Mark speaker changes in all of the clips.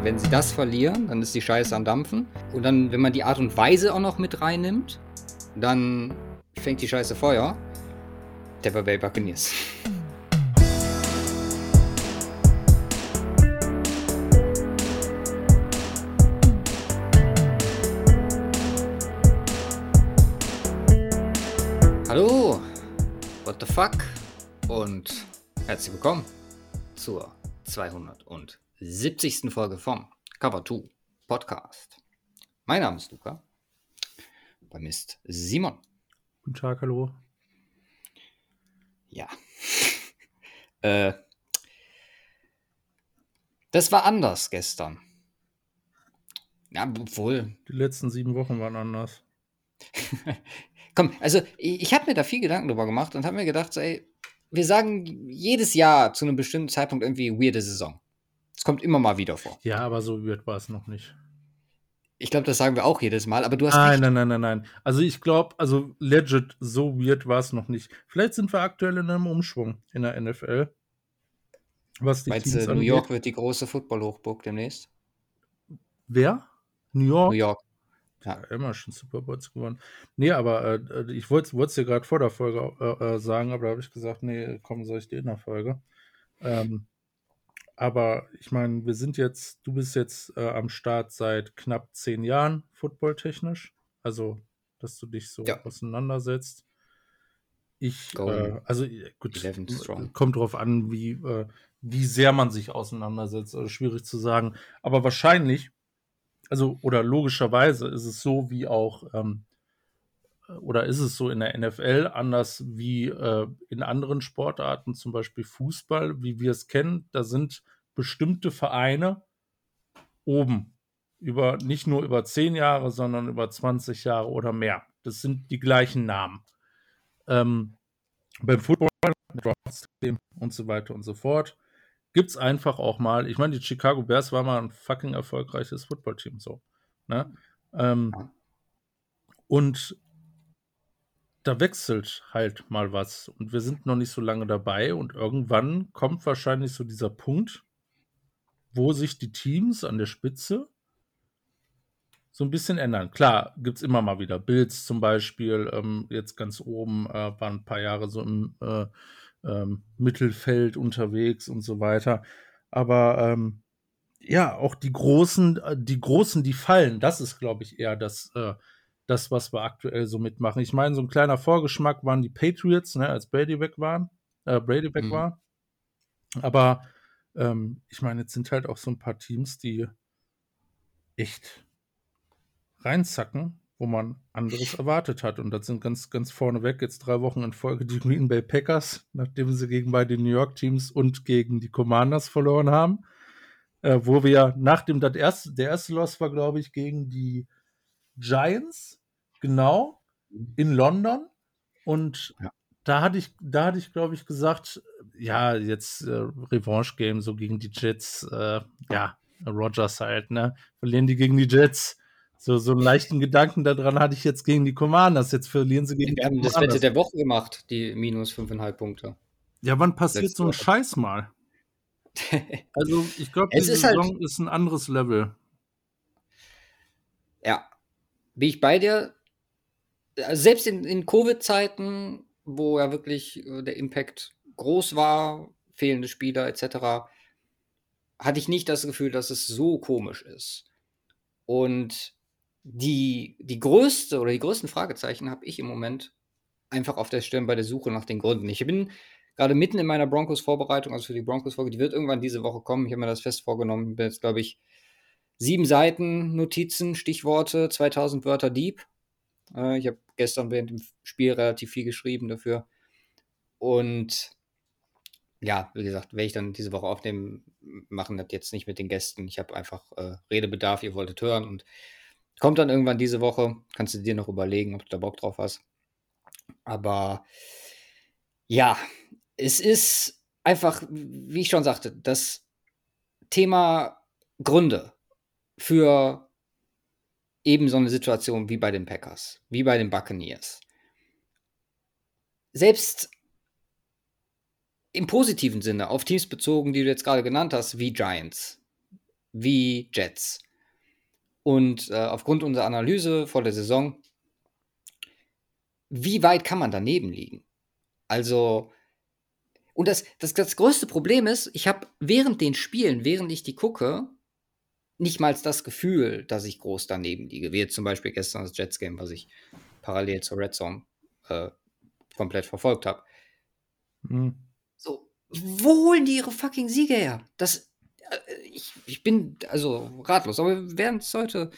Speaker 1: Wenn sie das verlieren, dann ist die Scheiße am Dampfen. Und dann, wenn man die Art und Weise auch noch mit reinnimmt, dann fängt die Scheiße Feuer. Tampa Bay Buccaneers. Hallo, what the fuck und herzlich willkommen zur 270. Folge vom Cover 2 Podcast. Mein Name ist Luca, bei mir ist Simon.
Speaker 2: Guten Tag, hallo.
Speaker 1: Ja. äh, das war anders gestern. Ja, obwohl.
Speaker 2: Die letzten sieben Wochen waren anders.
Speaker 1: Komm, also ich, ich habe mir da viel Gedanken drüber gemacht und habe mir gedacht, so, ey, wir sagen jedes Jahr zu einem bestimmten Zeitpunkt irgendwie weirde Saison. Es kommt immer mal wieder vor.
Speaker 2: Ja, aber so weird war es noch nicht.
Speaker 1: Ich glaube, das sagen wir auch jedes Mal, aber du hast
Speaker 2: Nein,
Speaker 1: recht.
Speaker 2: nein, nein, nein, nein. Also ich glaube, also legit, so weird war es noch nicht. Vielleicht sind wir aktuell in einem Umschwung in der NFL. Was die
Speaker 1: Meinst
Speaker 2: Teams
Speaker 1: du, New
Speaker 2: angeht.
Speaker 1: York wird die große Football-Hochburg demnächst?
Speaker 2: Wer? New York?
Speaker 1: New York.
Speaker 2: Ja, immer schon Super Bowls gewonnen. Nee, aber äh, ich wollte es dir gerade vor der Folge äh, äh, sagen, aber da habe ich gesagt, nee, komm, soll ich dir in der Folge. Ähm, aber ich meine, wir sind jetzt, du bist jetzt äh, am Start seit knapp zehn Jahren footballtechnisch. Also, dass du dich so
Speaker 1: Ja.
Speaker 2: auseinandersetzt. Ich, äh, also äh, gut,
Speaker 1: 11 strong.
Speaker 2: kommt drauf an, wie, äh, wie sehr man sich auseinandersetzt. Also schwierig zu sagen. Aber wahrscheinlich, also oder logischerweise ist es so wie auch, ähm, oder ist es so in der NFL anders wie äh, in anderen Sportarten, zum Beispiel Fußball, wie wir es kennen. Da sind bestimmte Vereine oben über nicht nur über 10 Jahre, sondern über 20 Jahre oder mehr. Das sind die gleichen Namen. Ähm, beim Football, und so weiter und so fort, gibt es einfach auch mal, ich meine, die Chicago Bears war mal ein fucking erfolgreiches Footballteam so. Ne? Ähm, und da wechselt halt mal was. Und wir sind noch nicht so lange dabei und irgendwann kommt wahrscheinlich so dieser Punkt, wo sich die Teams an der Spitze so ein bisschen ändern. Klar, gibt es immer mal wieder Bills zum Beispiel, ähm, jetzt ganz oben, äh, waren ein paar Jahre so im äh, ähm, Mittelfeld unterwegs und so weiter. Aber ähm, ja, auch die Großen, äh, die Großen, die fallen, das ist, glaube ich, eher das, äh, das, was wir aktuell so mitmachen. Ich meine, so ein kleiner Vorgeschmack waren die Patriots, ne, als Brady weg waren, äh, Brady weg
Speaker 1: Mhm.
Speaker 2: war. Aber ähm, ich meine, jetzt sind halt auch so ein paar Teams, die echt reinzacken, wo man anderes erwartet hat. Und das sind ganz, ganz vorneweg jetzt drei Wochen in Folge die Green Bay Packers, nachdem sie gegen beide New York Teams und gegen die Commanders verloren haben. Äh, wo wir nach dem, das erste, der erste Loss war, glaube ich, gegen die Giants, genau, in London. Und
Speaker 1: Ja.
Speaker 2: da hatte ich, da hatte ich, glaube ich, gesagt, ja, jetzt äh, Revanche-Game, so gegen die Jets, äh, ja, Rogers halt, ne? Verlieren die gegen die Jets. So, so einen leichten Gedanken daran hatte ich jetzt gegen die Commanders. Jetzt verlieren sie gegen
Speaker 1: Wir haben
Speaker 2: die
Speaker 1: das Wette
Speaker 2: Commanders.
Speaker 1: der Woche gemacht, die minus 5,5 Punkte.
Speaker 2: Ja, wann passiert
Speaker 1: letzte
Speaker 2: so ein
Speaker 1: Woche.
Speaker 2: Scheiß mal? Also, ich glaube, die
Speaker 1: Es ist halt-
Speaker 2: Saison ist ein anderes Level.
Speaker 1: Ja, bin ich bei dir. Also selbst in, in Covid-Zeiten, wo ja wirklich äh, der Impact groß war, fehlende Spieler etc., hatte ich nicht das Gefühl, dass es so komisch ist. Und die, die größte oder die größten Fragezeichen habe ich im Moment einfach auf der Stirn bei der Suche nach den Gründen. Ich bin gerade mitten in meiner Broncos-Vorbereitung, also für die Broncos-Folge, die wird irgendwann diese Woche kommen. Ich habe mir das fest vorgenommen. Bin jetzt, glaube ich, sieben Seiten Notizen, Stichworte, 2000 Wörter deep. Äh, ich habe gestern während dem Spiel relativ viel geschrieben dafür. Und ja, wie gesagt, werde ich dann diese Woche aufnehmen, machen das jetzt nicht mit den Gästen. Ich habe einfach äh, Redebedarf, ihr wolltet hören und kommt dann irgendwann diese Woche. Kannst du dir noch überlegen, ob du da Bock drauf hast. Aber ja, es ist einfach, wie ich schon sagte, das Thema Gründe für eben so eine Situation wie bei den Packers, wie bei den Buccaneers. Selbst im positiven Sinne, auf Teams bezogen, die du jetzt gerade genannt hast, wie Giants, wie Jets. Und äh, aufgrund unserer Analyse vor der Saison, wie weit kann man daneben liegen? Also, und das, das, das größte Problem ist, ich habe während den Spielen, während ich die gucke, nicht mal das Gefühl, dass ich groß daneben liege. Wie jetzt zum Beispiel gestern das Jets-Game, was ich parallel zur Red Zone äh, komplett verfolgt habe. Mhm. So, wo holen die ihre fucking Siege her? Das, äh, ich, ich bin also ratlos. Aber wir werden es heute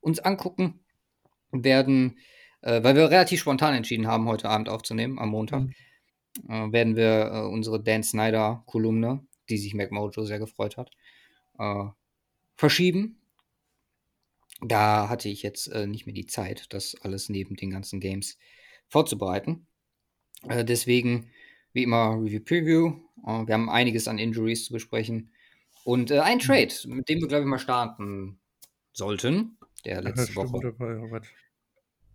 Speaker 1: uns angucken, werden, äh, weil wir relativ spontan entschieden haben, heute Abend aufzunehmen, am Montag, mhm. äh, werden wir äh, unsere Dan Snyder-Kolumne, die sich MacMojo sehr gefreut hat, äh, verschieben. Da hatte ich jetzt äh, nicht mehr die Zeit, das alles neben den ganzen Games vorzubereiten. deswegen, wie immer, Review Preview. wir haben einiges an Injuries zu besprechen. Und äh, ein mhm. Trade, mit dem wir, glaube ich, mal starten sollten, der letzte ja, Woche dabei,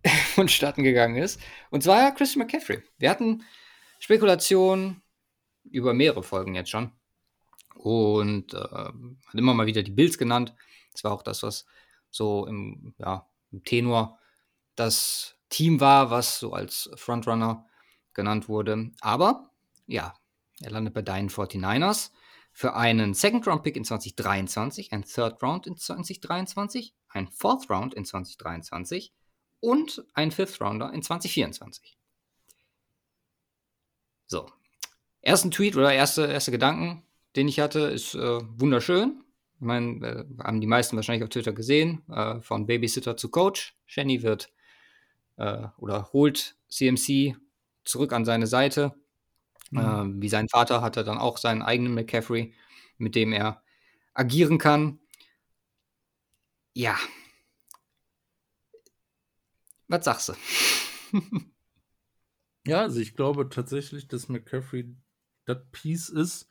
Speaker 1: vonstatten gegangen ist. Und zwar Christian McCaffrey. Wir hatten Spekulationen über mehrere Folgen jetzt schon. Und äh, hat immer mal wieder die Bills genannt. Das war auch das, was so im, ja, im Tenor das Team war, was so als Frontrunner genannt wurde. Aber ja, er landet bei deinen 49ers für einen Second Round Pick in 2023, ein Third Round in 2023, ein Fourth Round in 2023 und ein Fifth Rounder in 2024. So. Ersten Tweet oder erste, erste Gedanken, den ich hatte, ist äh, wunderschön. Ich meine, äh, haben die meisten wahrscheinlich auf Twitter gesehen, äh, von Babysitter zu Coach. Shenny wird äh, oder holt CMC zurück an seine Seite. Mhm. Ähm, wie sein Vater hat er dann auch seinen eigenen McCaffrey, mit dem er agieren kann. Ja. Was sagst du?
Speaker 2: ja, also ich glaube tatsächlich, dass McCaffrey das Piece ist, äh,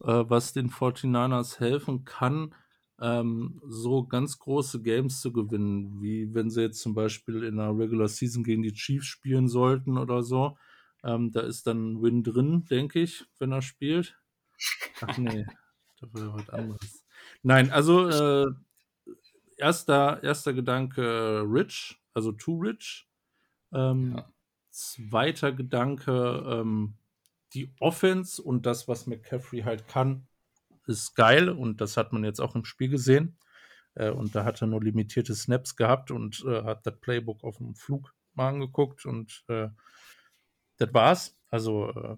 Speaker 2: was den 49ers helfen kann, ähm, so ganz große Games zu gewinnen, wie wenn sie jetzt zum Beispiel in einer Regular Season gegen die Chiefs spielen sollten oder so. Ähm, da ist dann ein Win drin, denke ich, wenn er spielt. Ach nee, da will was anderes. Nein, also äh, erster, erster Gedanke Rich, also too rich. Ähm, ja. Zweiter Gedanke, ähm, die Offense und das, was McCaffrey halt kann, ist geil und das hat man jetzt auch im Spiel gesehen. Äh, und da hat er nur limitierte Snaps gehabt und äh, hat das Playbook auf dem Flug mal angeguckt und äh, das war's. Also, äh,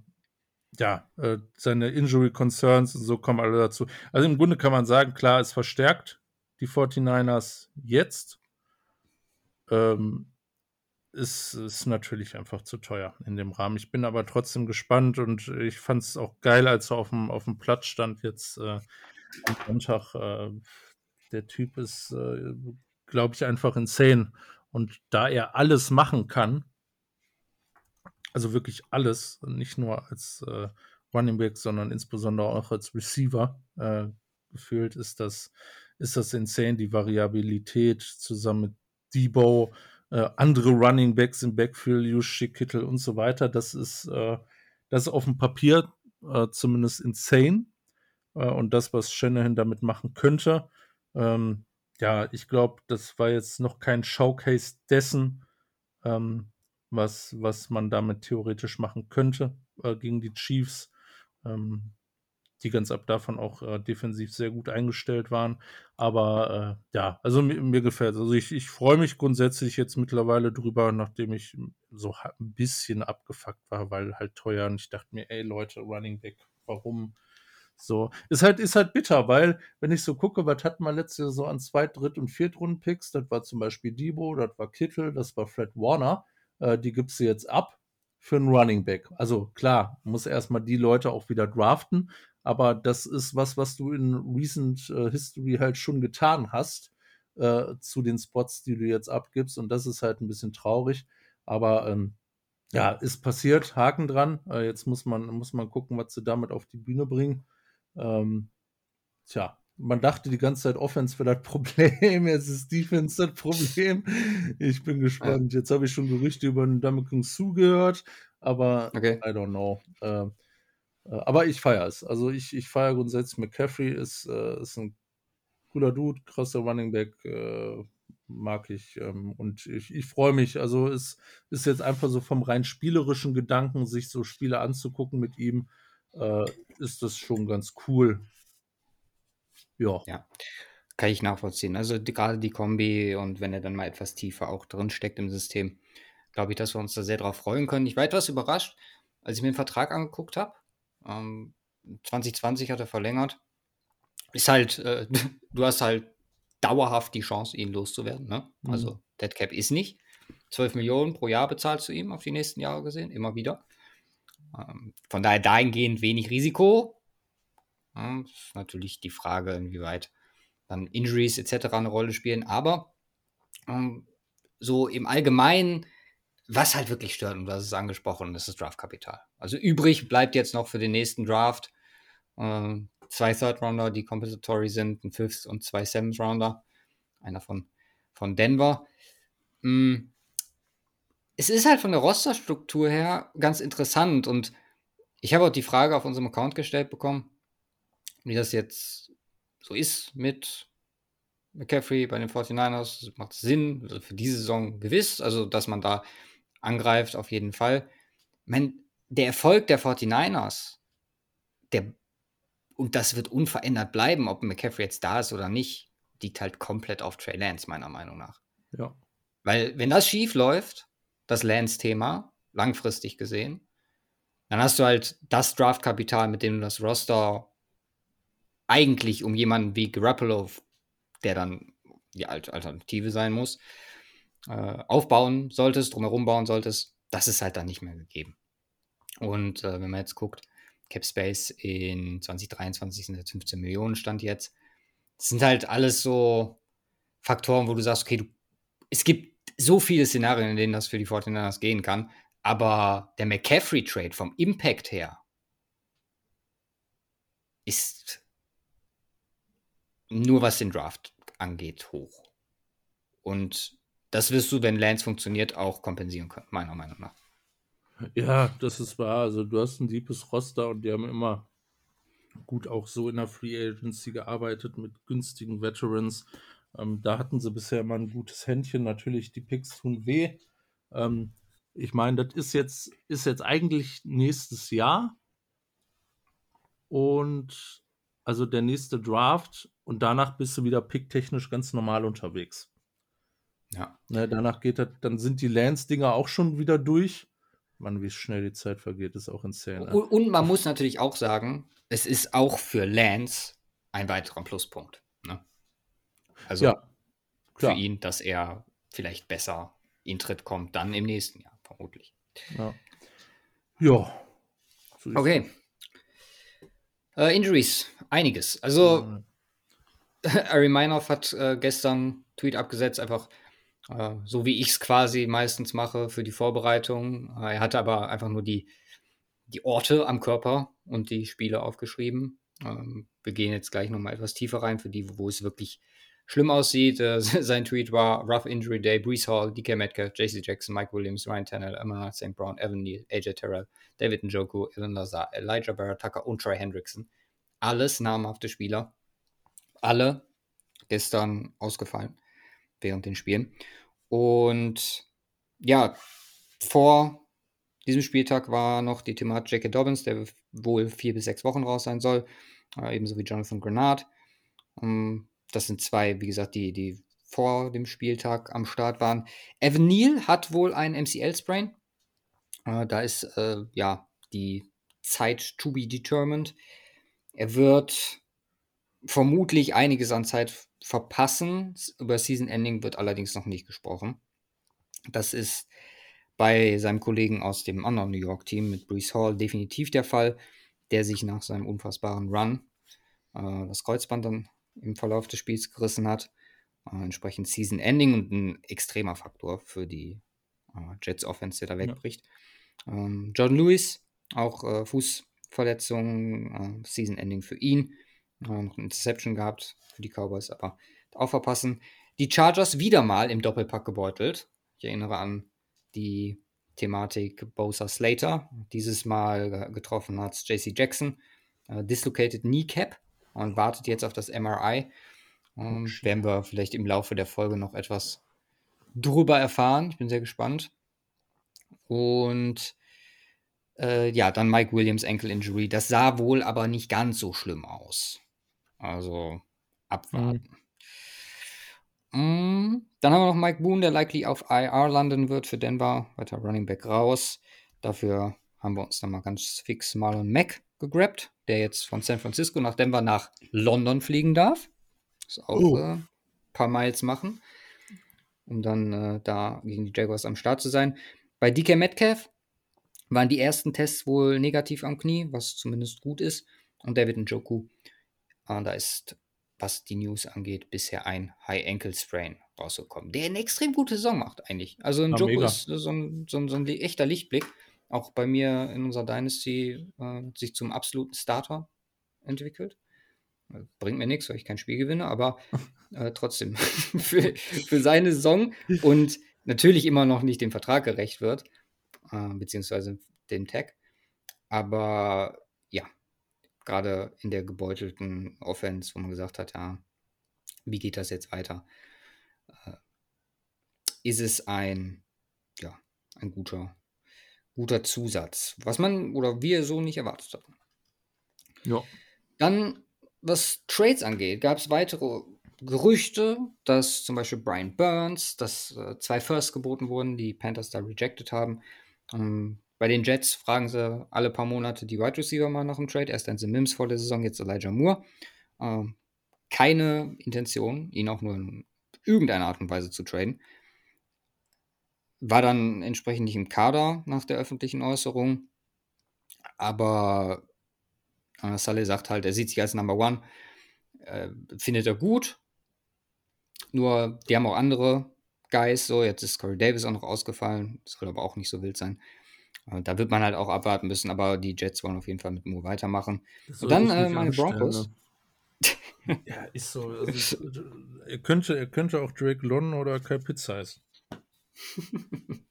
Speaker 2: ja, äh, seine Injury Concerns und so kommen alle dazu. Also im Grunde kann man sagen, klar, es verstärkt die 49ers jetzt. Ähm, ist, ist natürlich einfach zu teuer in dem Rahmen. Ich bin aber trotzdem gespannt und ich fand es auch geil, als er auf dem, auf dem Platz stand jetzt äh, am Sonntag. Äh, der Typ ist, äh, glaube ich, einfach insane. Und da er alles machen kann, also wirklich alles, nicht nur als äh, Running Back, sondern insbesondere auch als Receiver äh, gefühlt, ist das, ist das insane, die Variabilität zusammen mit Debo, äh, andere Running Backs im Backfield, Juszczyk, Kittel und so weiter. Das ist, äh, das ist auf dem Papier äh, zumindest insane. Äh, und das, was Shanahan damit machen könnte, ähm, ja, ich glaube, das war jetzt noch kein Showcase dessen, ähm, was, was man damit theoretisch machen könnte äh, gegen die Chiefs, ähm, die ganz ab davon auch äh, defensiv sehr gut eingestellt waren. Aber äh, ja, also mir, mir gefällt es. Also ich, ich freue mich grundsätzlich jetzt mittlerweile drüber, nachdem ich so ein bisschen abgefuckt war, weil halt teuer und ich dachte mir, ey Leute, Running Back, warum? So, ist halt, ist halt bitter, weil, wenn ich so gucke, was hatten wir letztes Jahr so an Zweit-, Dritt- und Viertrunden-Picks, das war zum Beispiel Debo, das war Kittel, das war Fred Warner äh, die gibst du jetzt ab für einen Running Back. Also klar, muss erstmal die Leute auch wieder draften, aber das ist was, was du in Recent äh, History halt schon getan hast äh, zu den Spots, die du jetzt abgibst und das ist halt ein bisschen traurig, aber ähm, ja, ist passiert, Haken dran. Äh, jetzt muss man, muss man gucken, was sie damit auf die Bühne bringen. Ähm, tja, man dachte die ganze Zeit, Offense wäre das Problem, jetzt ist Defense das Problem. Ich bin gespannt. Jetzt habe ich schon Gerüchte über den Damekung Su gehört, aber okay. I don't know. Äh, aber ich feiere es. Also ich, ich feiere grundsätzlich, McCaffrey ist, äh, ist ein cooler Dude, krasser Running Back, äh, mag ich. Ähm, und ich, ich freue mich. Also es ist jetzt einfach so vom rein spielerischen Gedanken, sich so Spiele anzugucken mit ihm, äh, ist das schon ganz cool.
Speaker 1: Ja. Ja, kann ich nachvollziehen. Also die, gerade die Kombi und wenn er dann mal etwas tiefer auch drin steckt im System, glaube ich, dass wir uns da sehr drauf freuen können. Ich war etwas überrascht, als ich mir den Vertrag angeguckt habe. Ähm, 2020 hat er verlängert. Ist halt, äh, du hast halt dauerhaft die Chance, ihn loszuwerden. Ne? Mhm. Also Dead Cap ist nicht. 12 Millionen pro Jahr bezahlst du ihm auf die nächsten Jahre gesehen, immer wieder. Ähm, von daher dahingehend wenig Risiko. Ja, ist natürlich die Frage, inwieweit dann Injuries etc. eine Rolle spielen. Aber ähm, so im Allgemeinen, was halt wirklich stört, und das ist angesprochen, das ist Draftkapital. Also übrig bleibt jetzt noch für den nächsten Draft äh, zwei Third Rounder, die compensatory sind, ein Fifth und zwei Seventh Rounder. Einer von, von Denver. Mm. Es ist halt von der Rosterstruktur her ganz interessant und ich habe auch die Frage auf unserem Account gestellt bekommen, wie das jetzt so ist mit McCaffrey bei den 49ers. Das macht Sinn, also für diese Saison gewiss, also dass man da angreift, auf jeden Fall. Meine, der Erfolg der 49ers, der und das wird unverändert bleiben, ob McCaffrey jetzt da ist oder nicht, liegt halt komplett auf Trey Lance, meiner Meinung nach.
Speaker 2: Ja.
Speaker 1: Weil, wenn das schief läuft, das Lance-Thema, langfristig gesehen, dann hast du halt das Draftkapital, mit dem du das Roster eigentlich um jemanden wie Garoppolo, der dann die Alternative sein muss, äh, aufbauen solltest, drumherum bauen solltest, das ist halt dann nicht mehr gegeben. Und äh, wenn man jetzt guckt, Cap Space in 2023 sind jetzt 15 Millionen Stand jetzt. Das sind halt alles so Faktoren, wo du sagst, okay, du, es gibt so viele Szenarien, in denen das für die 49ers gehen kann, aber der McCaffrey-Trade vom Impact her ist nur was den Draft angeht, hoch. Und das wirst du, wenn Lance funktioniert, auch kompensieren können, meiner Meinung nach.
Speaker 2: Ja, das ist wahr. Also du hast ein deepes Roster und die haben immer gut auch so in der Free Agency gearbeitet mit günstigen Veterans. Ähm, da hatten sie bisher immer ein gutes Händchen. Natürlich, die Picks tun weh. Ähm, ich meine, das ist jetzt, ist jetzt eigentlich nächstes Jahr. Und also der nächste Draft und danach bist du wieder picktechnisch ganz normal unterwegs.
Speaker 1: Ja.
Speaker 2: Ne, danach geht das, dann sind die Lance-Dinger auch schon wieder durch. Mann, wie schnell die Zeit vergeht, ist auch insane.
Speaker 1: Und, und man muss natürlich auch sagen, es ist auch für Lance ein weiterer Pluspunkt. Ne? Also ja, für ihn, dass er vielleicht besser in Tritt kommt, dann im nächsten Jahr, vermutlich.
Speaker 2: Ja. ja.
Speaker 1: So okay. Äh, Injuries, einiges. Also, ja. Ari Meinhoff hat äh, gestern Tweet abgesetzt, einfach äh, so wie ich es quasi meistens mache für die Vorbereitung. Äh, er hatte aber einfach nur die, die Orte am Körper und die Spiele aufgeschrieben. Ähm, wir gehen jetzt gleich nochmal etwas tiefer rein, für die, wo es wirklich schlimm aussieht. Äh, sein Tweet war Rough Injury Day, Brees Hall, DK Metcalf, JC Jackson, Mike Williams, Ryan Tannehill, Emma St. Brown, Evan Neal, AJ Terrell, David Njoku, Elan Lazar, Elijah Barrett Tucker und Troy Hendrickson. Alles namhafte Spieler. Alle gestern ausgefallen während den Spielen. Und ja, vor diesem Spieltag war noch die Thematik J.K. Dobbins, der wohl vier bis sechs Wochen raus sein soll, äh, ebenso wie Jonathan Grenard. Ähm, das sind zwei, wie gesagt, die, die vor dem Spieltag am Start waren. Evan Neal hat wohl einen MCL-Sprain. Äh, da ist äh, ja die Zeit to be determined. Er wird vermutlich einiges an Zeit verpassen. Über Season Ending wird allerdings noch nicht gesprochen. Das ist bei seinem Kollegen aus dem anderen New York Team mit Brees Hall definitiv der Fall, der sich nach seinem unfassbaren Run äh, das Kreuzband dann im Verlauf des Spiels gerissen hat. Äh, entsprechend Season Ending und ein extremer Faktor für die äh, Jets Offense, der da wegbricht. Ja. Ähm, Jordan Lewis, auch äh, Fußverletzung, äh, Season Ending für ihn. Äh, noch eine Interception gehabt für die Cowboys, aber auch verpassen. Die Chargers wieder mal im Doppelpack gebeutelt. Ich erinnere an die Thematik Bosa Slater. Dieses Mal getroffen hat JC Jackson. Äh, dislocated Kneecap und wartet jetzt auf das MRI. Ähm, werden wir vielleicht im Laufe der Folge noch etwas drüber erfahren. Ich bin sehr gespannt. Und äh, ja, dann Mike Williams Ankle Injury. Das sah wohl aber nicht ganz so schlimm aus. Also abwarten. Mhm. Mm, dann haben wir noch Mike Boone, der likely auf IR landen wird für Denver. Weiter Running Back raus. Dafür haben wir uns dann mal ganz fix Marlon Mack gegrabt, der jetzt von San Francisco nach Denver nach London fliegen darf. Das auch oh. äh, ein paar Miles machen, um dann äh, da gegen die Jaguars am Start zu sein. Bei DK Metcalf waren die ersten Tests wohl negativ am Knie, was zumindest gut ist. Und David Njoku, äh, da ist, was die News angeht, bisher ein High Ankle Sprain rausgekommen, der eine extrem gute Saison macht eigentlich. Also Njoku ja, ist so ein, so, ein, so ein echter Lichtblick. Auch bei mir in unserer Dynasty äh, sich zum absoluten Starter entwickelt. Bringt mir nichts, weil ich kein Spiel gewinne, aber äh, trotzdem für, für seine Saison und natürlich immer noch nicht dem Vertrag gerecht wird, äh, beziehungsweise dem Tag. Aber gerade in der gebeutelten Offense, wo man gesagt hat, ja, wie geht das jetzt weiter? Äh, ist es ein, ja, ein guter, guter Zusatz, was man oder wir so nicht erwartet hatten. Ja. Dann, was Trades angeht, gab es weitere Gerüchte, dass zum Beispiel Brian Burns, dass äh, zwei Firsts geboten wurden, die Panthers da rejected haben. Ähm, bei den Jets fragen sie alle paar Monate die Wide Receiver mal nach dem Trade. Erst dann Mims vor der Saison, jetzt Elijah Moore. Ähm, keine Intention, ihn auch nur in irgendeiner Art und Weise zu traden. War dann entsprechend nicht im Kader nach der öffentlichen Äußerung. Aber äh, Saleh sagt halt, er sieht sich als Number One. Äh, findet er gut. Nur, die haben auch andere Guys. So, jetzt ist Corey Davis auch noch ausgefallen. Soll aber auch nicht so wild sein. Äh, da wird man halt auch abwarten müssen, aber die Jets wollen auf jeden Fall mit Moore weitermachen. Und dann äh, meine Broncos.
Speaker 2: Ne? ja, ist so. Also, er, könnte, er könnte auch Drake London oder Kyle Pitts heißen.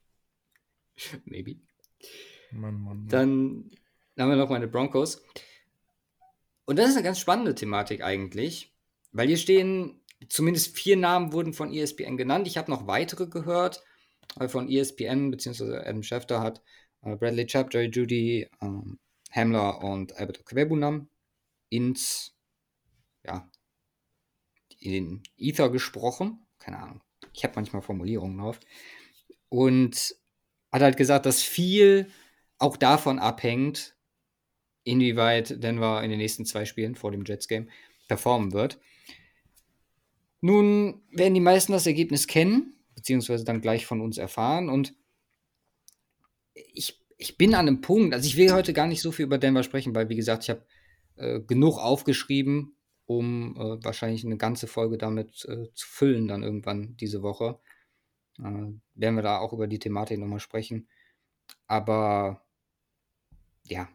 Speaker 1: Maybe. Mann, Mann, Mann. Dann haben wir noch meine Broncos. Und das ist eine ganz spannende Thematik eigentlich, weil hier stehen zumindest vier Namen wurden von ESPN genannt. Ich habe noch weitere gehört äh, von ESPN, beziehungsweise Adam Schefter hat Bradley Chubb, Jerry Judy, ähm, Hamler und Albert Okwebunam ins, ja, in den Ether gesprochen. Keine Ahnung. Ich habe manchmal Formulierungen drauf. Und hat halt gesagt, dass viel auch davon abhängt, inwieweit Denver in den nächsten zwei Spielen vor dem Jets-Game performen wird. Nun werden die meisten das Ergebnis kennen, beziehungsweise dann gleich von uns erfahren. Und ich, ich bin an einem Punkt, also ich will heute gar nicht so viel über Denver sprechen, weil, wie gesagt, ich habe äh, genug aufgeschrieben, um äh, wahrscheinlich eine ganze Folge damit äh, zu füllen, dann irgendwann diese Woche. Äh, werden wir da auch über die Thematik nochmal sprechen. Aber ja,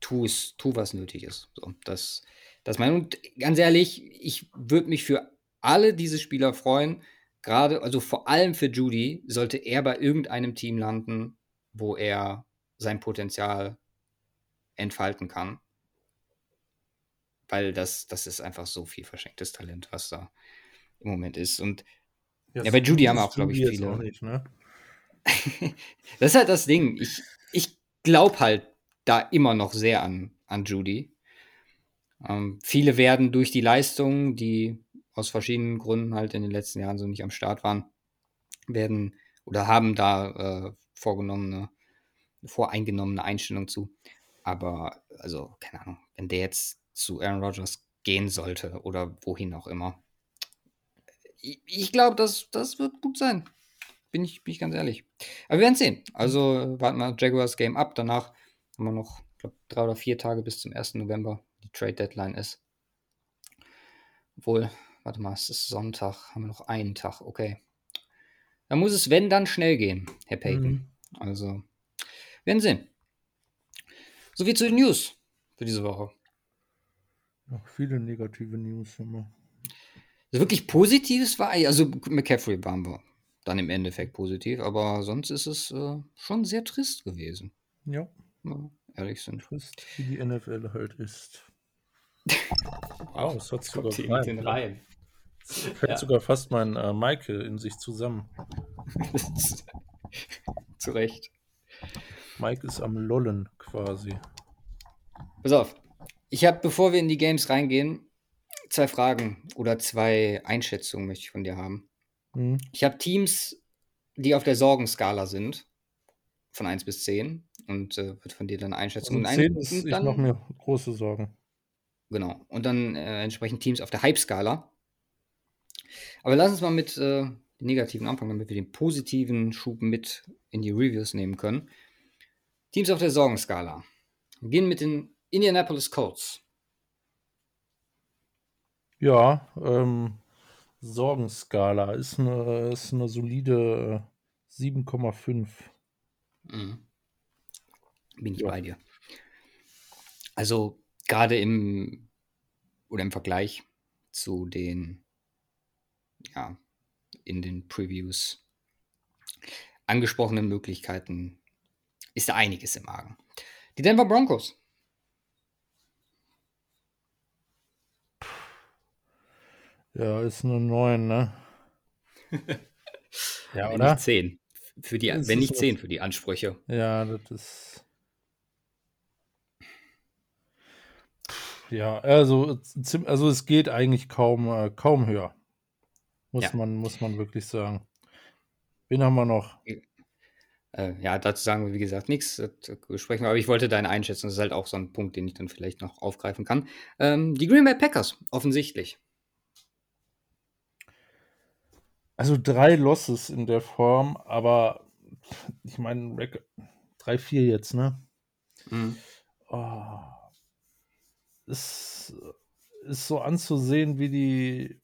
Speaker 1: tu es, tu was nötig ist. So, das, das mein, und ganz ehrlich, ich würde mich für alle diese Spieler freuen. Gerade, also vor allem für Judy, sollte er bei irgendeinem Team landen, wo er sein Potenzial entfalten kann. Weil das, das ist einfach so viel verschenktes Talent, was da im Moment ist. Und ja, ja bei Judy haben wir auch, glaube ich, viele. Nicht, ne? das ist halt das Ding. Ich, ich glaube halt da immer noch sehr an, an Judy. Ähm, viele werden durch die Leistungen, die aus verschiedenen Gründen halt in den letzten Jahren so nicht am Start waren, werden oder haben da äh, vorgenommene, voreingenommene Einstellung zu. Aber, also, keine Ahnung, wenn der jetzt zu Aaron Rodgers gehen sollte oder wohin auch immer, ich, ich glaube, das, das wird gut sein. Bin ich, bin ich ganz ehrlich. Aber wir werden sehen. Also warten wir Jaguars Game ab. Danach haben wir noch, glaube, drei oder vier Tage bis zum 1. November, die Trade Deadline ist. Obwohl, Warte mal, es ist Sonntag, haben wir noch einen Tag, okay. Da muss es, wenn, dann schnell gehen, Herr Payton. Mhm. Also, werden sehen. Soviel zu den News für diese Woche.
Speaker 2: Noch viele negative News immer.
Speaker 1: Also wirklich Positives war, also McCaffrey waren wir dann im Endeffekt positiv, aber sonst ist es äh, schon sehr trist gewesen.
Speaker 2: Ja.
Speaker 1: ja ehrlich sind.
Speaker 2: Trist, wie die NFL halt ist.
Speaker 1: wow, das hat sogar den, den Reihen.
Speaker 2: Fällt ja. sogar fast mein äh, Michael in sich zusammen.
Speaker 1: Zu Recht.
Speaker 2: Mike ist am Lollen quasi.
Speaker 1: Pass auf. Ich habe, bevor wir in die Games reingehen, zwei Fragen oder zwei Einschätzungen möchte ich von dir haben. Mhm. Ich habe Teams, die auf der Sorgenskala sind, von 1 bis 10 und äh, wird von dir dann Einschätzung
Speaker 2: also 10 ist, ich mache mir große Sorgen.
Speaker 1: Genau. Und dann äh, entsprechend Teams auf der Hype-Skala. Aber lass uns mal mit äh, den negativen anfangen, damit wir den positiven Schub mit in die Reviews nehmen können. Teams auf der Sorgenskala. Wir gehen mit den Indianapolis Colts.
Speaker 2: Ja, ähm, Sorgenskala ist eine, ist eine solide 7,5. Äh, mhm.
Speaker 1: Bin ich ja. bei dir. Also gerade im oder im Vergleich zu den ja, in den Previews angesprochenen Möglichkeiten ist da einiges im Argen. Die Denver Broncos.
Speaker 2: Ja, ist eine 9, ne?
Speaker 1: ja, wenn oder? Nicht 10. Für die, wenn nicht 10 für die Ansprüche.
Speaker 2: Ja, das ist. Ja, also, also es geht eigentlich kaum, äh, kaum höher. Muss, ja. man, muss man wirklich sagen. Wen haben wir noch?
Speaker 1: Äh, ja, dazu sagen wir, wie gesagt, nichts. Besprechen wir, aber ich wollte deine Einschätzung. Das ist halt auch so ein Punkt, den ich dann vielleicht noch aufgreifen kann. Ähm, die Green Bay Packers, offensichtlich.
Speaker 2: Also drei Losses in der Form, aber ich meine, 3-4 jetzt, ne? Mhm. Oh, ist, ist so anzusehen wie die,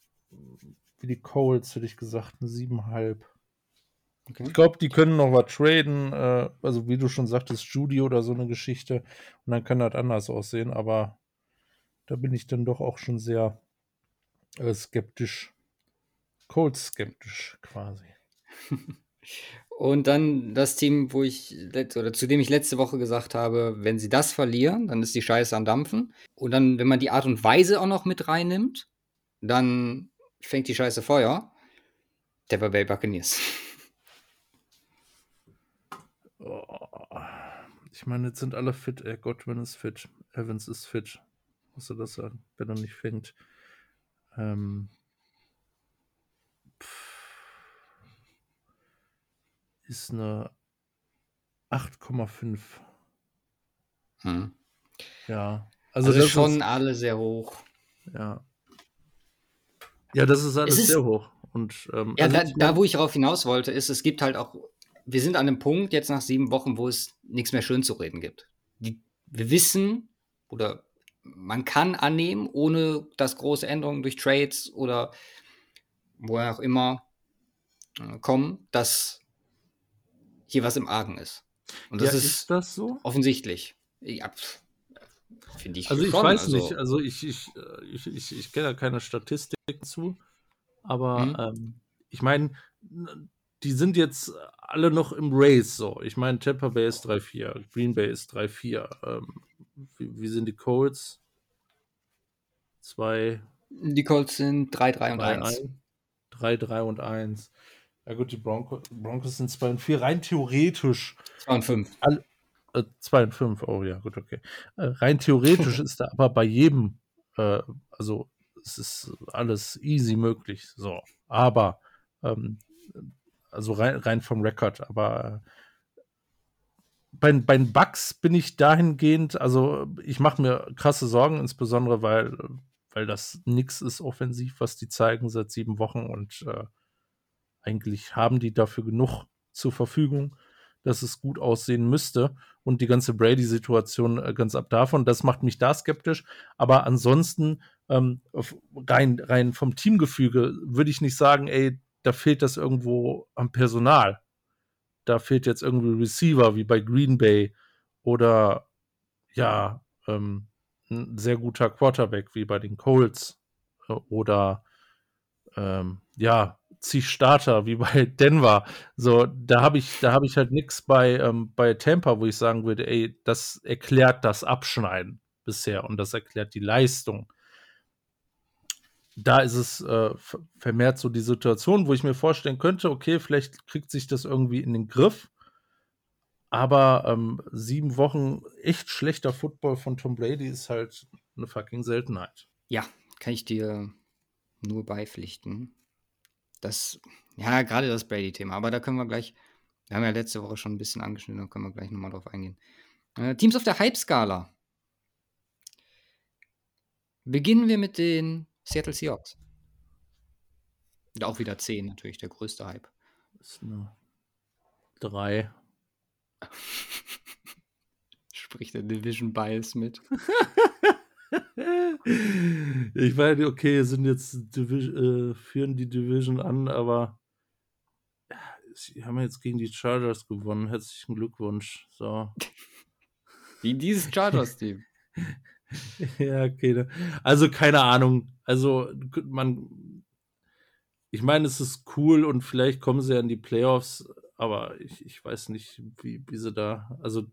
Speaker 2: wie die Colts, hätte ich gesagt, eine 7,5. Okay. Ich glaube, die können noch was traden, äh, also wie du schon sagtest, Judy oder so eine Geschichte. Und dann kann das anders aussehen, aber da bin ich dann doch auch schon sehr äh, skeptisch. Colts skeptisch quasi.
Speaker 1: Und dann das Team, wo ich oder zu dem ich letzte Woche gesagt habe, wenn sie das verlieren, dann ist die Scheiße am Dampfen. Und dann, wenn man die Art und Weise auch noch mit reinnimmt, dann fängt die Scheiße Feuer. Tampa Bay Buccaneers.
Speaker 2: Oh. Ich meine, jetzt sind alle fit. Ey, Godwin ist fit. Evans ist fit. Musst du das sagen, wenn er nicht fängt. Ähm, ist eine 8,5. Hm. Ja.
Speaker 1: Also, also schon ist, alle sehr hoch.
Speaker 2: Ja. Ja, das ist alles ist, sehr hoch. Und, ähm,
Speaker 1: ja, also da, da, wo ich darauf hinaus wollte, ist, es gibt halt auch, wir sind an einem Punkt jetzt nach sieben Wochen, wo es nichts mehr schön zu reden gibt. Die, wir wissen oder man kann annehmen, ohne dass große Änderungen durch Trades oder woher auch immer äh, kommen, dass hier was im Argen ist. Und das ja, ist, ist,
Speaker 2: das so?
Speaker 1: Offensichtlich. Ja,
Speaker 2: finde ich. Also ich schon, weiß also. nicht, also ich, ich, äh, ich, ich, ich kenne da keine Statistiken zu, aber mhm. ähm, ich meine, die sind jetzt alle noch im Race so. Ich meine, Tampa Bay ist 3-4, Green Bay ist 3-4. Ähm, wie, wie, sind die Colts? Zwei.
Speaker 1: Die Colts sind 3-3 und 1.
Speaker 2: 3-3 und 1. Ja gut, die Bronco, Broncos sind 2 und 4. Rein theoretisch.
Speaker 1: 2 und 5.
Speaker 2: 2 äh, und 5, oh ja, gut, okay. Äh, rein theoretisch ist da aber bei jedem, äh, also es ist alles easy möglich. So. Aber, ähm, also rein, rein vom Rekord, aber äh, bei, bei den Bugs bin ich dahingehend, also ich mache mir krasse Sorgen, insbesondere weil, weil das nichts ist offensiv, was die zeigen seit sieben Wochen und äh, eigentlich haben die dafür genug zur Verfügung, dass es gut aussehen müsste. Und die ganze Brady-Situation äh, ganz ab davon, das macht mich da skeptisch. Aber ansonsten, ähm, rein, rein vom Teamgefüge, würde ich nicht sagen, ey, da fehlt das irgendwo am Personal. Da fehlt jetzt irgendwie Receiver wie bei Green Bay oder ja, ähm, ein sehr guter Quarterback wie bei den Colts äh, oder ähm, ja, zig Starter wie bei Denver. So, da habe ich, da habe ich halt nichts bei, ähm, bei Tampa, wo ich sagen würde, ey, das erklärt das Abschneiden bisher und das erklärt die Leistung. da ist es äh, vermehrt so die Situation, wo ich mir vorstellen könnte, okay, vielleicht kriegt sich das irgendwie in den Griff. Aber ähm, sieben Wochen echt schlechter Football von Tom Brady ist halt eine fucking Seltenheit.
Speaker 1: Ja, kann ich dir nur beipflichten. Das, ja, gerade das Brady-Thema, aber da können wir gleich, wir haben ja letzte Woche schon ein bisschen angeschnitten, da können wir gleich nochmal drauf eingehen. Äh, Teams auf der Hype-Skala. Beginnen wir mit den Seattle Seahawks. Und auch wieder 10, natürlich, der größte Hype.
Speaker 2: Das ist eine 3.
Speaker 1: Spricht der Division Bias mit.
Speaker 2: ich meine, okay, sind jetzt Division, äh, führen die Division an, aber sie haben jetzt gegen die Chargers gewonnen. Herzlichen Glückwunsch. So.
Speaker 1: Wie dieses Chargers-Team.
Speaker 2: ja, okay. Ne. Also keine Ahnung. Also man, ich meine, es ist cool und vielleicht kommen sie ja in die Playoffs, aber ich, ich weiß nicht, wie, wie sie da, also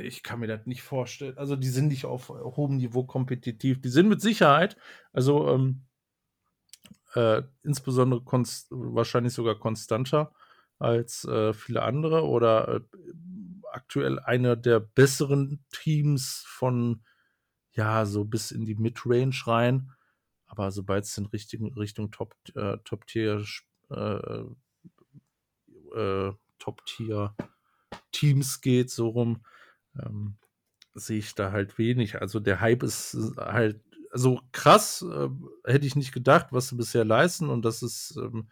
Speaker 2: ich, kann mir das nicht vorstellen. Also die sind nicht auf hohem Niveau kompetitiv. Die sind mit Sicherheit, also ähm, äh, insbesondere wahrscheinlich sogar konstanter als äh, viele andere oder äh, aktuell einer der besseren Teams von, ja, so bis in die Midrange rein. Aber sobald es in Richtung, Richtung Top, äh, Top Tier, äh, äh, Top Tier Teams geht, so rum, ähm, sehe ich da halt wenig. Also der Hype ist halt, also krass, äh, hätte ich nicht gedacht, was sie bisher leisten und das ist, ähm,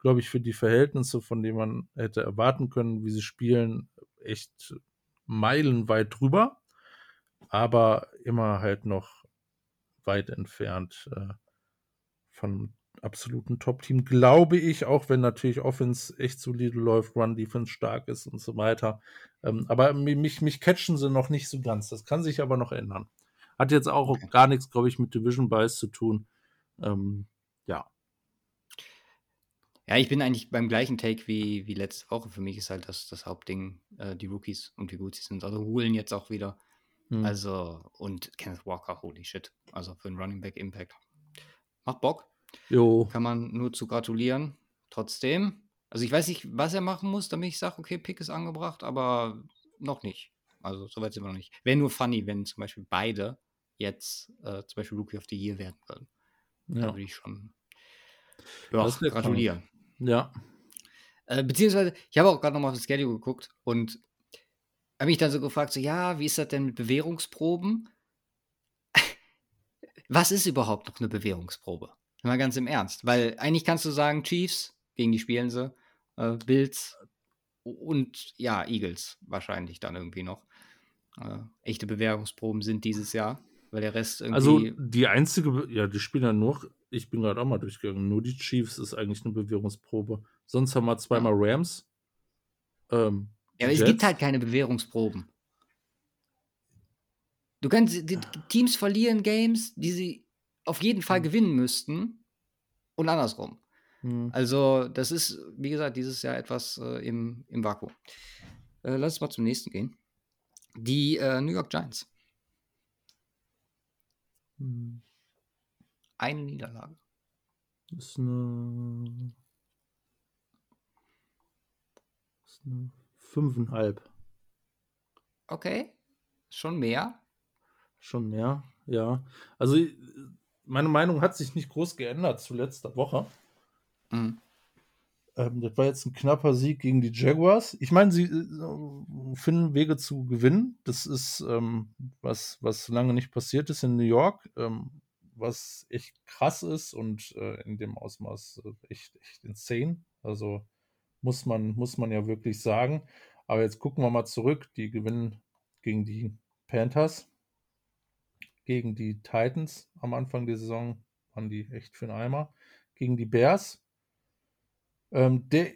Speaker 2: glaube ich, für die Verhältnisse, von denen man hätte erwarten können, wie sie spielen, echt meilenweit drüber, aber immer halt noch weit entfernt äh, von absoluten Top-Team, glaube ich, auch wenn natürlich Offense echt solide läuft, Run Defense stark ist und so weiter. Ähm, aber mich, mich catchen sie noch nicht so ganz. Das kann sich aber noch ändern. Hat jetzt auch okay. gar nichts, glaube ich, mit Division Bias zu tun. Ähm, ja.
Speaker 1: Ja, ich bin eigentlich beim gleichen Take wie, wie letzte Woche. Für mich ist halt das, das Hauptding äh, die Rookies und wie gut sie sind. Also holen jetzt auch wieder. Hm. Also, und Kenneth Walker, holy shit. Also für einen Running Back Impact. Macht Bock. Jo. Kann man nur zu gratulieren. Trotzdem. Also ich weiß nicht, was er machen muss, damit ich sage, okay, Pick ist angebracht, aber noch nicht. Also soweit sind wir noch nicht. Wäre nur funny, wenn zum Beispiel beide jetzt äh, zum Beispiel Rookie of the Year werden würden. Ja. Da würde ich schon ja, gratulieren.
Speaker 2: Ja.
Speaker 1: Äh, beziehungsweise, ich habe auch gerade nochmal auf das Schedule geguckt und habe mich dann so gefragt, so, ja, wie ist das denn mit Bewährungsproben? Was ist überhaupt noch eine Bewährungsprobe? Mal ganz im Ernst, weil eigentlich kannst du sagen, Chiefs, gegen die spielen sie, äh, Bills und ja, Eagles wahrscheinlich dann irgendwie noch. Äh, echte Bewährungsproben sind dieses Jahr, weil der Rest
Speaker 2: irgendwie. Also die einzige, ja, die spielen ja nur ich bin gerade auch mal durchgegangen. Nur die Chiefs ist eigentlich eine Bewährungsprobe. Sonst haben wir zweimal Rams.
Speaker 1: Ähm, ja, aber Jets. es gibt halt keine Bewährungsproben. Du kannst, die Teams verlieren Games, die sie auf jeden Fall hm. gewinnen müssten und andersrum. Hm. Also, das ist, wie gesagt, dieses Jahr etwas äh, im, im Vakuum. Äh, lass uns mal zum nächsten gehen. Die äh, New York Giants. Hm. Eine Niederlage.
Speaker 2: Das ist eine. Das ist eine fünfeinhalb.
Speaker 1: Okay. Schon mehr?
Speaker 2: Schon mehr, ja. Also, meine Meinung hat sich nicht groß geändert zu letzter Woche. Mhm. Ähm, das war jetzt ein knapper Sieg gegen die Jaguars. Ich meine, sie äh, finden Wege zu gewinnen. Das ist ähm, was, was lange nicht passiert ist in New York. Ähm, was echt krass ist und äh, in dem Ausmaß äh, echt, echt insane. Also muss man, muss man ja wirklich sagen. Aber jetzt gucken wir mal zurück. Die gewinnen gegen die Panthers, gegen die Titans am Anfang der Saison waren die echt für einen Eimer. Gegen die Bears. Ähm, der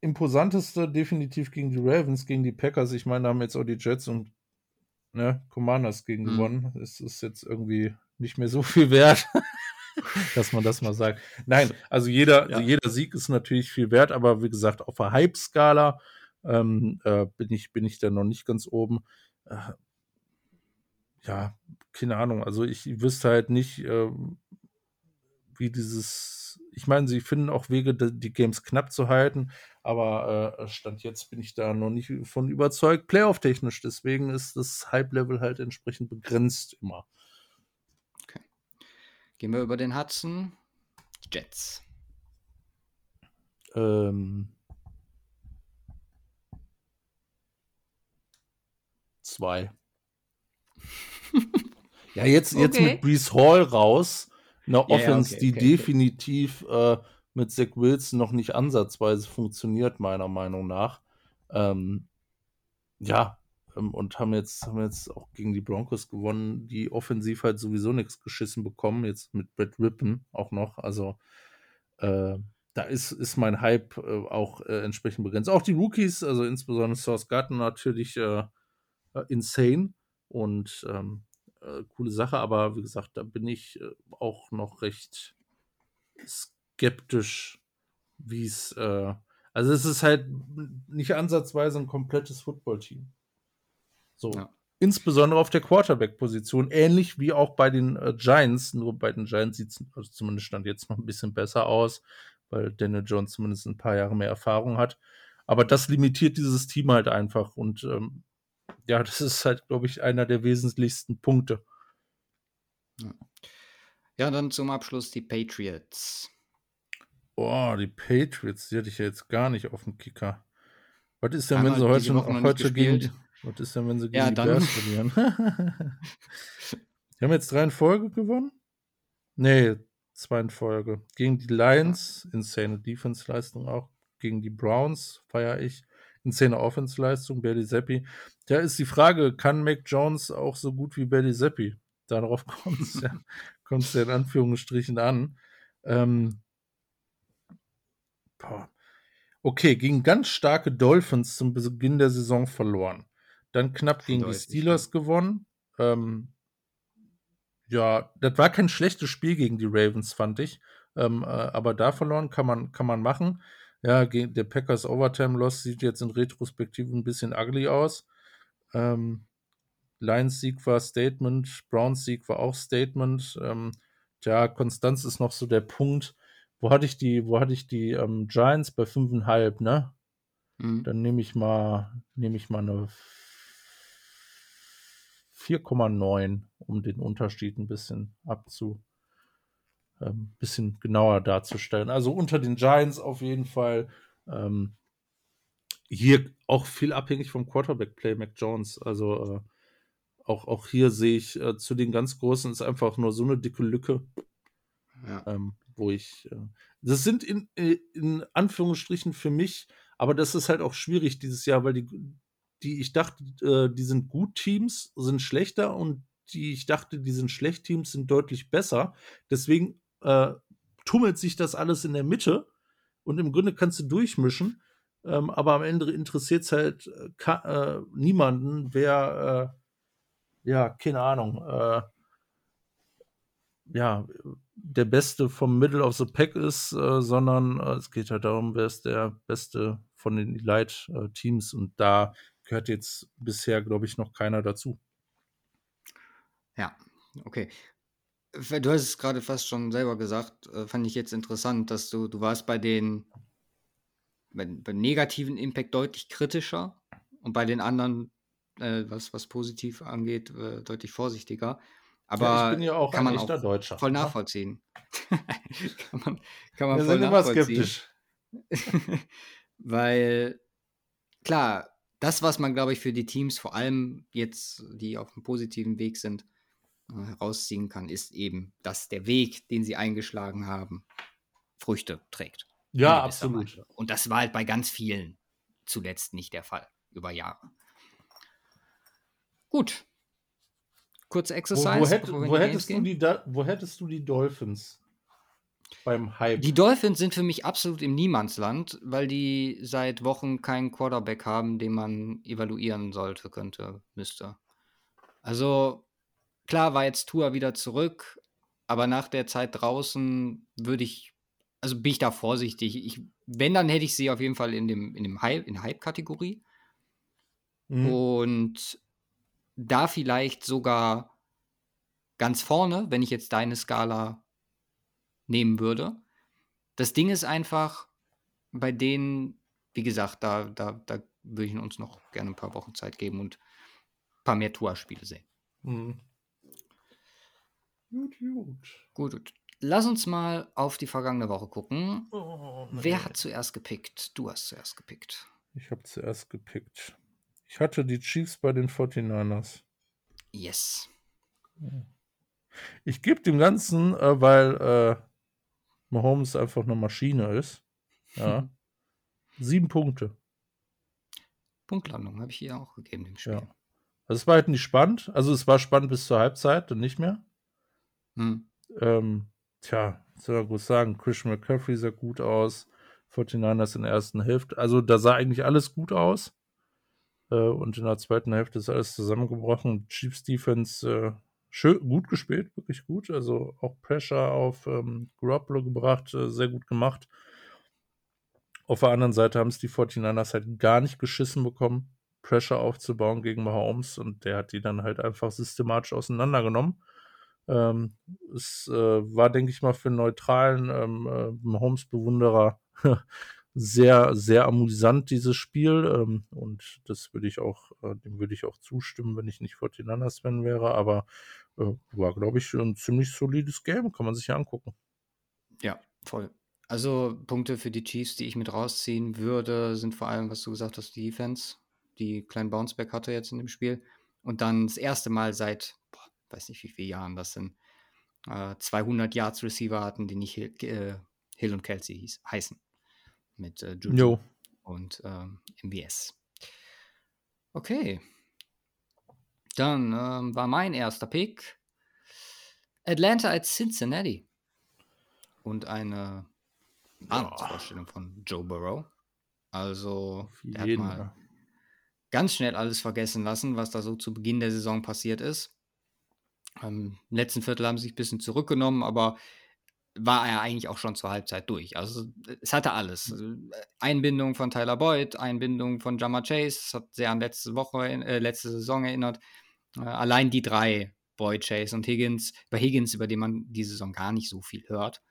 Speaker 2: imposanteste definitiv gegen die Ravens, gegen die Packers. Ich meine, da haben jetzt auch die Jets und ne, Commanders gegen mhm. gewonnen. Es ist jetzt irgendwie nicht mehr so viel wert, dass man das mal sagt. Nein, also jeder, ja. jeder Sieg ist natürlich viel wert, aber wie gesagt, auf der Hype-Skala ähm, äh, bin, ich, bin ich da noch nicht ganz oben. Äh, ja, keine Ahnung. Also ich wüsste halt nicht, äh, wie dieses. Ich meine, sie finden auch Wege, die Games knapp zu halten, aber äh, Stand jetzt bin ich da noch nicht von überzeugt, Playoff-technisch. Deswegen ist das Hype-Level halt entsprechend begrenzt immer.
Speaker 1: Okay. Gehen wir über den Hudson. Jets.
Speaker 2: Ähm. Zwei. ja, jetzt, jetzt
Speaker 1: Okay.
Speaker 2: mit Brees Hall raus. Eine
Speaker 1: Ja, ja,
Speaker 2: Offense,
Speaker 1: okay,
Speaker 2: die
Speaker 1: okay, okay.
Speaker 2: definitiv äh, mit Zach Wilson noch nicht ansatzweise funktioniert, meiner Meinung nach. Ähm, ja, ähm, und haben jetzt, haben jetzt auch gegen die Broncos gewonnen, die offensiv halt sowieso nichts geschissen bekommen, jetzt mit Brett Rippen auch noch. Also äh, da ist, ist mein Hype äh, auch äh, entsprechend begrenzt. Auch die Rookies, also insbesondere Source Garden natürlich äh, äh, insane und ähm, äh, coole Sache, aber wie gesagt, da bin ich äh, auch noch recht skeptisch, wie es. Äh, also, es ist halt nicht ansatzweise ein komplettes Footballteam. So.
Speaker 1: Ja.
Speaker 2: Insbesondere auf der Quarterback-Position, ähnlich wie auch bei den äh, Giants. Nur bei den Giants sieht es also zumindest stand jetzt noch ein bisschen besser aus, weil Daniel Jones zumindest ein paar Jahre mehr Erfahrung hat. Aber das limitiert dieses Team halt einfach. Und ähm, ja, das ist halt, glaube ich, einer der wesentlichsten Punkte.
Speaker 1: Ja, dann zum Abschluss die Patriots.
Speaker 2: Boah, die Patriots, die hatte ich ja jetzt gar nicht auf dem Kicker. Was ist denn,
Speaker 1: Haben
Speaker 2: wenn sie heute,
Speaker 1: noch
Speaker 2: heute gegen.
Speaker 1: gespielt.
Speaker 2: Was ist denn, wenn sie gegen
Speaker 1: Ja,
Speaker 2: die
Speaker 1: dann.
Speaker 2: Bears verlieren? die haben jetzt drei in Folge gewonnen? Nee, zwei in Folge. Gegen die Lions, insane Defense-Leistung auch. Gegen die Browns feiere ich. Insane Offense-Leistung, Bailey Zappi. Da ist die Frage, kann Mac Jones auch so gut wie Bailey Zappi? Darauf kommt es ja, kommt's ja in Anführungsstrichen an. Ähm. Okay, gegen ganz starke Dolphins zum Beginn der Saison verloren. Dann knapp gegen die
Speaker 1: Deutlich,
Speaker 2: Steelers gewonnen. Ähm, ja, das war kein schlechtes Spiel gegen die Ravens, fand ich. Ähm, äh, aber da verloren kann man, kann man machen. Ja, der Packers Overtime Loss sieht jetzt in Retrospektive ein bisschen ugly aus. Ähm, Lions Sieg war Statement, Browns Sieg war auch Statement. Ähm, tja, Konstanz ist noch so der Punkt. Wo hatte ich die, wo hatte ich die ähm, Giants bei 5,5, ne?
Speaker 1: Mhm.
Speaker 2: Dann nehme ich mal, nehme ich mal eine 4,9, um den Unterschied ein bisschen abzu, ähm, bisschen genauer darzustellen. Also unter den Giants auf jeden Fall. Ähm, hier auch viel abhängig vom Quarterback-Play, Mac Jones. Also äh, auch, auch hier sehe ich äh, zu den ganz Großen ist einfach nur so eine dicke Lücke,
Speaker 1: Ja.
Speaker 2: ähm, wo ich. Äh, das sind in, äh, in Anführungsstrichen für mich, aber das ist halt auch schwierig dieses Jahr, weil die, die ich dachte, äh, die sind gut Teams, sind schlechter und die ich dachte, die sind schlecht Teams, sind deutlich besser. Deswegen äh, tummelt sich das alles in der Mitte und im Grunde kannst du durchmischen. Ähm, aber am Ende interessiert es halt äh, äh, niemanden, wer, äh, ja, keine Ahnung, äh, ja, der Beste vom Middle of the Pack ist, äh, sondern äh, es geht halt darum, wer ist der Beste von den Elite-Teams und da gehört jetzt bisher, glaube ich, noch keiner dazu.
Speaker 1: Ja, okay. Du hast es gerade fast schon selber gesagt, äh, fand ich jetzt interessant, dass du, du warst bei den bei, beim negativen Impact deutlich kritischer und bei den anderen, äh, was, was positiv angeht, äh, deutlich vorsichtiger. Aber
Speaker 2: ja, ich bin ja auch
Speaker 1: kann man auch
Speaker 2: Deutscher.
Speaker 1: voll
Speaker 2: ne?
Speaker 1: nachvollziehen. kann man, kann man
Speaker 2: Wir
Speaker 1: voll
Speaker 2: sind immer skeptisch.
Speaker 1: Weil, klar, das, was man, glaube ich, für die Teams, vor allem jetzt, die auf einem positiven Weg sind, äh, herausziehen kann, ist eben, dass der Weg, den sie eingeschlagen haben, Früchte trägt.
Speaker 2: Ja, absolut.
Speaker 1: Weise. Und das war halt bei ganz vielen zuletzt nicht der Fall, über Jahre. Gut. Kurze
Speaker 2: Wo,
Speaker 1: Exercise.
Speaker 2: wo, hätt, wo,
Speaker 1: die Games
Speaker 2: hättest du die, wo hättest du die Dolphins beim Hype?
Speaker 1: Die Dolphins sind für mich absolut im Niemandsland, weil die seit Wochen keinen Quarterback haben, den man evaluieren sollte, könnte, müsste. Also, klar war jetzt Tua wieder zurück, aber nach der Zeit draußen würde ich, also bin ich da vorsichtig. Ich, wenn, dann hätte ich sie auf jeden Fall in dem, in dem Hype, in der Hype-Kategorie.
Speaker 2: Mhm.
Speaker 1: Und da vielleicht sogar ganz vorne, wenn ich jetzt deine Skala nehmen würde. Das Ding ist einfach, bei denen, wie gesagt, da, da, da würde ich uns noch gerne ein paar Wochen Zeit geben und ein paar mehr Tour-Spiele sehen. Mhm. Gut, gut. Gut, gut. Lass uns mal auf die vergangene Woche gucken. Oh, Wer hat zuerst gepickt? Du hast zuerst gepickt.
Speaker 2: Ich habe zuerst gepickt. Ich hatte die Chiefs bei den 49ers.
Speaker 1: Yes.
Speaker 2: Ich gebe dem Ganzen, äh, weil äh, Mahomes einfach eine Maschine ist. Ja. Sieben Punkte.
Speaker 1: Punktlandung habe ich hier auch gegeben im Spiel. Ja.
Speaker 2: Also es war halt nicht spannend. Also es war spannend bis zur Halbzeit und nicht mehr. Hm. Ähm, tja, soll man gut sagen, Christian McCaffrey sah gut aus. 49ers in der ersten Hälfte. Also da sah eigentlich alles gut aus. Äh, und in der zweiten Hälfte ist alles zusammengebrochen. Chiefs Defense äh, schön, gut gespielt, wirklich gut. Also auch Pressure auf ähm, Garoppolo gebracht, äh, sehr gut gemacht. Auf der anderen Seite haben es die 49ers halt gar nicht geschissen bekommen, Pressure aufzubauen gegen Mahomes und der hat die dann halt einfach systematisch auseinandergenommen. Ähm, es äh, war, denke ich mal, für einen neutralen ähm, äh, Mahomes-Bewunderer sehr, sehr amüsant, dieses Spiel. Ähm, und das würde ich auch, äh, dem würde ich auch zustimmen, wenn ich nicht 49ers-Fan wäre. Aber äh, war, glaube ich, ein ziemlich solides Game, kann man sich ja angucken.
Speaker 1: Ja, voll. Also Punkte für die Chiefs, die ich mit rausziehen würde, sind vor allem, was du gesagt hast, die Defense, die kleinen Bounceback hatte jetzt in dem Spiel. Und dann das erste Mal seit, weiß nicht wie viele Jahren das sind, äh, 200 Yards Receiver hatten, die nicht Hill, äh, Hill und Kelsey hieß, heißen. Mit äh, Juju und ähm, MBS. Okay, dann ähm, war mein erster Pick Atlanta als Cincinnati. Und eine Vorstellung von Joe Burrow. Also, der hat mal ganz schnell alles vergessen lassen, was da so zu Beginn der Saison passiert ist. Ähm, Im letzten Viertel haben sie sich ein bisschen zurückgenommen, aber war er eigentlich auch schon zur Halbzeit durch. Also es hatte alles. Einbindung von Tyler Boyd, Einbindung von Jammer Chase, das hat sehr an letzte Woche, äh, letzte Saison erinnert. Äh, allein die drei, Boyd, Chase und Higgins, bei Higgins, über den man die Saison gar nicht so viel hört,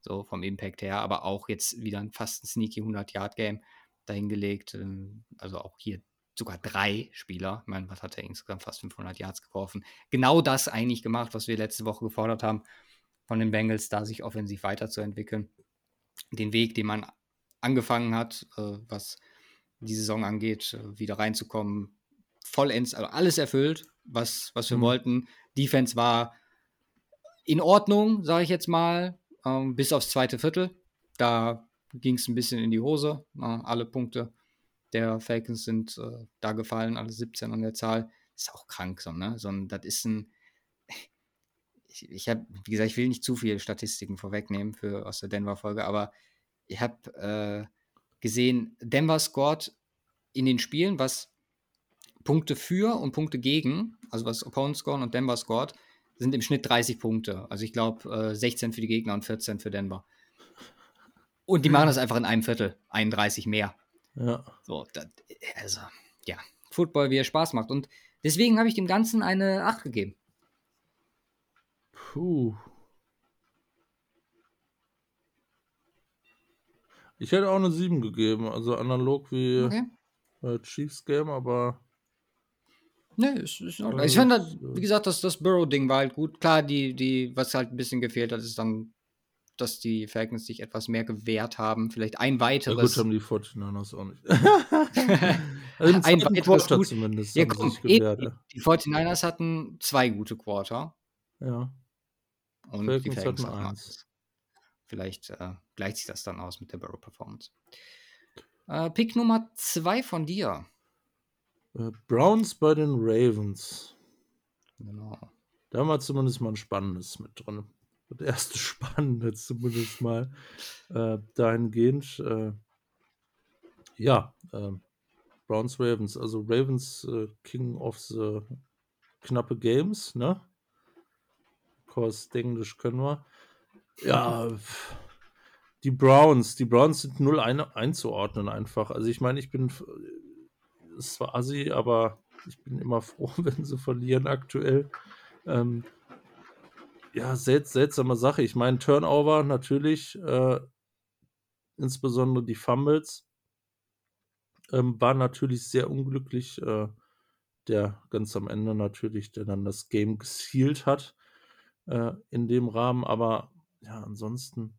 Speaker 1: so vom Impact her, aber auch jetzt wieder ein fast ein sneaky 100-Yard-Game dahingelegt. Ähm, also auch hier sogar drei Spieler. Ich meine, was hat er insgesamt fast 500 Yards geworfen? Genau das eigentlich gemacht, was wir letzte Woche gefordert haben von den Bengals, da sich offensiv weiterzuentwickeln. Den Weg, den man angefangen hat, äh, was die Saison angeht, äh, wieder reinzukommen, vollends, also alles erfüllt, was, was wir mhm. wollten. Defense war in Ordnung, sage ich jetzt mal, ähm, bis aufs zweite Viertel. Da ging es ein bisschen in die Hose. Äh, alle Punkte der Falcons sind äh, da gefallen, alle 17 an der Zahl. Ist auch krank, so, ne? So das ist ein, ich, ich habe, wie gesagt, ich will nicht zu viele Statistiken vorwegnehmen für, aus der Denver-Folge, aber ich habe äh, gesehen, Denver scored in den Spielen, was Punkte für und Punkte gegen, also was Opponent scoren und Denver scored, sind im Schnitt 30 Punkte. Also ich glaube äh, 16 für die Gegner und 14 für Denver. Und die machen das einfach in einem Viertel, 31 mehr.
Speaker 2: Ja.
Speaker 1: So, das, also, ja, Football, wie er Spaß macht. Und deswegen habe ich dem Ganzen eine 8 gegeben.
Speaker 2: Puh. Ich hätte auch eine 7 gegeben, also analog wie okay. äh, Chiefs Game, aber.
Speaker 1: Ne, ist, ist in Ich fand, halt, wie gesagt, das, das Burrow-Ding war halt gut. Klar, die, die, was halt ein bisschen gefehlt hat, ist dann, dass die Falcons sich etwas mehr gewehrt haben. Vielleicht ein weiteres. Ja,
Speaker 2: gut, haben die 49ers auch nicht.
Speaker 1: also ein weiteres Quarter zumindest. Ja, komm, Die 49ers hatten zwei gute Quarter.
Speaker 2: Ja.
Speaker 1: Und Falcons die Falcons hatten eins. Vielleicht äh, gleicht sich das dann aus mit der Burrow-Performance. Äh, Pick Nummer zwei von dir.
Speaker 2: Äh, Browns bei den Ravens.
Speaker 1: Genau.
Speaker 2: Da haben wir zumindest mal ein Spannendes mit drin. Das erste Spannende zumindest mal äh, dahingehend. Äh, ja, äh, Browns Ravens. Also Ravens äh, King of the knappe Games, ne? Kurs Englisch können wir. Ja, die Browns, die Browns sind null ein, einzuordnen einfach. Also ich meine, ich bin, es war assi, aber Ich bin immer froh, wenn sie verlieren aktuell. Ähm, ja, sel seltsame Sache. Ich meine, Turnover natürlich, äh, insbesondere die Fumbles, ähm, war natürlich sehr unglücklich. Äh, der ganz am Ende natürlich, der dann das Game gesealt hat äh, in dem Rahmen. Aber ja, ansonsten,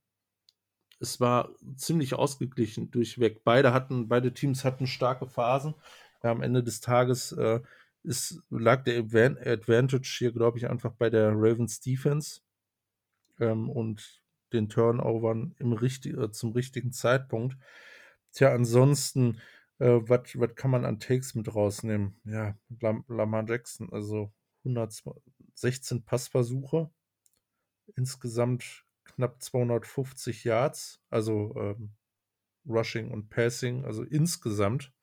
Speaker 2: es war ziemlich ausgeglichen durchweg. Beide hatten, beide Teams hatten starke Phasen. Ja, am Ende des Tages äh, ist, lag der Advantage hier, glaube ich, einfach bei der Ravens Defense ähm, und den Turnovern im richtig, äh, zum richtigen Zeitpunkt. Tja, ansonsten, äh, was kann man an Takes mit rausnehmen? Ja, Lam Lamar Jackson, also 116 Passversuche, insgesamt knapp 250 Yards, also ähm, Rushing und Passing, also insgesamt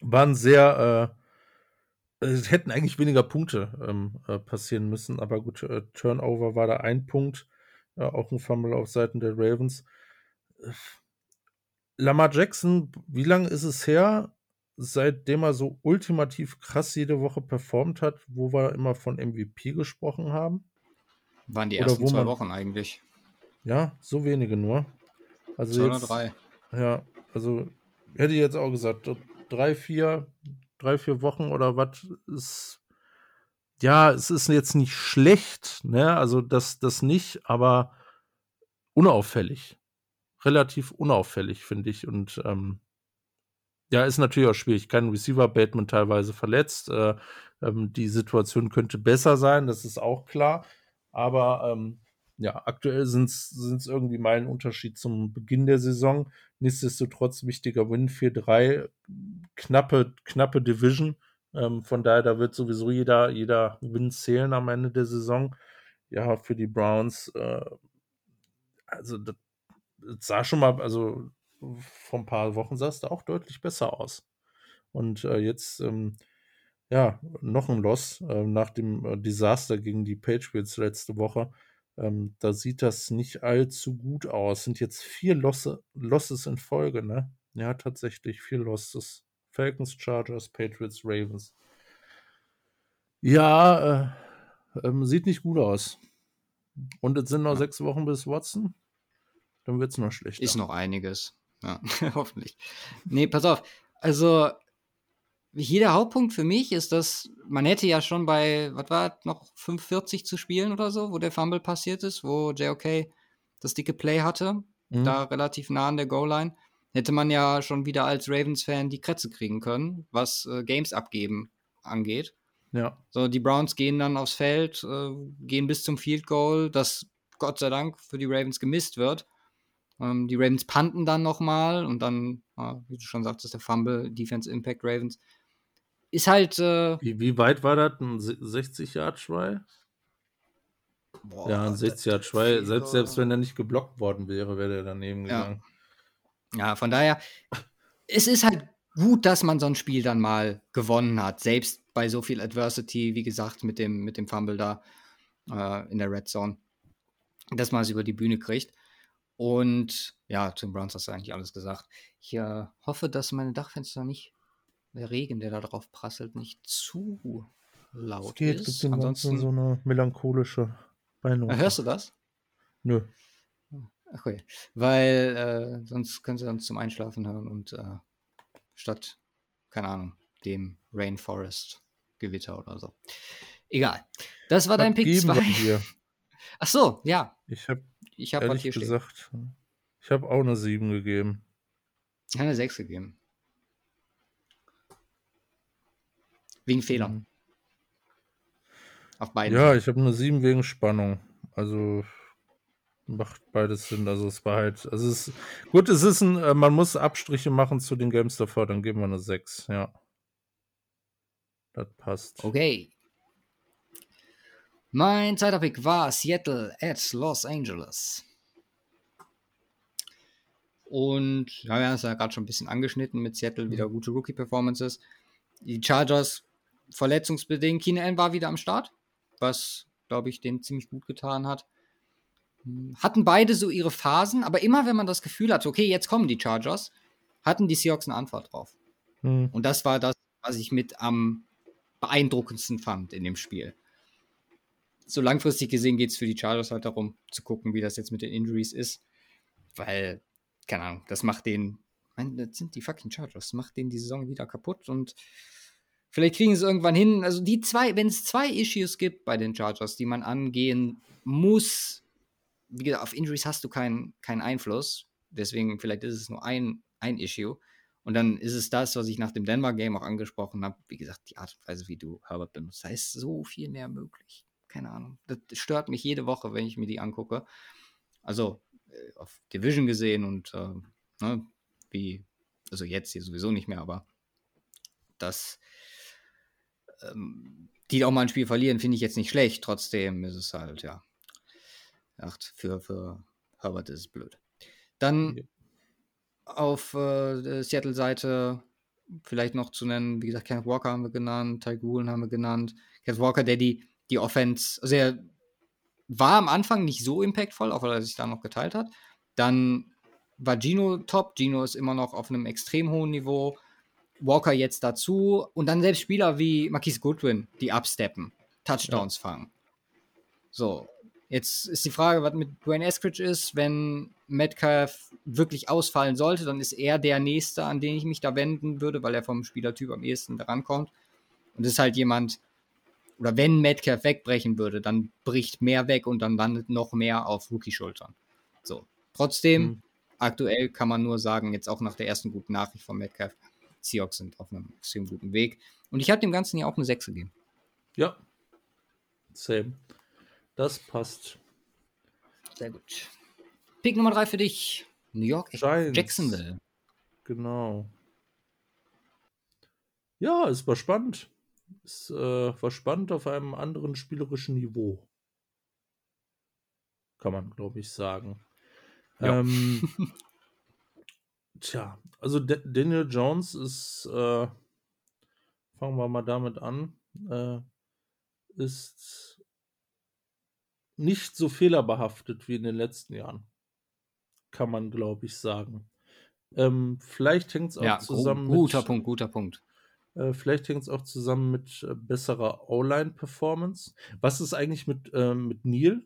Speaker 2: waren sehr, äh, es hätten eigentlich weniger Punkte ähm, äh, passieren müssen, aber gut, äh, Turnover war da ein Punkt, äh, auch ein Fumble auf Seiten der Ravens. Äh, Lamar Jackson, wie lange ist es her, seitdem er so ultimativ krass jede Woche performt hat, wo wir immer von MVP gesprochen haben?
Speaker 1: Waren die ersten zwei man, Wochen eigentlich.
Speaker 2: Ja, so wenige nur. Also zwei oder drei. Ja, also hätte ich jetzt auch gesagt, drei, vier, drei, vier Wochen oder was ist. Ja, es ist jetzt nicht schlecht, ne? Also das, das nicht, aber unauffällig. Relativ unauffällig, finde ich. Und ähm, ja, ist natürlich auch schwierig. Kein Receiver, Bateman teilweise verletzt. Äh, ähm, die Situation könnte besser sein, das ist auch klar. Aber ähm, ja, aktuell sind es irgendwie mal ein Unterschied zum Beginn der Saison. Nichtsdestotrotz wichtiger Win 4-3, knappe, knappe Division. Ähm, von daher, da wird sowieso jeder, jeder Win zählen am Ende der Saison. Ja, für die Browns, äh, also das, das sah schon mal, also vor ein paar Wochen sah es da auch deutlich besser aus. Und äh, jetzt, ähm, ja, noch ein Loss äh, nach dem äh, Desaster gegen die Patriots letzte Woche. Ähm, da sieht das nicht allzu gut aus. Sind jetzt vier Losse, Losses in Folge, ne? Ja, tatsächlich vier Losses. Falcons, Chargers, Patriots, Ravens. Ja, äh, ähm, sieht nicht gut aus. Und es sind noch ja. sechs Wochen bis Watson. Dann wird es noch schlechter.
Speaker 1: Ist noch einiges. Ja, hoffentlich. Nee, pass auf. Also, hier der Hauptpunkt für mich ist, dass man hätte ja schon bei, was war, noch 45 zu spielen oder so, wo der Fumble passiert ist, wo JOK das dicke Play hatte, mhm. da relativ nah an der Goal-Line, hätte man ja schon wieder als Ravens-Fan die Kretze kriegen können, was äh, Games abgeben angeht.
Speaker 2: Ja.
Speaker 1: So, die Browns gehen dann aufs Feld, äh, gehen bis zum Field Goal, das Gott sei Dank für die Ravens gemisst wird. Ähm, die Ravens panten dann nochmal und dann, äh, wie du schon sagtest, der Fumble, Defense Impact Ravens ist halt. Äh,
Speaker 2: wie, wie weit war das? Ein 60 Yard Try? ja, ein 60 Yard Try. Selbst, selbst wenn er nicht geblockt worden wäre, wäre er daneben
Speaker 1: ja.
Speaker 2: gegangen.
Speaker 1: Ja, von daher, es ist halt gut, dass man so ein Spiel dann mal gewonnen hat. Selbst bei so viel Adversity, wie gesagt, mit dem, mit dem Fumble da äh, in der Red Zone, dass man es über die Bühne kriegt. Und ja, zum Browns hast du eigentlich alles gesagt. Ich äh, hoffe, dass meine Dachfenster nicht der Regen, der da drauf prasselt, nicht zu laut geht, ist.
Speaker 2: Gibt Ansonsten so eine melancholische
Speaker 1: Beinung. Hörst du das?
Speaker 2: Nö.
Speaker 1: Okay, weil äh, sonst können sie uns zum Einschlafen hören und äh, statt, keine Ahnung, dem Rainforest Gewitter oder so. Egal. Das war dein Pick 2. Ach so, ja.
Speaker 2: Ich habe ich hab ehrlich gesagt, stehen. ich habe auch eine 7 gegeben.
Speaker 1: Ich habe eine 6 gegeben. Wegen Fehlern. Mhm.
Speaker 2: Auf beiden. Ja, ich habe eine 7 wegen Spannung. Also macht beides Sinn. Also es war halt, also es ist, gut, es ist ein, äh, man muss Abstriche machen zu den Games davor, dann geben wir eine 6, ja. Das passt.
Speaker 1: Okay. Mein zweiter Pick war Seattle at Los Angeles. Und ja, wir haben es ja gerade schon ein bisschen angeschnitten mit Seattle, wieder mhm. gute Rookie-Performances. Die Chargers verletzungsbedingt. Keenan war wieder am Start, was, glaube ich, den ziemlich gut getan hat. Hatten beide so ihre Phasen, aber immer wenn man das Gefühl hat, okay, jetzt kommen die Chargers, hatten die Seahawks eine Antwort drauf. Mhm. Und das war das, was ich mit am beeindruckendsten fand in dem Spiel. So langfristig gesehen geht es für die Chargers halt darum, zu gucken, wie das jetzt mit den Injuries ist. Weil, keine Ahnung, das macht den, das sind die fucking Chargers, das macht den die Saison wieder kaputt und vielleicht kriegen sie es irgendwann hin. Also die zwei, wenn es zwei Issues gibt bei den Chargers, die man angehen muss, wie gesagt, auf Injuries hast du keinen keinen Einfluss. Deswegen, vielleicht ist es nur ein, ein Issue. Und dann ist es das, was ich nach dem Denver-Game auch angesprochen habe. Wie gesagt, die Art und Weise, wie du Herbert benutzt. Da ist so viel mehr möglich. Keine Ahnung. Das stört mich jede Woche, wenn ich mir die angucke. Also äh, auf Division gesehen und äh, ne, wie, also jetzt hier sowieso nicht mehr, aber ähm, die auch mal ein Spiel verlieren, finde ich jetzt nicht schlecht. Trotzdem ist es halt, ja. Ach, für, für Herbert ist es blöd. Dann ja. auf äh, Seattle-Seite vielleicht noch zu nennen, wie gesagt, Kenneth Walker haben wir genannt, Ty Gruen haben wir genannt. Kenneth Walker, der die, die Offense, also er war am Anfang nicht so impactvoll, auch weil er sich da noch geteilt hat. Dann war Gino top. Gino ist immer noch auf einem extrem hohen Niveau. Walker jetzt dazu. Und dann selbst Spieler wie Marquise Goodwin, die absteppen, Touchdowns ja. fangen. So, Jetzt ist die Frage, was mit Dwayne Eskridge ist. Wenn Metcalf wirklich ausfallen sollte, dann ist er der Nächste, an den ich mich da wenden würde, weil er vom Spielertyp am ehesten daran kommt. Und das ist halt jemand, oder wenn Metcalf wegbrechen würde, dann bricht mehr weg und dann landet noch mehr auf Rookie-Schultern. So. Trotzdem, mhm. aktuell kann man nur sagen, jetzt auch nach der ersten guten Nachricht von Metcalf, Seahawks sind auf einem extrem guten Weg. Und ich habe dem Ganzen ja auch eine 6 gegeben.
Speaker 2: Ja. Same. Das passt.
Speaker 1: Sehr gut. Pick Nummer 3 für dich. New York, Giants. Jacksonville.
Speaker 2: Genau. Ja, es war spannend. Es äh, war spannend auf einem anderen spielerischen Niveau. Kann man, glaube ich, sagen. Ja. Ähm, tja, also D Daniel Jones ist, äh, fangen wir mal damit an, äh, ist nicht so fehlerbehaftet wie in den letzten Jahren. Kann man, glaube ich, sagen. Ähm, vielleicht hängt es auch ja, zusammen
Speaker 1: guter mit. Punkt, guter Punkt.
Speaker 2: Äh, vielleicht hängt es auch zusammen mit äh, besserer O-Line-Performance. Was ist eigentlich mit, äh, mit Neil?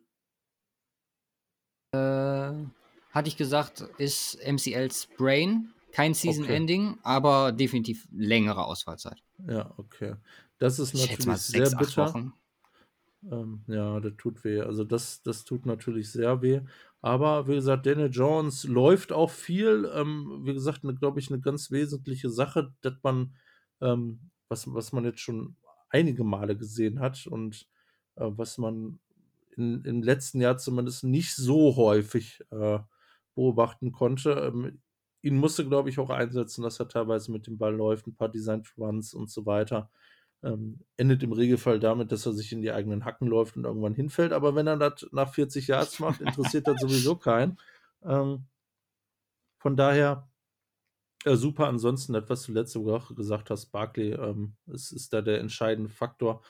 Speaker 1: Äh, hatte ich gesagt, ist MCL's Brain. Kein Season-Ending, okay. aber definitiv längere Ausfallzeit.
Speaker 2: Ja, okay. Das ist natürlich sehr sechs, bitter. Wochen. Ähm, ja, das tut weh. Also das, das tut natürlich sehr weh. Aber wie gesagt, Daniel Jones läuft auch viel. Ähm, wie gesagt, glaube ich, eine ganz wesentliche Sache, dass man, ähm, was, was man jetzt schon einige Male gesehen hat und äh, was man in, im letzten Jahr zumindest nicht so häufig äh, beobachten konnte. Ähm, ihn musste, glaube ich, auch einsetzen, dass er teilweise mit dem Ball läuft, ein paar Design Runs und so weiter. Ähm, endet im Regelfall damit, dass er sich in die eigenen Hacken läuft und irgendwann hinfällt. Aber wenn er das nach 40 Yards macht, interessiert das sowieso keinen. Ähm, von daher äh, super. Ansonsten, das, was du letzte Woche gesagt hast, Barkley, ähm, ist, ist da der entscheidende Faktor.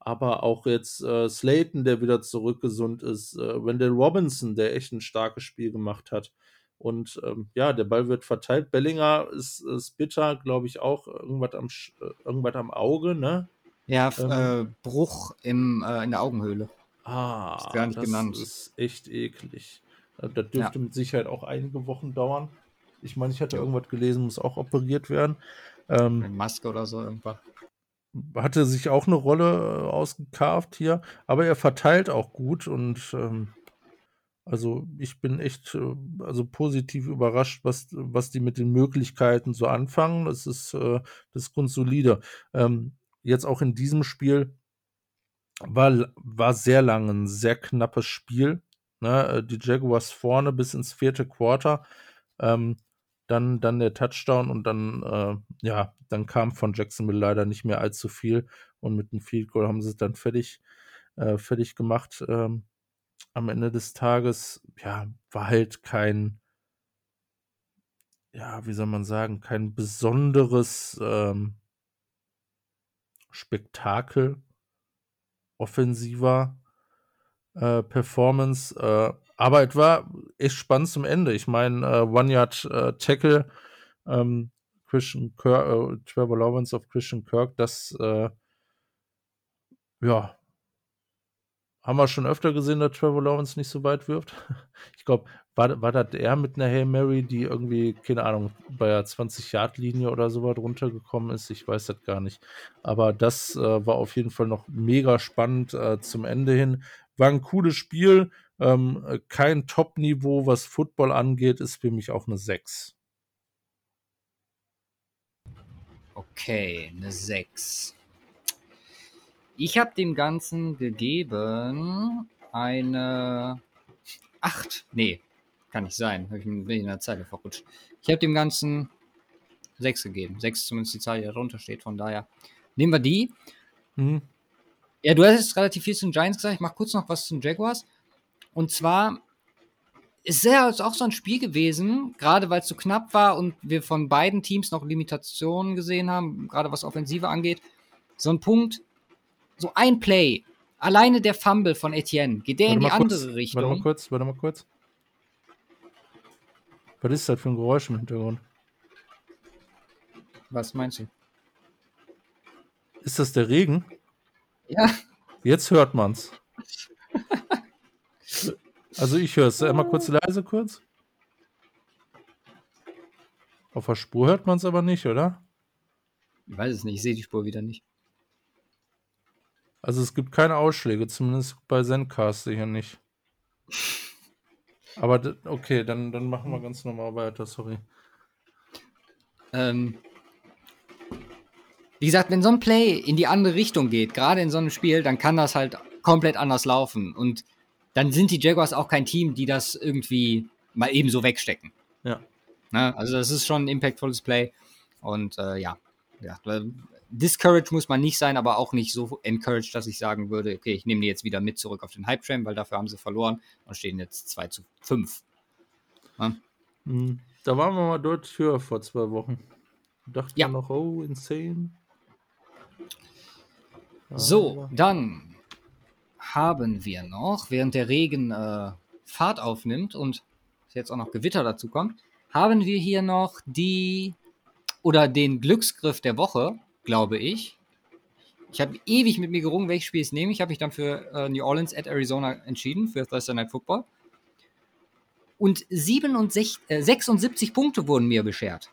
Speaker 2: Aber auch jetzt äh, Slayton, der wieder zurückgesund ist, äh, Wendell Robinson, der echt ein starkes Spiel gemacht hat. Und ähm, ja, der Ball wird verteilt. Bellinger ist, ist bitter, glaube ich, auch irgendwas am, äh, irgendwas am Auge, ne?
Speaker 1: Ja, ähm, äh, Bruch im, äh, in der Augenhöhle.
Speaker 2: Ah, ist gar nicht das genannt. ist echt eklig. Äh, das dürfte ja. mit Sicherheit auch einige Wochen dauern. Ich meine, ich hatte ja. irgendwas gelesen, muss auch operiert werden.
Speaker 1: Ähm, Eine Maske oder so irgendwas.
Speaker 2: Hatte sich auch eine Rolle äh, ausgekarft hier, aber er verteilt auch gut und ähm, also ich bin echt äh, also positiv überrascht, was, was die mit den Möglichkeiten so anfangen. Das ist, äh, das grundsolide. Ähm, jetzt auch in diesem Spiel war, war sehr lang ein sehr knappes Spiel. Ne? Äh, die Jaguars vorne bis ins vierte Quarter. Ähm, dann, dann der Touchdown und dann, äh, ja, dann kam von Jacksonville leider nicht mehr allzu viel. Und mit dem Field Goal haben sie es dann fertig, äh, fertig gemacht. Ähm, am Ende des Tages, ja, war halt kein, ja, wie soll man sagen, kein besonderes ähm, Spektakel offensiver äh, Performance. Äh, aber es war echt spannend zum Ende. Ich meine, äh, One-Yard-Tackle, äh, ähm, Christian Kirk, äh, Trevor Lawrence auf Christian Kirk, das äh, ja, haben wir schon öfter gesehen, dass Trevor Lawrence nicht so weit wirft. Ich glaube, war, war das er mit einer Hail Mary, die irgendwie, keine Ahnung, bei der 20-Yard-Linie oder so weit runtergekommen ist? Ich weiß das gar nicht. Aber das äh, war auf jeden Fall noch mega spannend äh, zum Ende hin. War ein cooles Spiel. Ähm, kein Top-Niveau, was Football angeht, ist für mich auch eine 6.
Speaker 1: Okay, eine 6. Ich habe dem Ganzen gegeben eine 8. Nee, kann nicht sein. Hab ich bin in der Zeile verrutscht. Ich habe dem Ganzen 6 gegeben. 6 zumindest die Zahl, die darunter steht. Von daher nehmen wir die. Mhm. Ja, du hast jetzt relativ viel zu den Giants gesagt. Ich mache kurz noch was zu den Jaguars. Und zwar ist ja auch so ein Spiel gewesen, gerade weil es so knapp war und wir von beiden Teams noch Limitationen gesehen haben, gerade was Offensive angeht. So ein Punkt, so ein Play, alleine der Fumble von Etienne, geht der warte in die andere
Speaker 2: kurz,
Speaker 1: Richtung.
Speaker 2: Warte mal kurz, warte mal kurz. Was ist das für ein Geräusch im Hintergrund?
Speaker 1: Was meinst du?
Speaker 2: Ist das der Regen?
Speaker 1: Ja.
Speaker 2: Jetzt hört man's. also ich höre es. Einmal kurz leise kurz. Auf der Spur hört man es aber nicht, oder?
Speaker 1: Ich weiß es nicht, ich sehe die Spur wieder nicht.
Speaker 2: Also es gibt keine Ausschläge, zumindest bei Zencast sicher nicht. Aber okay, dann, dann machen wir ganz normal weiter, sorry.
Speaker 1: Ähm, wie gesagt, wenn so ein Play in die andere Richtung geht, gerade in so einem Spiel, dann kann das halt komplett anders laufen. Und dann sind die Jaguars auch kein Team, die das irgendwie mal eben so wegstecken.
Speaker 2: Ja.
Speaker 1: Ne? also das ist schon ein impactvolles Play. Und äh, ja, ja, discouraged muss man nicht sein, aber auch nicht so encouraged, dass ich sagen würde, okay, ich nehme die jetzt wieder mit zurück auf den Hype-Train, weil dafür haben sie verloren und stehen jetzt 2 zu 5.
Speaker 2: Ja? Hm, da waren wir mal deutlich höher vor zwei Wochen. Dachten ja. noch, oh, insane.
Speaker 1: So, dann haben wir noch, während der Regen äh, Fahrt aufnimmt und jetzt auch noch Gewitter dazu kommt, haben wir hier noch die oder den Glücksgriff der Woche glaube ich. Ich habe ewig mit mir gerungen, welches Spiel ich nehme. Ich habe mich dann für äh, New Orleans at Arizona entschieden, für Thursday Night Football. Und 67, äh, 76 Punkte wurden mir beschert.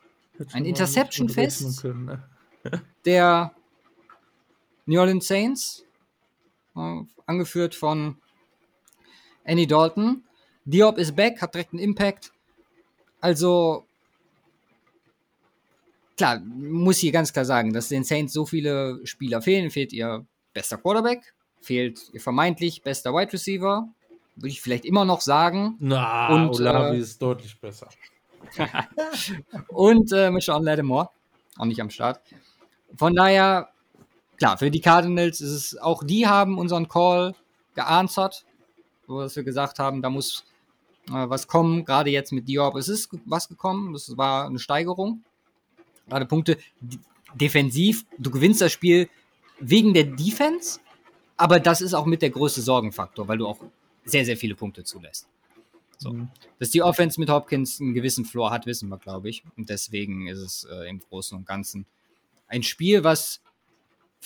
Speaker 1: Ein Interception-Fest ne? der New Orleans Saints, angeführt von Annie Dalton. Diop ist back, hat direkt einen Impact. Also klar, muss hier ganz klar sagen, dass den Saints so viele Spieler fehlen. Fehlt ihr bester Quarterback, fehlt ihr vermeintlich bester Wide Receiver, würde ich vielleicht immer noch sagen.
Speaker 2: Na, und Olavi äh, ist deutlich besser.
Speaker 1: und äh, Sean Lattimore, auch nicht am Start. Von daher, klar, für die Cardinals ist es, auch die haben unseren Call geanswert, wo wir gesagt haben, da muss äh, was kommen, gerade jetzt mit Diop. Es ist was gekommen, das war eine Steigerung gerade Punkte. Defensiv, du gewinnst das Spiel wegen der Defense, aber das ist auch mit der größte Sorgenfaktor, weil du auch sehr, sehr viele Punkte zulässt. So. Mhm. Dass die Offense mit Hopkins einen gewissen Floor hat, wissen wir, glaube ich. Und deswegen ist es äh, im Großen und Ganzen ein Spiel, was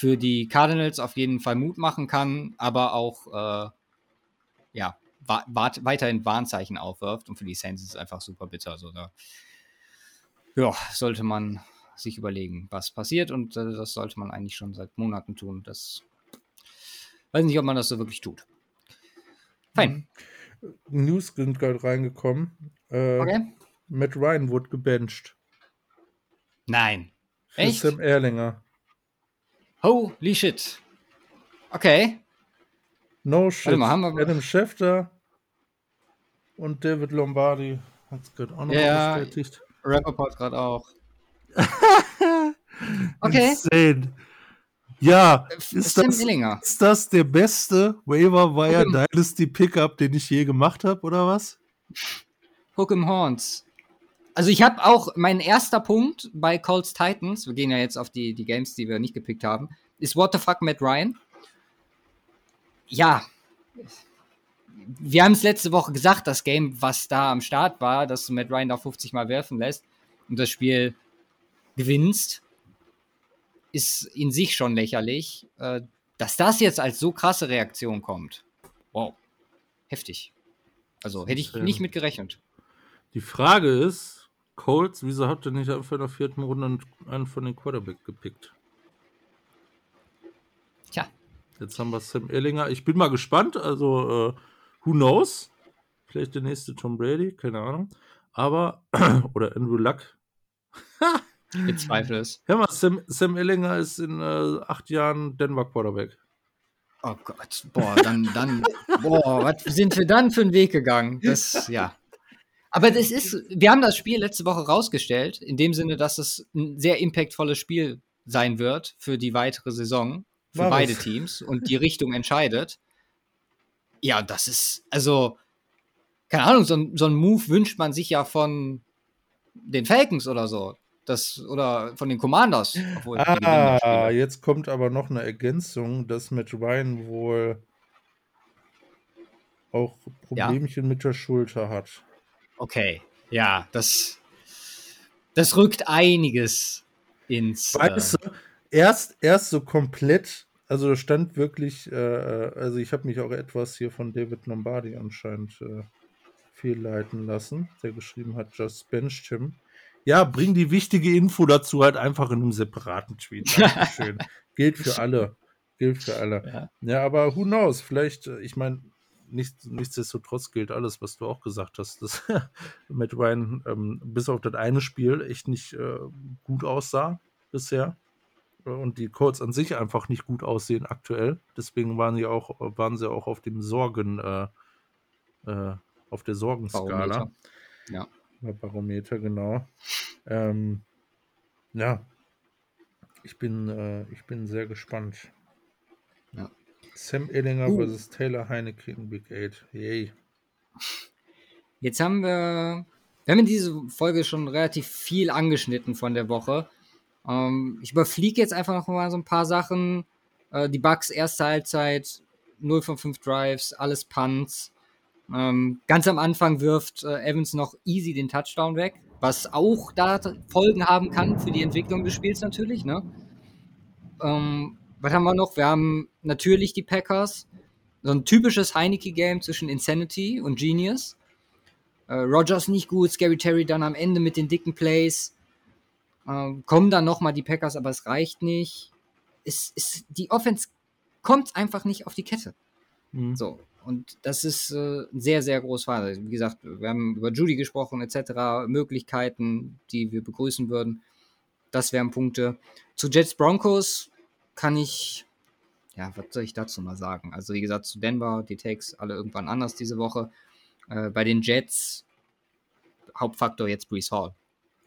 Speaker 1: für die Cardinals auf jeden Fall Mut machen kann, aber auch äh, ja, wa weiterhin Warnzeichen aufwirft. Und für die Saints ist es einfach super bitter. Also da ja, sollte man sich überlegen, was passiert. Und äh, das sollte man eigentlich schon seit Monaten tun. Das weiß nicht, ob man das so wirklich tut. Fein.
Speaker 2: Mhm. News sind gerade reingekommen. Äh, okay. Matt Ryan wurde gebencht.
Speaker 1: Nein.
Speaker 2: Für Echt? Sam Erlinger.
Speaker 1: Holy shit. Okay.
Speaker 2: No shit. Mal, haben wir Adam Schefter und David Lombardi hat es gerade auch noch
Speaker 1: ja, bestätigt. Rappaport gerade auch.
Speaker 2: okay. Insane. Ja, ist das, ist das der beste Waiver Wire. Dynasty Pickup, den ich je gemacht habe, oder was?
Speaker 1: Hook 'em Horns. Also ich habe auch, mein erster Punkt bei Colts Titans, wir gehen ja jetzt auf die, die Games, die wir nicht gepickt haben, ist What the fuck Matt Ryan. Ja, wir haben es letzte Woche gesagt, das Game, was da am Start war, dass Matt Ryan da 50 Mal werfen lässt und das Spiel gewinnst, ist in sich schon lächerlich. Äh, dass das jetzt als so krasse Reaktion kommt. Wow. Heftig. Also hätte ich nicht mit gerechnet.
Speaker 2: Die Frage ist, Colts, wieso habt ihr nicht einfach in der vierten Runde einen von den Quarterback gepickt?
Speaker 1: Tja.
Speaker 2: Jetzt haben wir Sam Ellinger. Ich bin mal gespannt. Also, äh, who knows? Vielleicht der nächste Tom Brady, keine Ahnung. Aber, oder Andrew Luck.
Speaker 1: Bezweifle es.
Speaker 2: Hör mal, Sam, Sam Ellinger ist in äh, acht Jahren Denver Quarterback.
Speaker 1: Oh Gott, boah, dann, dann, boah, was sind wir dann für einen Weg gegangen? Das, ja. Aber das ist, wir haben das Spiel letzte Woche rausgestellt, in dem Sinne, dass es ein sehr impactvolles Spiel sein wird für die weitere Saison, für War beide was? Teams und die Richtung entscheidet. Ja, das ist, also, keine Ahnung, so, so ein Move wünscht man sich ja von den Falcons oder so. Das, oder von den Commanders.
Speaker 2: ah, jetzt kommt aber noch eine Ergänzung, dass Matt Ryan wohl auch Problemchen ja. mit der Schulter hat.
Speaker 1: Okay, ja, das, das rückt einiges ins.
Speaker 2: Weißt äh, du, erst, erst so komplett, also da stand wirklich, äh, äh also ich habe mich auch etwas hier von David Lombardi anscheinend äh, fehlleiten lassen, der geschrieben hat, just benched him. Ja, bring die wichtige Info dazu halt einfach in einem separaten Tweet. Dankeschön. Gilt für alle. Gilt für alle. Ja. ja, aber who knows? Vielleicht, äh, ich meine, nicht, nichtsdestotrotz gilt alles, was du auch gesagt hast, dass Matt Ryan ähm, bis auf das eine Spiel echt nicht äh, gut aussah bisher. Und die Colts an sich einfach nicht gut aussehen aktuell. Deswegen waren sie auch, waren sie auch auf dem Sorgen, äh, äh, auf der Sorgenskala.
Speaker 1: Barometer. Ja.
Speaker 2: Barometer, genau. Ähm, ja, ich bin, äh, ich bin sehr gespannt. Sam Ellinger uh. versus Taylor Heineke in Big 8. Yay.
Speaker 1: Jetzt haben wir, wir haben in dieser Folge schon relativ viel angeschnitten von der Woche. Ähm, ich überfliege jetzt einfach noch mal so ein paar Sachen. Äh, die Bugs erste Halbzeit, 0 von 5 Drives, alles Punts. Ähm, ganz am Anfang wirft äh, Evans noch easy den Touchdown weg, was auch da Folgen haben kann für die Entwicklung des Spiels natürlich. Ne? Ähm, was haben wir noch? Wir haben natürlich die Packers. So ein typisches Heineke-Game zwischen Insanity und Genius. Äh, Rogers nicht gut, Scary Terry dann am Ende mit den dicken Plays. Äh, kommen dann nochmal die Packers, aber es reicht nicht. Es, es, die Offense kommt einfach nicht auf die Kette. Mhm. So. Und das ist äh, sehr, sehr groß Fall. Wie gesagt, wir haben über Judy gesprochen, etc., Möglichkeiten, die wir begrüßen würden. Das wären Punkte. Zu Jets Broncos kann ich, ja, was soll ich dazu mal sagen? Also, wie gesagt, zu Denver, die Takes alle irgendwann anders diese Woche. Äh, bei den Jets, Hauptfaktor jetzt Brees Hall.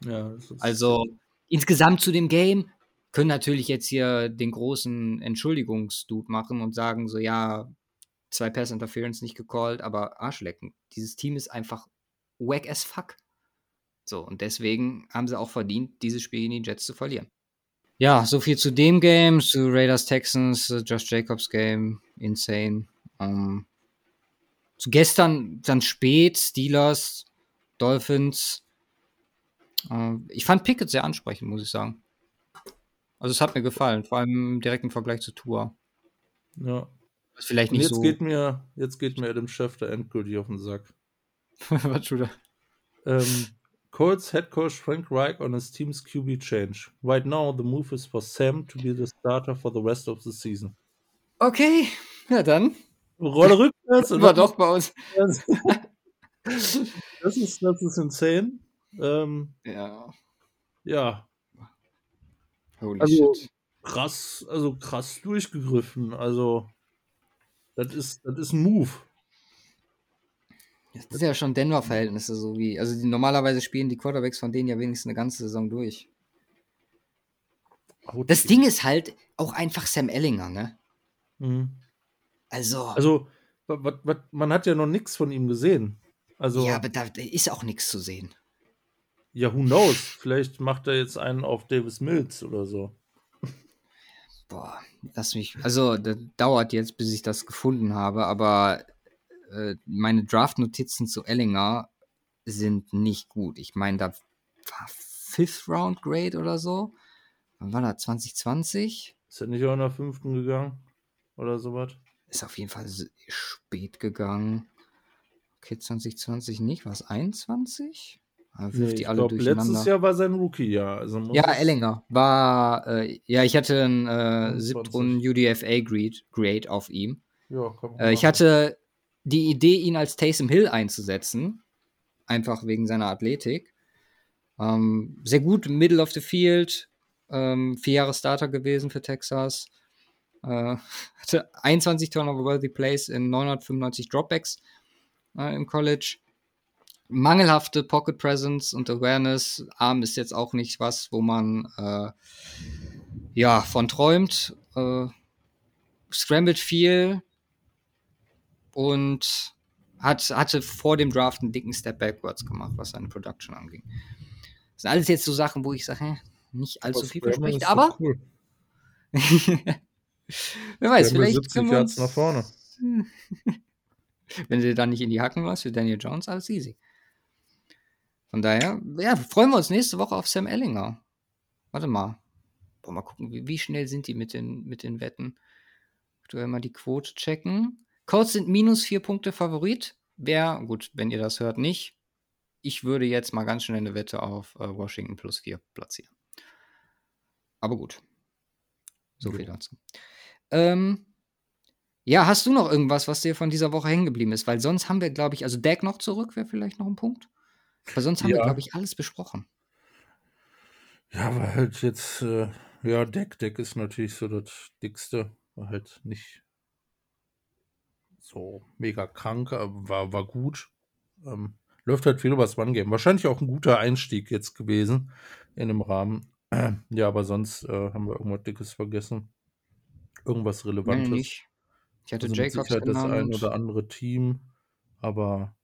Speaker 2: Ja,
Speaker 1: also, insgesamt zu dem Game können natürlich jetzt hier den großen Entschuldigungsdude machen und sagen so, ja, zwei Pass Interference nicht gecallt, aber Arschlecken. Dieses Team ist einfach wack as fuck. So, und deswegen haben sie auch verdient, dieses Spiel in die Jets zu verlieren. Ja, so viel zu dem Game, zu Raiders Texans, uh, Josh Jacobs Game, insane. Um, ähm, zu gestern dann spät, Steelers, Dolphins. Uh, ich fand Pickett sehr ansprechend, muss ich sagen. Also es hat mir gefallen, vor allem im direkten Vergleich zu Tour.
Speaker 2: Ja,
Speaker 1: was vielleicht nicht
Speaker 2: jetzt
Speaker 1: so.
Speaker 2: Geht mir, jetzt geht mir Adam Schefter endgültig auf den Sack.
Speaker 1: Was schon
Speaker 2: ähm, Colts head coach Frank Reich on his team's QB change. Right now, the move is for Sam to be the starter for the rest of the season.
Speaker 1: Okay, ja dann.
Speaker 2: Rolle rückwärts.
Speaker 1: War doch bei uns.
Speaker 2: das, ist, das ist insane. Ähm,
Speaker 1: ja.
Speaker 2: Ja.
Speaker 1: Holy
Speaker 2: also,
Speaker 1: shit.
Speaker 2: Krass, also krass durchgegriffen. Also, das ist, das ist ein Move.
Speaker 1: Das ist ja schon Denver-Verhältnisse, so wie. Also die, normalerweise spielen die Quarterbacks von denen ja wenigstens eine ganze Saison durch. Das Ding ist halt auch einfach Sam Ellinger, ne?
Speaker 2: Mhm.
Speaker 1: Also.
Speaker 2: Also, wat, wat, man hat ja noch nichts von ihm gesehen. Also,
Speaker 1: ja, aber da, da ist auch nichts zu sehen.
Speaker 2: Ja, who knows? Vielleicht macht er jetzt einen auf Davis Mills oder so.
Speaker 1: Boah, lass mich. Also, das dauert jetzt, bis ich das gefunden habe, aber äh, meine Draft-Notizen zu Ellinger sind nicht gut. Ich meine, da war Fifth Round Grade oder so. Wann war das? 2020?
Speaker 2: Ist er nicht auch in der fünften gegangen? Oder sowas?
Speaker 1: Ist auf jeden Fall spät gegangen. Okay, 2020 nicht. War es 21?
Speaker 2: Ah, nee, ich glaube, letztes Jahr war sein Rookie-Jahr. Also
Speaker 1: ja, Ellinger war, äh, ja, ich hatte einen äh, siebtrunden UDFA-Grade auf ihm. Ja, komm, äh, ich hatte die Idee, ihn als Taysom Hill einzusetzen. Einfach wegen seiner Athletik. Ähm, sehr gut, Middle of the Field. Ähm, vier Jahre Starter gewesen für Texas. Äh, hatte 21 Turnover-Worthy Plays in 995 Dropbacks äh, im College mangelhafte Pocket Presence und Awareness. Arm ist jetzt auch nicht was, wo man äh, ja von träumt. Äh, scrambled viel und hat, hatte vor dem Draft einen dicken Step backwards gemacht, was seine Production anging. Das sind alles jetzt so Sachen, wo ich sage, nicht allzu viel verspricht, aber cool. wer weiß, vielleicht 70 uns, nach vorne. Wenn sie dann nicht in die Hacken lässt für Daniel Jones, alles easy. Von daher, ja, freuen wir uns nächste Woche auf Sam Ellinger. Warte mal. Boah, mal gucken, wie, wie, schnell sind die mit den, mit den Wetten. Aktuell mal die Quote checken. Colts sind minus vier Punkte Favorit. Wer, gut, wenn ihr das hört, nicht. Ich würde jetzt mal ganz schnell eine Wette auf äh, Washington plus vier platzieren. Aber gut. So viel dazu. Ähm, ja, hast du noch irgendwas, was dir von dieser Woche hängen geblieben ist? Weil sonst haben wir, glaube ich, also Deck noch zurück, wäre vielleicht noch ein Punkt. Aber sonst haben wir, glaube ich, alles besprochen.
Speaker 2: Ja, aber halt jetzt, äh, ja, Deck, Deck ist natürlich so das Dickste. War halt nicht so mega krank, aber war, war gut. Ähm, läuft halt viel über das One-Game. Wahrscheinlich auch ein guter Einstieg jetzt gewesen in dem Rahmen. ja, aber sonst äh, haben wir irgendwas Dickes vergessen. Irgendwas Relevantes. Nee, nicht. Ich hatte also Jacobs mit das ein oder andere Team, aber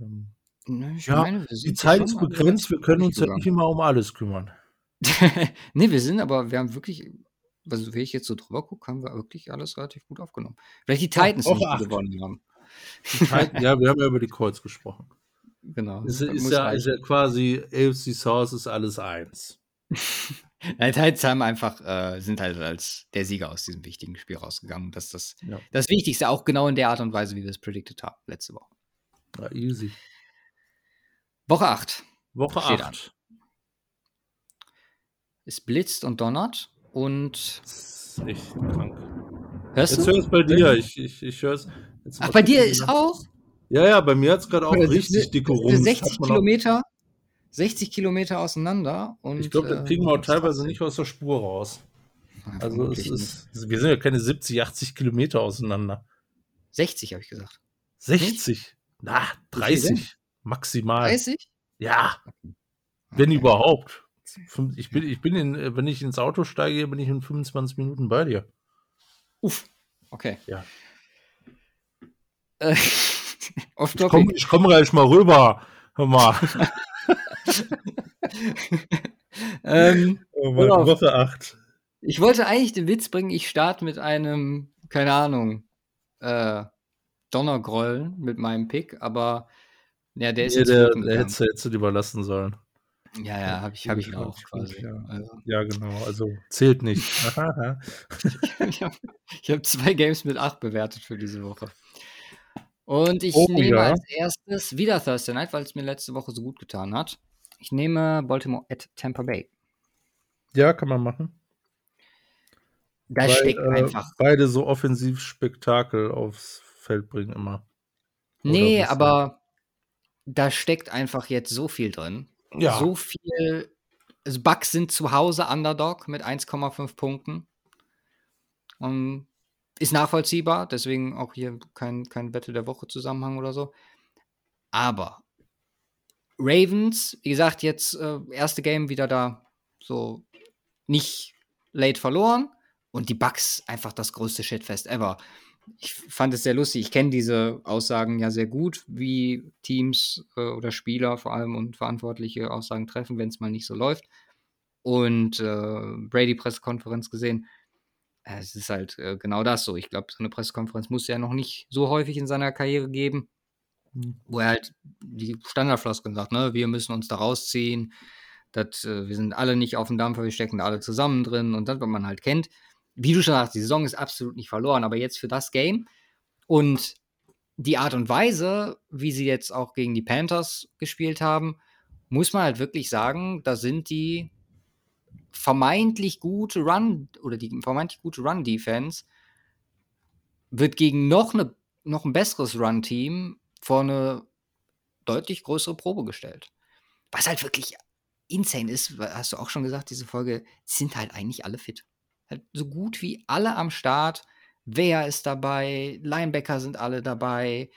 Speaker 2: ähm, Ne, ich Ja, meine, wir die Zeit ist begrenzt, wir können uns ja nicht immer um alles kümmern.
Speaker 1: Ne, wir sind aber wir haben wirklich also, wenn ich jetzt so drüber gucke, haben wir wirklich alles relativ gut aufgenommen. Vielleicht die Ja, Titans, die nicht gewonnen haben.
Speaker 2: Die Titan ja, wir haben ja über die Colts gesprochen. Genau, Ist ist ja ist ja quasi AFC South ist alles eins.
Speaker 1: Nein, Titans haben einfach äh, sind halt als der Sieger aus diesem wichtigen Spiel rausgegangen. Das ist das Ja. das Wichtigste, auch genau in der Art und Weise, wie wir es predicted haben letzte Woche.
Speaker 2: Ja, easy.
Speaker 1: Woche 8.
Speaker 2: Woche 8.
Speaker 1: Es blitzt und donnert und.
Speaker 2: Das ist echt krank. Hörst jetzt du? Jetzt bei dir. Ich, ich, ich höre es.
Speaker 1: Ach, bei dir ist auch?
Speaker 2: Ja, ja, bei mir hat es gerade auch richtig dicke rum.
Speaker 1: 60 Kilometer, 60 Kilometer auseinander. Und,
Speaker 2: ich glaube, das kriegen wir auch äh, teilweise nicht aus der Spur raus. Also es ist, wir sind ja keine 70, 80 Kilometer auseinander.
Speaker 1: 60 habe ich gesagt.
Speaker 2: 60? Na, 30. Maximal.
Speaker 1: 30?
Speaker 2: Ja. Okay. Wenn überhaupt. Ich bin, ich bin in, wenn ich ins Auto steige, bin ich in 25 Minuten bei dir.
Speaker 1: Uff. Okay.
Speaker 2: Ja. Äh, ich komme komm gleich mal rüber. Hör mal.
Speaker 1: ähm, oh Woche 8. Ich wollte eigentlich den Witz bringen, ich starte mit einem, keine Ahnung, äh, Donnergrollen mit meinem Pick, aber ja, der ist
Speaker 2: nee, jetzt der, der hättest, hättest du lieber lassen sollen.
Speaker 1: Ja, ja, habe ich, hab ich auch quasi.
Speaker 2: Ja. Also. ja, genau, also zählt nicht.
Speaker 1: ich habe hab zwei Games mit 8 bewertet für diese Woche. Und ich oh, nehme ja. als erstes wieder Thursday Night, weil es mir letzte Woche so gut getan hat. Ich nehme Baltimore at Tampa Bay.
Speaker 2: Ja, kann man machen.
Speaker 1: Da weil, steckt äh, einfach.
Speaker 2: Beide so offensiv Spektakel aufs Feld bringen immer.
Speaker 1: Nee, aber da steckt einfach jetzt so viel drin. Ja. So viel. Also Bucks sind zu Hause Underdog mit 1,5 Punkten. Und ist nachvollziehbar, deswegen auch hier kein, kein Wette der Woche Zusammenhang oder so. Aber Ravens, wie gesagt, jetzt äh, erste Game wieder da so nicht late verloren und die Bucks einfach das größte Shitfest ever ich fand es sehr lustig. Ich kenne diese Aussagen ja sehr gut, wie Teams äh, oder Spieler vor allem und Verantwortliche Aussagen treffen, wenn es mal nicht so läuft. Und äh, Brady-Pressekonferenz gesehen. Äh, es ist halt äh, genau das so. Ich glaube, so eine Pressekonferenz muss er noch nicht so häufig in seiner Karriere geben, mhm. wo er halt die Standardfloskeln sagt, ne, wir müssen uns da rausziehen. Das, äh, wir sind alle nicht auf dem Dampfer, wir stecken alle zusammen drin und das, was man halt kennt. Wie du schon sagst, die Saison ist absolut nicht verloren, aber jetzt für das Game und die Art und Weise, wie sie jetzt auch gegen die Panthers gespielt haben, muss man halt wirklich sagen, da sind die vermeintlich gute Run oder die vermeintlich gute Run-Defense wird gegen noch, eine, noch ein besseres Run-Team vor eine deutlich größere Probe gestellt. Was halt wirklich insane ist, hast du auch schon gesagt, diese Folge, sind halt eigentlich alle fit. Halt so gut wie alle am Start. Wer ist dabei? Linebacker sind alle dabei.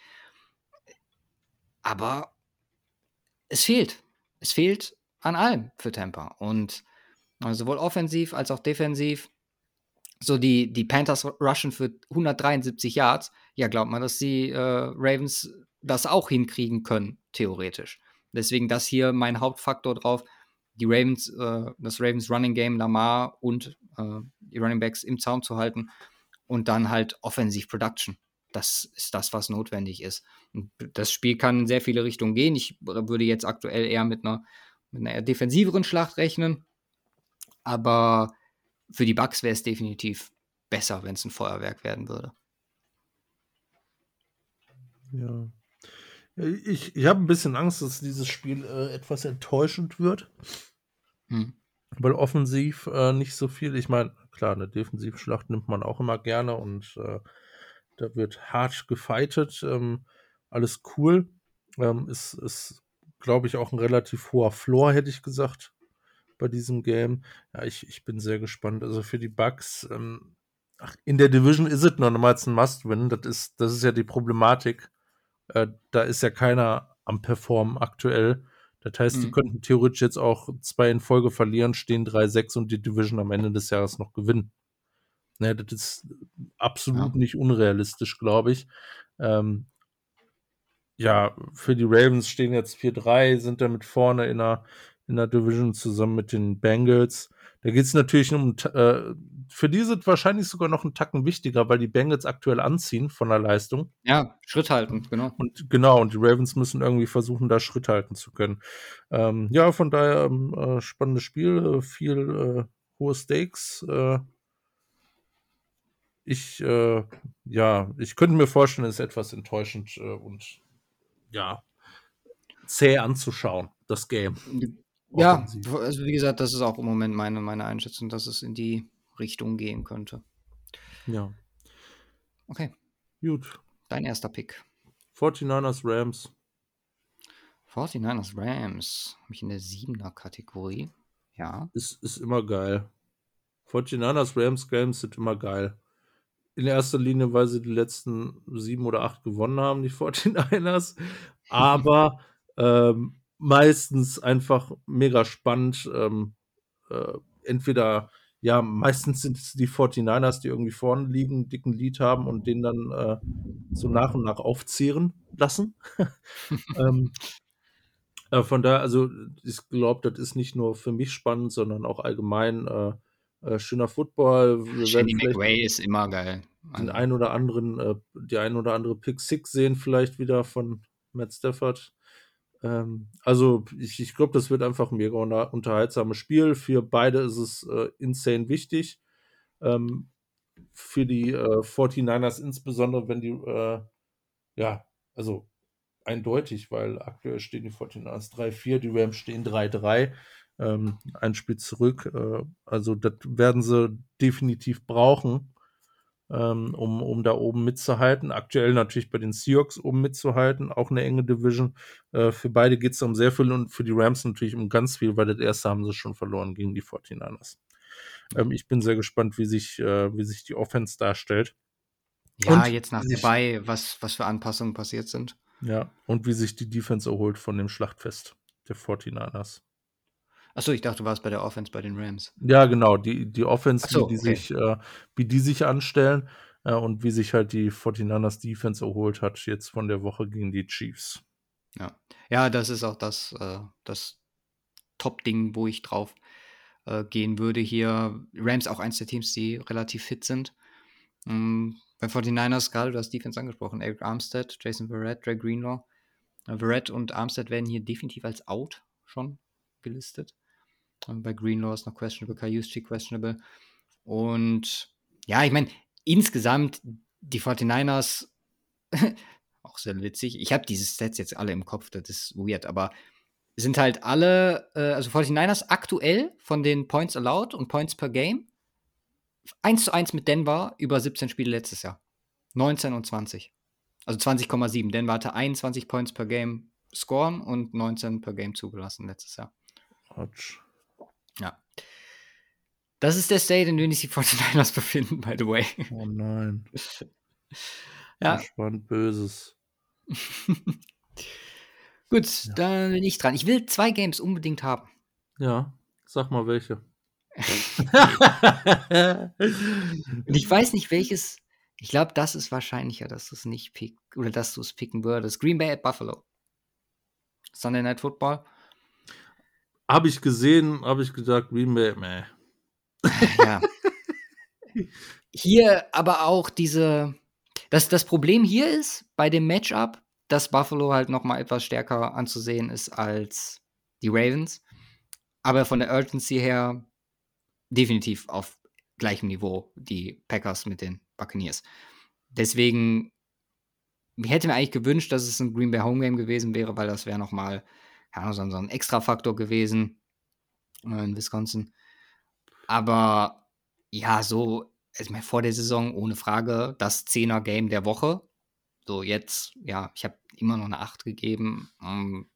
Speaker 1: Aber es fehlt. Es fehlt an allem für Tampa. Und also sowohl offensiv als auch defensiv. So die, die Panthers rushen für 173 Yards. Ja, glaubt man, dass die äh, Ravens das auch hinkriegen können, theoretisch. Deswegen das hier mein Hauptfaktor drauf. Die Ravens, äh, das Ravens Running Game, Lamar und äh, die Running Backs im Zaun zu halten und dann halt Offensive Production. Das ist das, was notwendig ist. Das Spiel kann in sehr viele Richtungen gehen. Ich würde jetzt aktuell eher mit einer, mit einer defensiveren Schlacht rechnen. Aber für die Bugs wäre es definitiv besser, wenn es ein Feuerwerk werden würde.
Speaker 2: Ja. Ich, ich habe ein bisschen Angst, dass dieses Spiel äh, etwas enttäuschend wird. Hm. Weil offensiv äh, nicht so viel. Ich meine, klar, eine Defensivschlacht nimmt man auch immer gerne und äh, da wird hart gefightet. Ähm, alles cool. Ähm, ist, ist glaube ich, auch ein relativ hoher Floor, hätte ich gesagt, bei diesem Game. Ja, ich, ich bin sehr gespannt. Also für die Bugs, ähm, ach, in der Division ist es nochmals ein Must-Win. Das ist, das ist ja die Problematik. Äh, da ist ja keiner am Performen aktuell. Das heißt, mhm. die könnten theoretisch jetzt auch zwei in Folge verlieren, stehen 3-6 und die Division am Ende des Jahres noch gewinnen. Ne, das ist absolut ja. nicht unrealistisch, glaube ich. Ähm, ja, für die Ravens stehen jetzt 4-3, sind damit vorne in der, in der Division zusammen mit den Bengals. Da geht es natürlich um, äh, für die sind wahrscheinlich sogar noch einen Tacken wichtiger, weil die Bengals aktuell anziehen von der Leistung.
Speaker 1: Ja, Schritt halten, genau.
Speaker 2: Und genau, und die Ravens müssen irgendwie versuchen, da Schritt halten zu können. Ähm, ja, von daher ähm, äh, spannendes Spiel, äh, viel äh, hohe Stakes. Äh, ich, äh, ja, ich könnte mir vorstellen, es ist etwas enttäuschend und ja, zäh anzuschauen, das Game.
Speaker 1: Ja, also wie gesagt, das ist auch im Moment meine, meine Einschätzung, dass es in die Richtung gehen könnte.
Speaker 2: Ja.
Speaker 1: Okay.
Speaker 2: Gut.
Speaker 1: Dein erster Pick.
Speaker 2: 49ers Rams.
Speaker 1: 49ers Rams. Habe ich in der 7er Kategorie. Ja.
Speaker 2: Ist, ist immer geil. 49ers Rams Games sind immer geil. In erster Linie, weil sie die letzten sieben oder acht gewonnen haben, die 49ers. Aber ähm, meistens einfach mega spannend. Ähm, äh, entweder, ja, meistens sind es die 49ers, die irgendwie vorne liegen, einen dicken Lied haben und den dann äh, so nach und nach aufzehren lassen. ähm, äh, von daher, also ich glaube, das ist nicht nur für mich spannend, sondern auch allgemein äh, äh schöner Football.
Speaker 1: Shanny McWay ist immer geil.
Speaker 2: Den ein oder anderen, äh, die ein oder andere Pick Six sehen vielleicht wieder von Matt Stafford. Ähm, also ich, ich glaube, das wird einfach ein mega unterhaltsames Spiel. Für beide ist es äh, insane wichtig. Ähm, für die äh, 49ers insbesondere, wenn die, äh, ja, also eindeutig, weil aktuell stehen die 49ers 3-4, die Rams stehen 3-3. Ähm, ein Spiel zurück. Äh, also das werden sie definitiv brauchen ähm, um, um da oben mitzuhalten. Aktuell natürlich bei den Seahawks oben mitzuhalten, auch eine enge Division. Äh, für beide geht es um sehr viel und für die Rams natürlich um ganz viel, weil das erste haben sie schon verloren gegen die 49ers. Ähm, ich bin sehr gespannt, wie sich, äh, wie sich die Offense darstellt.
Speaker 1: Ja, und jetzt nach dabei, was, was für Anpassungen passiert sind.
Speaker 2: Ja, und wie sich die Defense erholt von dem Schlachtfest der 49ers.
Speaker 1: Achso, ich dachte, du warst bei der Offense bei den Rams.
Speaker 2: Ja, genau, die, die Offense, so, wie, die okay. sich, äh, wie die sich anstellen äh, und wie sich halt die 49ers Defense erholt hat, jetzt von der Woche gegen die Chiefs.
Speaker 1: Ja, ja das ist auch das, äh, das Top-Ding, wo ich drauf äh, gehen würde hier. Rams auch eins der Teams, die relativ fit sind. Ähm, bei 49ers, gerade du hast Defense angesprochen, Eric Armstead, Jason Verrett, Dre Greenlaw. Verrett und Armstead werden hier definitiv als out schon gelistet. Bei Greenlaw ist noch questionable, Kayuschi questionable. Und ja, ich meine, insgesamt die 49ers, auch sehr witzig. Ich habe diese Stats jetzt alle im Kopf, das ist weird, aber sind halt alle, äh, also 49ers aktuell von den Points allowed und Points per Game 1 zu 1 mit Denver über 17 Spiele letztes Jahr. 19 und 20. Also 20,7. Denver hatte 21 Points per Game scoren und 19 per Game zugelassen letztes Jahr.
Speaker 2: Quatsch.
Speaker 1: Ja. Das ist der State, in dem sich die 49ers befinden, by the way.
Speaker 2: Oh nein.
Speaker 1: ja.
Speaker 2: Spannend Böses.
Speaker 1: Gut, ja. dann bin ich dran. Ich will zwei Games unbedingt haben.
Speaker 2: Ja, sag mal welche.
Speaker 1: Und ich weiß nicht, welches. Ich glaube, das ist wahrscheinlicher, dass du es nicht pick oder dass du es picken würdest. Green Bay at Buffalo. Sunday Night Football.
Speaker 2: Habe ich gesehen, habe ich gesagt, Green Bay, meh.
Speaker 1: Ja. hier aber auch diese. Das, das Problem hier ist bei dem Matchup, dass Buffalo halt noch mal etwas stärker anzusehen ist als die Ravens. Aber von der Urgency her definitiv auf gleichem Niveau die Packers mit den Buccaneers. Deswegen hätte mir eigentlich gewünscht, dass es ein Green Bay Home Game gewesen wäre, weil das wäre nochmal ja, so, ein Extra-Faktor gewesen äh, in Wisconsin. Aber ja, so, ich meine, vor der Saison ohne Frage das 10er Game der Woche. So, jetzt, ja, ich habe immer noch eine 8 gegeben. Ähm,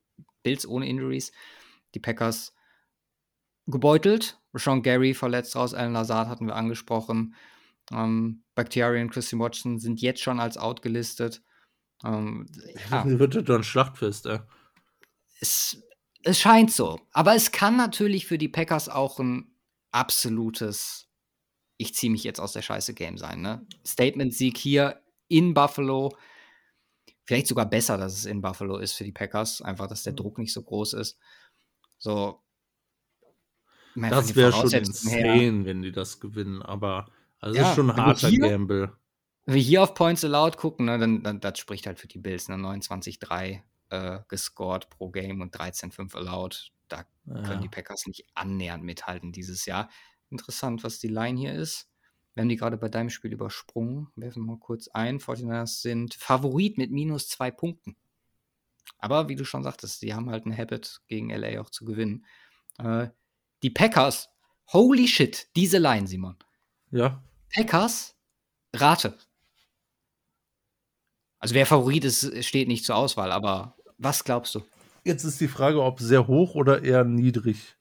Speaker 1: Bills ohne Injuries. Die Packers gebeutelt. Sean Gary verletzt raus, Alan Lazard hatten wir angesprochen. Ähm, Bakhtiari und Christian Watson sind jetzt schon als out gelistet. Ähm,
Speaker 2: ja. Wird das dann Schlachtfest, ey.
Speaker 1: Es, es scheint so. Aber es kann natürlich für die Packers auch ein absolutes ich ziehe mich jetzt aus der Scheiße Game sein. Ne? Statement-Sieg hier in Buffalo. Vielleicht sogar besser, dass es in Buffalo ist für die Packers. Einfach, dass der Druck nicht so groß ist. So,
Speaker 2: das wäre schon insane, wenn die das gewinnen, aber also ja, ist schon ein harter hier, Gamble.
Speaker 1: Wenn wir hier auf Points Allowed gucken, ne, dann, dann das spricht halt für die Bills, ne, 29-3 äh, gescored pro Game und 13-5 allowed. Da ja. können die Packers nicht annähernd mithalten dieses Jahr. Interessant, was die Line hier ist. Wir haben die gerade bei deinem Spiel übersprungen. Werfen wir mal kurz ein. 49ers sind Favorit mit minus zwei Punkten. Aber wie du schon sagtest, die haben halt ein Habit, gegen LA auch zu gewinnen. Äh, die Packers, holy shit, diese Line, Simon.
Speaker 2: Ja.
Speaker 1: Packers, rate. Also wer Favorit ist, steht nicht zur Auswahl, aber was glaubst du?
Speaker 2: Jetzt ist die Frage, ob sehr hoch oder eher niedrig.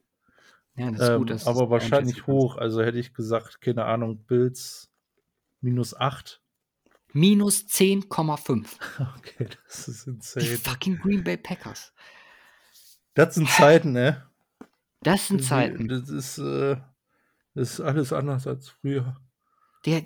Speaker 1: Ja, das ist ähm, gut. Das
Speaker 2: aber wahrscheinlich hoch. Also hätte ich gesagt, keine Ahnung, Bills minus 8.
Speaker 1: Minus 10,5.
Speaker 2: Okay, das ist insane.
Speaker 1: Die fucking Green Bay Packers.
Speaker 2: Das sind Zeiten, ne?
Speaker 1: Das sind Zeiten.
Speaker 2: Das ist, äh, das ist alles anders als früher.
Speaker 1: Der,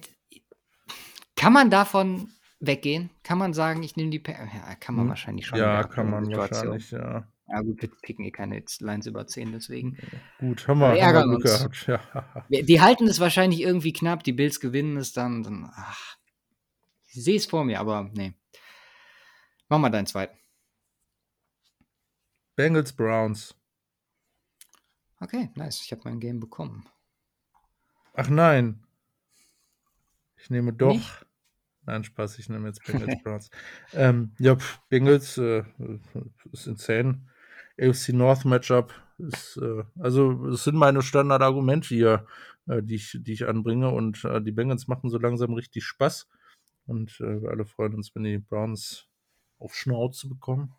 Speaker 1: kann man davon weggehen? Kann man sagen, ich nehme die pa Ja, kann man hm. wahrscheinlich schon.
Speaker 2: Ja, kann man wahrscheinlich, ja.
Speaker 1: Ja, gut, wir picken eh keine Lines über 10, deswegen.
Speaker 2: Gut, haben wir, wir
Speaker 1: ärgern haben wir uns. Ja. Die halten es wahrscheinlich irgendwie knapp, die Bills gewinnen es dann. dann ach, ich sehe es vor mir, aber nee. Mach mal deinen zweiten.
Speaker 2: Bengals Browns.
Speaker 1: Okay, nice. Ich habe mein Game bekommen.
Speaker 2: Ach nein. Ich nehme doch. Nicht? Nein, Spaß, ich nehme jetzt Bengals Browns. ähm, ja, Bengals äh, ist insane. AFC North Matchup ist, äh, also es sind meine Standardargumente hier, äh, die, ich, die ich anbringe und äh, die Bengals machen so langsam richtig Spaß und äh, wir alle freuen uns, wenn die Browns auf Schnauze bekommen.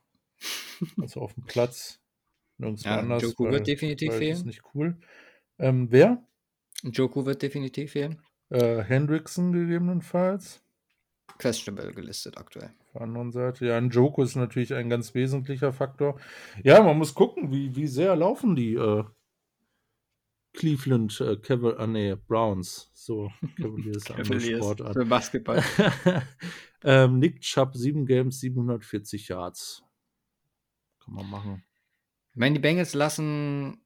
Speaker 2: also auf dem Platz. Nirgendwo ja, anders.
Speaker 1: Joku wird definitiv fehlen. Das
Speaker 2: ist nicht cool. Ähm, wer?
Speaker 1: Joku wird definitiv fehlen.
Speaker 2: Äh, Hendrickson gegebenenfalls.
Speaker 1: Questionable gelistet aktuell.
Speaker 2: Auf der anderen Seite, ja, ein Joku ist natürlich ein ganz wesentlicher Faktor. Ja, man muss gucken, wie, wie sehr laufen die äh, Cleveland äh, Caval ah, nee, Browns. So, Cavaliers
Speaker 1: Cavaliers Sportart. Für Basketball.
Speaker 2: ähm, Nick Chubb, 7 Games, 740 Yards. Kann man machen.
Speaker 1: Ich meine, die Bengals lassen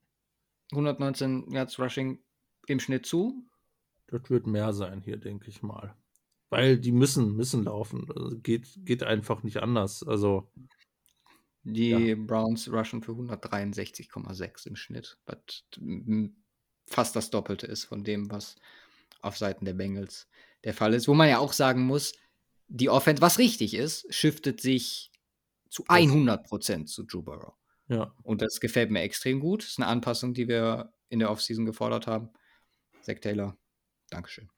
Speaker 1: 119 Yards Rushing im Schnitt zu.
Speaker 2: Das wird mehr sein hier, denke ich mal. Weil die müssen, müssen laufen. Also geht, geht einfach nicht anders. Also.
Speaker 1: Die ja. Browns rushen für 163,6 im Schnitt, was fast das Doppelte ist von dem, was auf Seiten der Bengals der Fall ist. Wo man ja auch sagen muss, die Offense, was richtig ist, shiftet sich zu 100% zu Drew Burrow.
Speaker 2: Ja.
Speaker 1: Und das gefällt mir extrem gut. Das ist eine Anpassung, die wir in der Offseason gefordert haben. Zach Taylor, Dankeschön.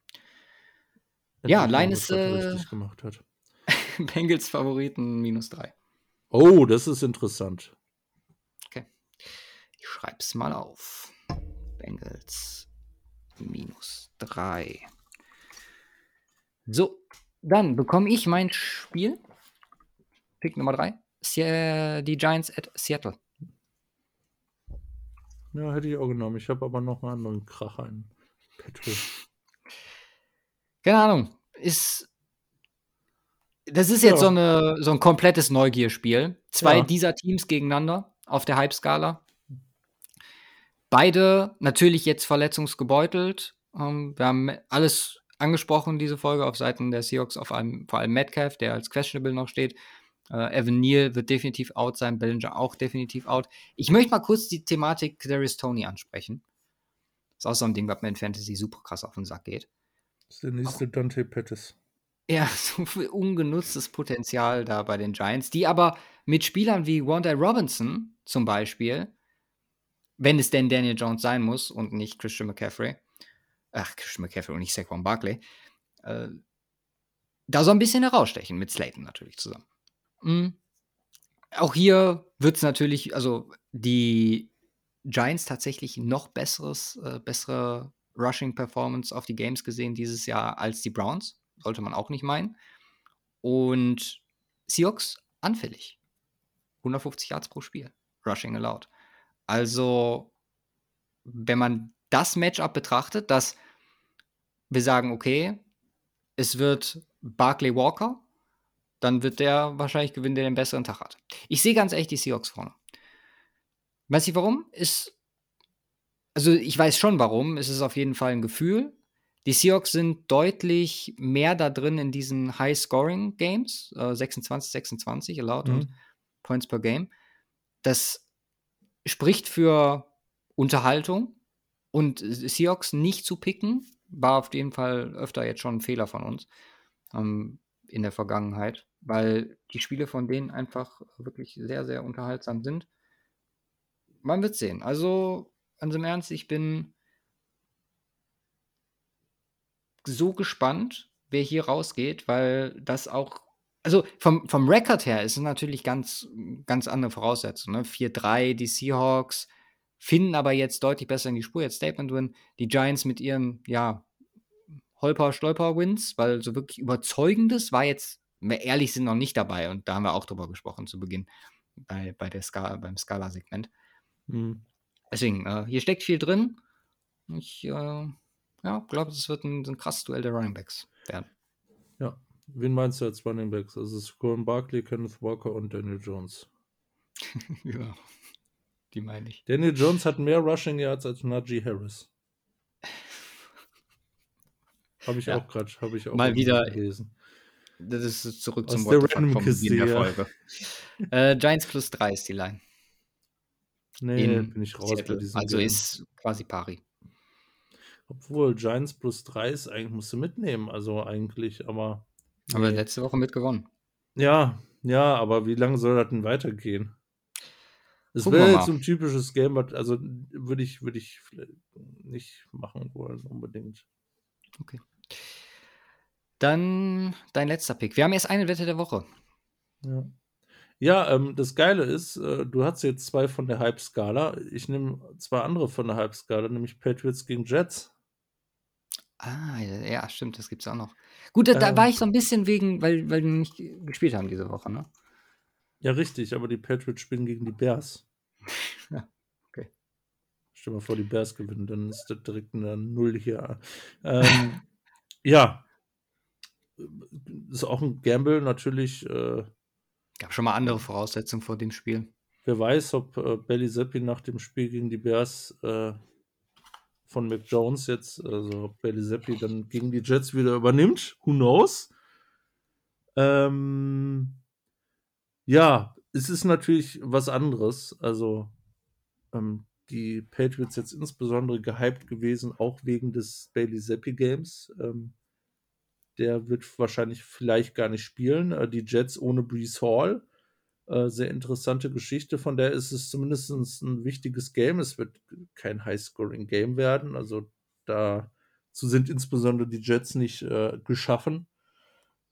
Speaker 1: Ja, Line ist. Äh,
Speaker 2: gemacht hat.
Speaker 1: Bengals Favoriten minus 3.
Speaker 2: Oh, das ist interessant.
Speaker 1: Okay. Ich schreib's mal auf. Bengals minus 3. So, dann bekomme ich mein Spiel. Pick Nummer 3. Die Giants at Seattle.
Speaker 2: Ja, hätte ich auch genommen. Ich habe aber noch einen anderen Kracher in petto.
Speaker 1: Keine Ahnung. Ist. Das ist jetzt ja. so, eine, so ein komplettes Neugierspiel. Zwei ja. dieser Teams gegeneinander auf der Hype-Skala. Beide natürlich jetzt verletzungsgebeutelt. Ähm, wir haben alles angesprochen, diese Folge, auf Seiten der Seahawks, auf allem, vor allem Metcalf, der als questionable noch steht. Äh, Evan Neal wird definitiv out sein, Bellinger auch definitiv out. Ich möchte mal kurz die Thematik Darius Tony ansprechen. Das ist auch so ein Ding, was mir in Fantasy super krass auf den Sack geht.
Speaker 2: Das ist der nächste Dante Pettis.
Speaker 1: Ja, so viel ungenutztes Potenzial da bei den Giants, die aber mit Spielern wie Wanda Robinson zum Beispiel, wenn es denn Daniel Jones sein muss und nicht Christian McCaffrey, ach, Christian McCaffrey und nicht Saquon Barkley, äh, da so ein bisschen herausstechen, mit Slayton natürlich zusammen. Mhm. Auch hier wird es natürlich, also die Giants tatsächlich noch besseres, äh, bessere Rushing-Performance auf die Games gesehen dieses Jahr als die Browns. Sollte man auch nicht meinen. Und Seahawks anfällig. 150 Yards pro Spiel. Rushing allowed. Also, wenn man das Matchup betrachtet, dass wir sagen, okay, es wird Barkley Walker dann wird der wahrscheinlich gewinnen, der den besseren Tag hat. Ich sehe ganz ehrlich die Seahawks vorne. Weiß ich warum? Ist. Also, ich weiß schon warum. Es ist auf jeden Fall ein Gefühl. Die Seahawks sind deutlich mehr da drin in diesen High-Scoring-Games. Äh, 26, 26 allowed mhm. und Points per Game. Das spricht für Unterhaltung. Und Seahawks nicht zu picken, war auf jeden Fall öfter jetzt schon ein Fehler von uns ähm, in der Vergangenheit weil die Spiele von denen einfach wirklich sehr, sehr unterhaltsam sind. Man wird sehen. Also, ganz im Ernst, ich bin so gespannt, wer hier rausgeht, weil das auch, also vom, vom Rekord her ist es natürlich ganz, ganz andere Voraussetzungen. Ne? 4-3, die Seahawks finden aber jetzt deutlich besser in die Spur, jetzt Statement Win. Die Giants mit ihren, ja, Holper-Stolper-Wins, weil so wirklich überzeugendes war jetzt wir ehrlich sind, noch nicht dabei. Und da haben wir auch drüber gesprochen zu Beginn bei, bei der Skala, beim Scala-Segment. Mhm. Deswegen, äh, hier steckt viel drin. Ich äh, ja, glaube, es wird ein, ein krasses Duell der Running Backs werden.
Speaker 2: Ja, wen meinst du als Running Backs? Also es ist Colin Barkley, Kenneth Walker und Daniel Jones.
Speaker 1: ja, die meine ich.
Speaker 2: Daniel Jones hat mehr Rushing Yards als Najee Harris. Habe ich ja. auch gerade, habe ich auch
Speaker 1: mal wieder gelesen. Das ist zurück Aus zum Wort vom Beginn der Folge. äh, Giants plus 3 ist die Line.
Speaker 2: Nee, In bin ich raus
Speaker 1: Seattle. bei diesem Also Game. ist quasi pari.
Speaker 2: Obwohl, Giants plus 3 ist eigentlich, musst du mitnehmen, also eigentlich, aber.
Speaker 1: Nee. Aber letzte Woche mitgewonnen.
Speaker 2: Ja, ja, aber wie lange soll das denn weitergehen? Es wäre jetzt so ein typisches Game, also würde ich, würde ich nicht machen wollen, unbedingt.
Speaker 1: Okay. Dann dein letzter Pick. Wir haben erst eine Wette der Woche.
Speaker 2: Ja. Ja, ähm, das Geile ist, äh, du hast jetzt zwei von der Hype-Skala. Ich nehme zwei andere von der Hype-Skala, nämlich Patriots gegen Jets.
Speaker 1: Ah, ja, stimmt, das gibt es auch noch. Gut, da, ähm, war ich so ein bisschen wegen, weil, weil die nicht gespielt haben diese Woche, ne?
Speaker 2: Ja, richtig, aber die Patriots spielen gegen die Bears.
Speaker 1: ja, okay.
Speaker 2: Stell dir mal vor, die Bears gewinnen, dann ist das direkt eine Null hier. Ähm, ja, ist auch ein Gamble natürlich. Äh,
Speaker 1: Gab schon mal andere Voraussetzungen vor dem Spiel.
Speaker 2: Wer weiß, ob äh, Belly Seppi nach dem Spiel gegen die Bears äh, von Mac Jones jetzt, also ob Belly Seppi dann gegen die Jets wieder übernimmt. Who knows? Ähm, ja, es ist natürlich was anderes. Also, ähm, die Patriots jetzt insbesondere gehypt gewesen, auch wegen des Bailey Zappi Games. Ähm, der wird wahrscheinlich vielleicht gar nicht spielen. Äh, die Jets ohne Brees Hall. Äh, sehr interessante Geschichte. Von der ist es zumindest ein wichtiges Game. Es wird kein High-Scoring-Game werden. Also dazu sind insbesondere die Jets nicht äh, geschaffen,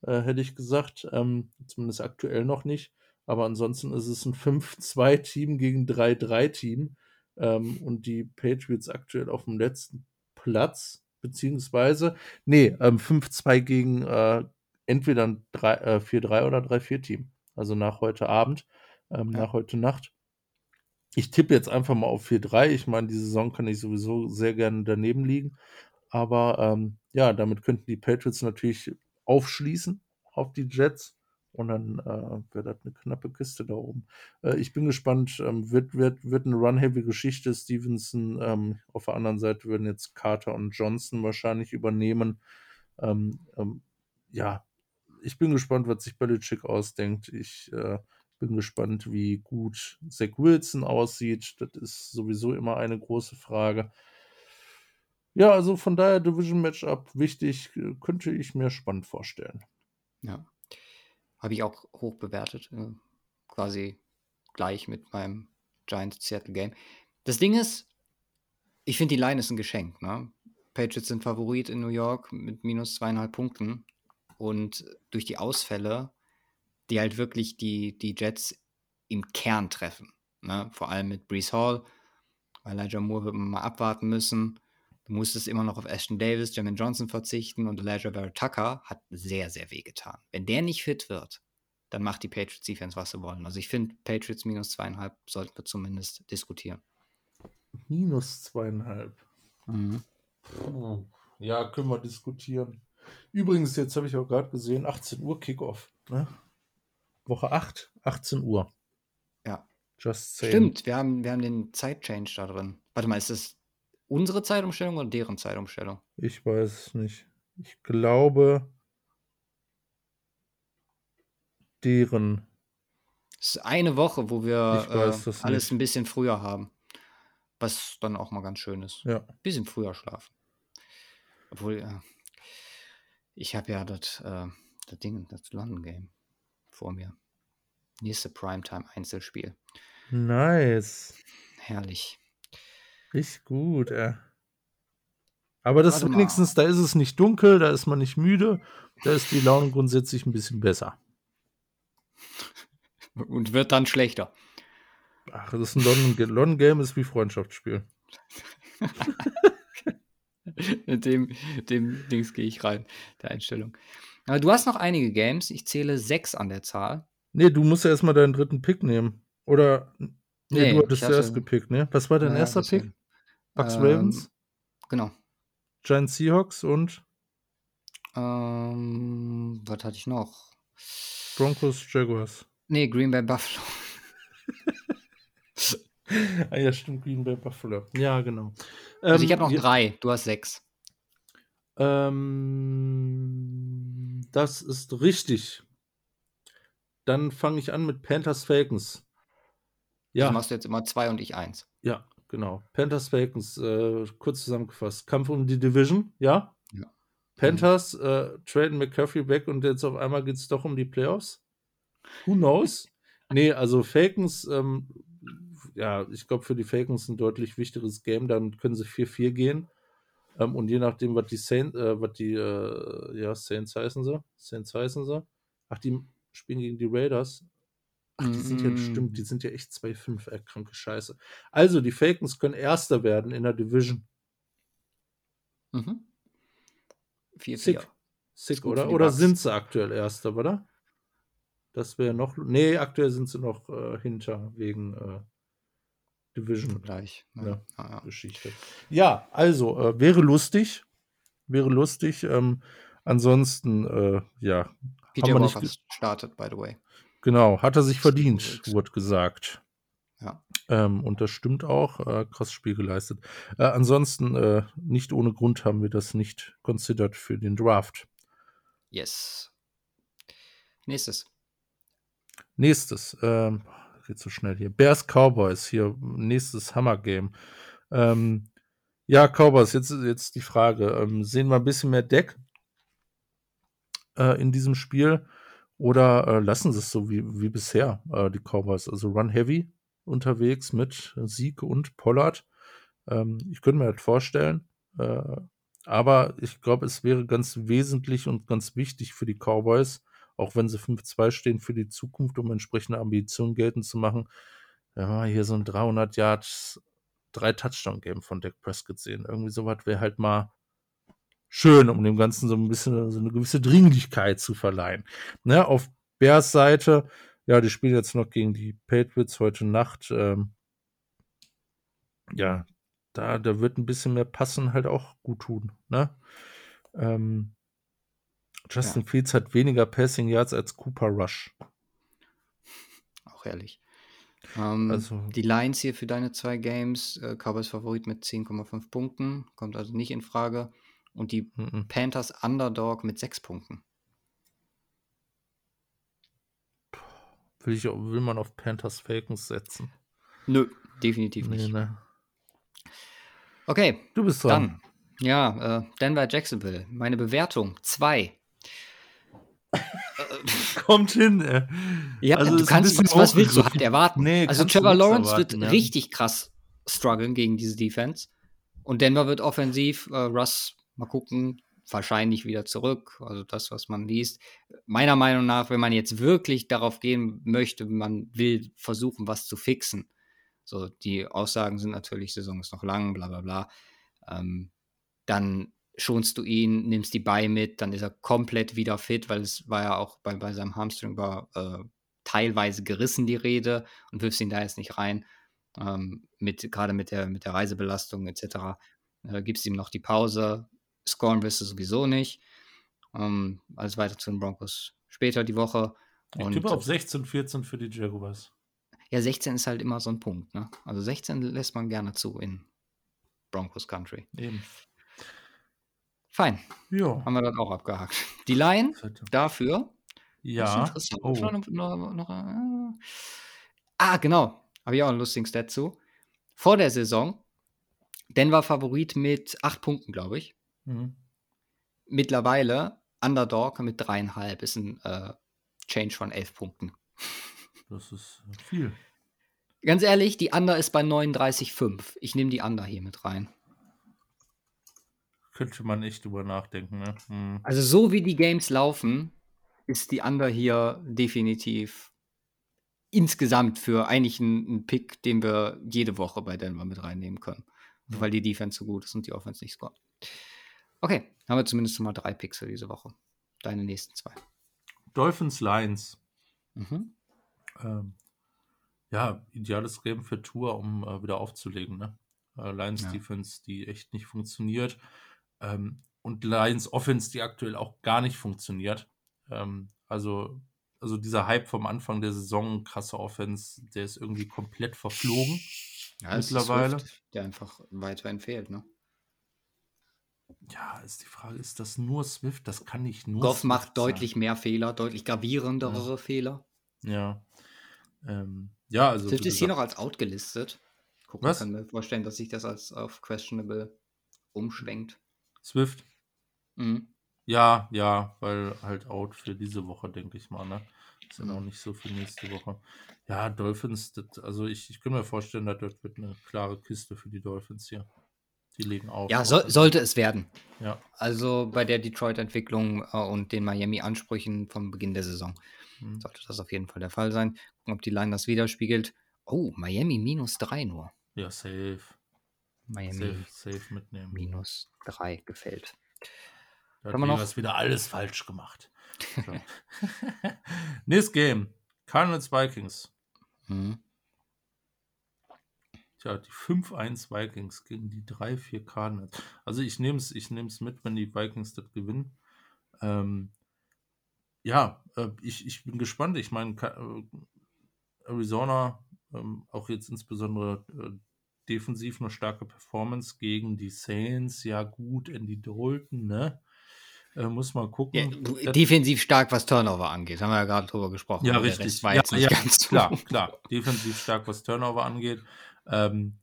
Speaker 2: äh, hätte ich gesagt. Ähm, zumindest aktuell noch nicht. Aber ansonsten ist es ein 5-2-Team gegen 3-3-Team. Ähm, und die Patriots aktuell auf dem letzten Platz, beziehungsweise, nee, ähm, 5-2 gegen äh, entweder ein 4-3 äh, oder 3-4-Team. Also nach heute Abend, ähm, ja. nach heute Nacht. Ich tippe jetzt einfach mal auf 4-3. Ich meine, die Saison kann ich sowieso sehr gerne daneben liegen. Aber ähm, ja, damit könnten die Patriots natürlich aufschließen auf die Jets. Und dann äh, wäre das eine knappe Kiste da oben. Äh, ich bin gespannt. Ähm, wird, wird, wird eine Run-Heavy-Geschichte. Stevenson ähm, auf der anderen Seite würden jetzt Carter und Johnson wahrscheinlich übernehmen. Ähm, ähm ja, ich bin gespannt, was sich Belichick ausdenkt. Ich äh, bin gespannt, wie gut Zach Wilson aussieht. Das ist sowieso immer eine große Frage. Ja, also von daher Division Matchup wichtig, äh, könnte ich mir spannend vorstellen.
Speaker 1: Ja. Habe ich auch hoch bewertet. Äh, quasi gleich mit meinem Giants Seattle Game. Das Ding ist, ich finde die Line ist ein Geschenk. Ne? Patriots sind Favorit in New York mit minus zweieinhalb Punkten. Und durch die Ausfälle, die halt wirklich die, die Jets im Kern treffen. Ne? Vor allem mit Brees Hall. Elijah Moore wird man mal abwarten müssen. Du musstest immer noch auf Ashton Davis, Jamin Johnson verzichten und Elijah Barrett Tucker hat sehr, sehr weh getan. Wenn der nicht fit wird, dann macht die Patriots Defense, was sie wollen. Also ich finde, Patriots minus zweieinhalb sollten wir zumindest diskutieren.
Speaker 2: Minus zweieinhalb. Mhm. Ja, können wir diskutieren. Übrigens, jetzt habe ich auch gerade gesehen, 18 Uhr Kickoff. Ne? Woche 8, 18 Uhr.
Speaker 1: Ja. Just saying. Stimmt, wir haben, wir haben den Zeitchange da drin. Warte mal, ist das unsere Zeitumstellung oder deren Zeitumstellung?
Speaker 2: Ich weiß es nicht. Ich glaube, deren.
Speaker 1: Es ist eine Woche, wo wir äh, alles nicht. ein bisschen früher haben. Was dann auch mal ganz schön ist.
Speaker 2: Ja.
Speaker 1: Ein bisschen früher schlafen. Obwohl, ja. Ich habe ja das, äh, das Ding, das London Game vor mir. Nächste Primetime Einzelspiel.
Speaker 2: Nice.
Speaker 1: Herrlich.
Speaker 2: Richtig gut, ey. Aber das Warte wenigstens, mal. da ist es nicht dunkel, da ist man nicht müde, da ist die Laune grundsätzlich ein bisschen besser.
Speaker 1: Und wird dann schlechter.
Speaker 2: Ach, das ist ein London, London Game, ist wie Freundschaftsspiel.
Speaker 1: Mit dem, dem Dings gehe ich rein, der Einstellung. Aber du hast noch einige Games. Ich zähle sechs an der Zahl.
Speaker 2: Nee, du musst ja erstmal deinen dritten Pick nehmen. Oder. Nee, nee du hattest zuerst gepickt, ne? Was war dein ja, erster Pick? Bucks ähm, Ravens?
Speaker 1: Genau.
Speaker 2: Giant Seahawks und?
Speaker 1: Ähm, was hatte ich noch?
Speaker 2: Broncos Jaguars.
Speaker 1: Nee, Green Bay Buffalo.
Speaker 2: ah ja, stimmt, Green Bay Buffalo. Ja, genau.
Speaker 1: Also ich habe noch drei, du hast sechs.
Speaker 2: Ähm, das ist richtig. Dann fange ich an mit Panthers Falcons.
Speaker 1: Ja. Also machst du jetzt immer zwei und ich eins.
Speaker 2: Ja, genau. Panthers Falcons, äh, kurz zusammengefasst. Kampf um die Division, ja?
Speaker 1: Ja.
Speaker 2: Panthers äh, traden McCaffrey weg und jetzt auf einmal geht es doch um die Playoffs. Who knows? nee, also Falcons ähm, ja, ich glaube, für die Falcons ein deutlich wichtigeres Game. Dann können sie 4-4 gehen. Ähm, und je nachdem, was die Saints, äh, was die, äh, ja, Saints heißen sie. Saints heißen sie. Ach, die spielen gegen die Raiders. Ach, die sind ja, mm. stimmt, die sind ja echt 2-5, äh, kranke Scheiße. Also, die Falcons können Erster werden in der Division.
Speaker 1: Mhm. 4-4.
Speaker 2: Sick, Sick oder? Oder sind sie aktuell Erster, oder? Das wäre noch. Nee, aktuell sind sie noch äh, hinter wegen äh, Division.
Speaker 1: Gleich.
Speaker 2: Ne? Ja, ah, ja. Geschichte. Ja, also, äh, wäre lustig. Wäre lustig. Ähm, ansonsten, äh, ja.
Speaker 1: Peter Walker startet, by the way.
Speaker 2: Genau, hat er sich verdient, wurde gesagt.
Speaker 1: Ja.
Speaker 2: Ähm, und das stimmt auch. Äh, krass Spiel geleistet. Äh, ansonsten, äh, nicht ohne Grund haben wir das nicht considered für den Draft.
Speaker 1: Yes. Nächstes.
Speaker 2: Nächstes, ähm, geht so schnell hier. Bears Cowboys, hier, nächstes Hammer-Game. Ähm, ja, Cowboys, jetzt, jetzt die Frage. Ähm, sehen wir ein bisschen mehr Deck äh, in diesem Spiel oder äh, lassen sie es so wie, wie bisher, äh, die Cowboys? Also Run Heavy unterwegs mit Sieg und Pollard. Ähm, ich könnte mir das vorstellen. Äh, aber ich glaube, es wäre ganz wesentlich und ganz wichtig für die Cowboys, auch wenn sie 5-2 stehen für die Zukunft, um entsprechende Ambitionen geltend zu machen. Ja, hier so ein 300 Yards, drei Touchdown-Game von Dak Prescott sehen. Irgendwie sowas wäre halt mal schön, um dem Ganzen so ein bisschen so eine gewisse Dringlichkeit zu verleihen. Ne, auf Bears Seite, ja, die spielen jetzt noch gegen die Patriots heute Nacht. Ähm, ja, da, da wird ein bisschen mehr Passen halt auch gut tun. Ne? Ähm, Justin ja. Fields hat weniger Passing Yards als Cooper Rush.
Speaker 1: Auch ehrlich. Ähm, also, die Lines hier für deine zwei Games, äh, Cowboys Favorit mit 10,5 Punkten, kommt also nicht in Frage. Und die m -m. Panthers Underdog mit 6 Punkten.
Speaker 2: Will, ich, will man auf Panthers Falcons setzen?
Speaker 1: Nö, definitiv nee, nicht. Ne. Okay.
Speaker 2: Du bist dran.
Speaker 1: Dann, ja, äh, Denver Jacksonville. Meine Bewertung 2.
Speaker 2: Kommt hin. Ey.
Speaker 1: Ja, also du kannst, was, was willst du halt erwarten? Nee, also Trevor Lawrence erwarten, wird ja. richtig krass strugglen gegen diese Defense. Und Denver wird offensiv, äh, Russ, mal gucken, wahrscheinlich wieder zurück. Also das, was man liest. Meiner Meinung nach, wenn man jetzt wirklich darauf gehen möchte, man will versuchen, was zu fixen. So, die Aussagen sind natürlich, Saison ist noch lang, bla bla bla. Ähm, dann schonst du ihn, nimmst die bei mit, dann ist er komplett wieder fit, weil es war ja auch bei, bei seinem Hamstring war äh, teilweise gerissen die Rede und wirfst ihn da jetzt nicht rein. Ähm, mit, gerade mit der, mit der Reisebelastung etc. Äh, gibst ihm noch die Pause, scoren wirst du sowieso nicht. Ähm, alles weiter zu den Broncos später die Woche.
Speaker 2: Ich tippe auf 16, 14 für die Jaguars.
Speaker 1: Ja, 16 ist halt immer so ein Punkt. Ne? Also 16 lässt man gerne zu in Broncos Country.
Speaker 2: Eben.
Speaker 1: Fein. Ja. Haben wir das auch abgehakt. Die Line dafür.
Speaker 2: Ja.
Speaker 1: Oh. Noch, noch, noch, äh. Ah, genau. Habe ich auch einen lustigen Stat zu. Vor der Saison, Denver Favorit mit acht Punkten, glaube ich. Mhm. Mittlerweile Underdog mit dreieinhalb. Ist ein äh, Change von elf Punkten.
Speaker 2: Das ist viel.
Speaker 1: Ganz ehrlich, die Under ist bei 39,5. Ich nehme die Under hier mit rein.
Speaker 2: Könnte man echt drüber nachdenken, ne? Hm.
Speaker 1: Also, so wie die Games laufen, ist die Under hier definitiv insgesamt für eigentlich ein, Pick, den wir jede Woche bei Denver mit reinnehmen können. Mhm. Weil die Defense so gut ist und die Offense nicht scored. Okay, haben wir zumindest mal drei Pixel diese Woche. Deine nächsten zwei.
Speaker 2: Dolphins Lions. Mhm ähm, ja, ideales Game für Tour, um äh, wieder aufzulegen. Ne? Äh, Lions ja. Defense, die echt nicht funktioniert. Ähm, und Lions Offense, die aktuell auch gar nicht funktioniert. Ähm, also, also dieser Hype vom Anfang der Saison, krasse Offense, der ist irgendwie komplett verflogen.
Speaker 1: Ja, mittlerweile. Ist der einfach weiterhin fehlt, ne?
Speaker 2: Ja, ist die Frage, ist das nur Swift? Das kann nicht nur.
Speaker 1: Goff Swift macht sein. deutlich mehr Fehler, deutlich gravierendere ja. Fehler.
Speaker 2: Ja. Ähm, ja, also.
Speaker 1: Swift ist hier noch als out gelistet. Gucken, Was? kann mir vorstellen, dass sich das als auf questionable umschwenkt.
Speaker 2: Swift? Mhm. Ja, ja, weil halt out für diese Woche, denke ich mal, ne? Ist ja mhm. noch nicht so für nächste Woche. Ja, Dolphins, das, also ich, ich kann mir vorstellen, dass das wird eine klare Kiste für die Dolphins hier. Die legen auf.
Speaker 1: Ja, so, sollte es werden.
Speaker 2: Ja.
Speaker 1: Also bei der Detroit-Entwicklung äh, und den Miami-Ansprüchen vom Beginn der Saison. Mhm. Sollte das auf jeden Fall der Fall sein. Gucken, ob die Line das widerspiegelt. Oh, Miami minus 3 nur.
Speaker 2: Ja, safe.
Speaker 1: Miami
Speaker 2: safe, safe mitnehmen.
Speaker 1: Minus 3 gefällt.
Speaker 2: Da haben wir noch wieder alles falsch gemacht. So. Nächstes Game. Cardinals Vikings. Mhm. Tja, die 5-1 Vikings gegen die 3-4 Cardinals. Also ich nehme es ich mit, wenn die Vikings das gewinnen. Ähm, ja, äh, ich, ich bin gespannt. Ich meine, äh, Arizona, ähm, auch jetzt insbesondere äh, defensiv eine starke Performance gegen die Saints. Ja, gut, Andy Dalton, ne? Äh, muss man gucken.
Speaker 1: Ja, defensiv stark, was Turnover angeht. Haben wir ja gerade drüber gesprochen.
Speaker 2: Ja, richtig. ja, ja, klar, klar. Defensiv stark, was Turnover angeht. Ähm,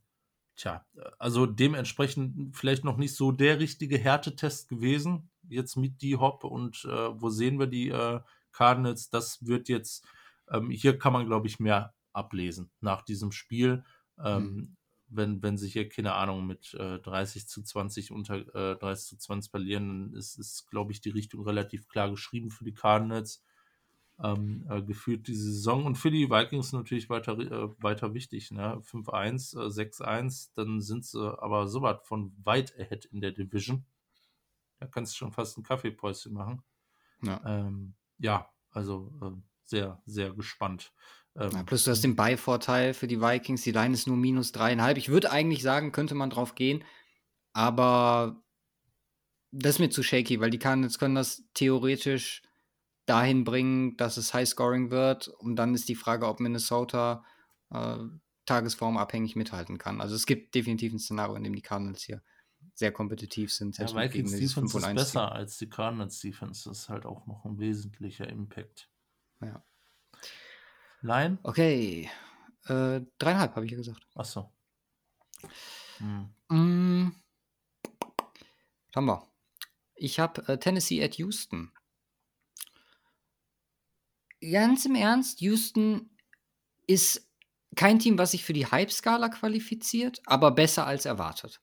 Speaker 2: tja, also dementsprechend vielleicht noch nicht so der richtige Härtetest gewesen. Jetzt mit die Hop und äh, wo sehen wir die äh, Cardinals? Das wird jetzt, ähm, hier kann man, glaube ich, mehr ablesen nach diesem Spiel. Ähm,
Speaker 1: Mhm.
Speaker 2: wenn, wenn sie hier, keine Ahnung, mit äh, 30 zu 20 unter äh, 30 zu 20 verlieren, dann ist, ist glaube ich, die Richtung relativ klar geschrieben für die Cardinals. Ähm, äh, geführt diese Saison und für die Vikings natürlich weiter, äh, weiter wichtig. Ne? 5-1, äh, 6-1, dann sind sie aber so weit von weit ahead in der Division. Da kannst du schon fast ein Kaffeepäuschen machen.
Speaker 1: Ja.
Speaker 2: Ähm, ja, also äh, sehr, sehr gespannt. Ähm,
Speaker 1: Ja, plus du hast den Beivorteil für die Vikings. Die Line ist nur minus dreieinhalb. Ich würde eigentlich sagen, könnte man drauf gehen. Aber das ist mir zu shaky, weil die Cardinals können das theoretisch dahin bringen, dass es High-Scoring wird. Und dann ist die Frage, ob Minnesota äh, tagesformabhängig mithalten kann. Also es gibt definitiv ein Szenario, in dem die Cardinals hier sehr kompetitiv sind.
Speaker 2: Ja,
Speaker 1: selbst mit
Speaker 2: Vikings Defense
Speaker 1: 5 und
Speaker 2: ist
Speaker 1: 1
Speaker 2: besser als die Cardinals Defense. Das ist halt auch noch ein wesentlicher Impact.
Speaker 1: Ja.
Speaker 2: Line?
Speaker 1: Okay. Äh, dreieinhalb habe ich ja gesagt.
Speaker 2: Achso. Hm.
Speaker 1: Mm. Haben wir? Ich habe äh, Tennessee at Houston. Ganz im Ernst, Houston ist kein Team, was sich für die Hype-Skala qualifiziert, aber besser als erwartet.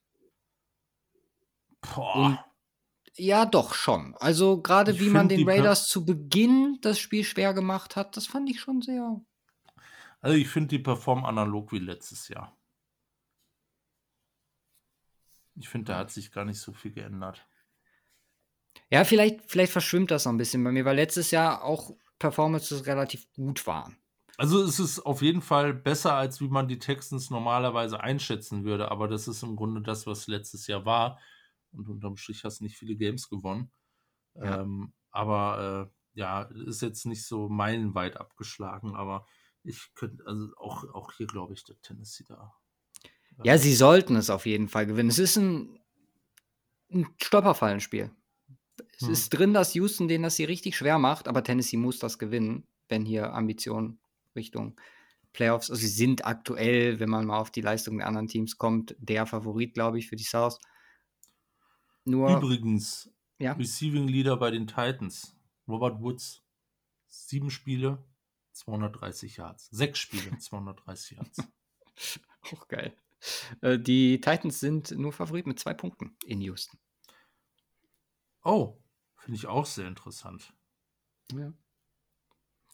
Speaker 2: Boah.
Speaker 1: Und ja, doch schon. Also gerade
Speaker 2: Ich
Speaker 1: wie man den
Speaker 2: die Per-
Speaker 1: Raiders zu Beginn das Spiel schwer gemacht hat, das fand ich schon sehr.
Speaker 2: Also ich finde, die performen analog wie letztes Jahr. Ich finde, da hat sich gar nicht so viel geändert.
Speaker 1: Ja, vielleicht, vielleicht verschwimmt das noch ein bisschen bei mir, weil letztes Jahr auch Performances relativ gut waren.
Speaker 2: Also es ist auf jeden Fall besser, als wie man die Texans normalerweise einschätzen würde. Aber das ist im Grunde das, was letztes Jahr war. Und unterm Strich hast du nicht viele Games gewonnen.
Speaker 1: Ja.
Speaker 2: Ähm, aber äh, ja, ist jetzt nicht so meilenweit abgeschlagen. Aber ich könnte, also auch, auch hier glaube ich, der Tennessee da.
Speaker 1: Ja, sie sollten es auf jeden Fall gewinnen. Es ist ein, ein Stolperfallenspiel. Es
Speaker 2: Hm.
Speaker 1: ist drin, dass Houston denen das hier richtig schwer macht, aber Tennessee muss das gewinnen, wenn hier Ambitionen Richtung Playoffs. Also sie sind aktuell, wenn man mal auf die Leistung der anderen Teams kommt, der Favorit, glaube ich, für die South. Nur,
Speaker 2: Übrigens,
Speaker 1: ja,
Speaker 2: Receiving Leader bei den Titans, Robert Woods. Sieben Spiele, 230 Yards. Sechs Spiele, 230 Yards.
Speaker 1: auch geil. Äh, Die Titans sind nur Favorit mit zwei Punkten in Houston.
Speaker 2: Oh, finde ich auch sehr interessant.
Speaker 1: Ja.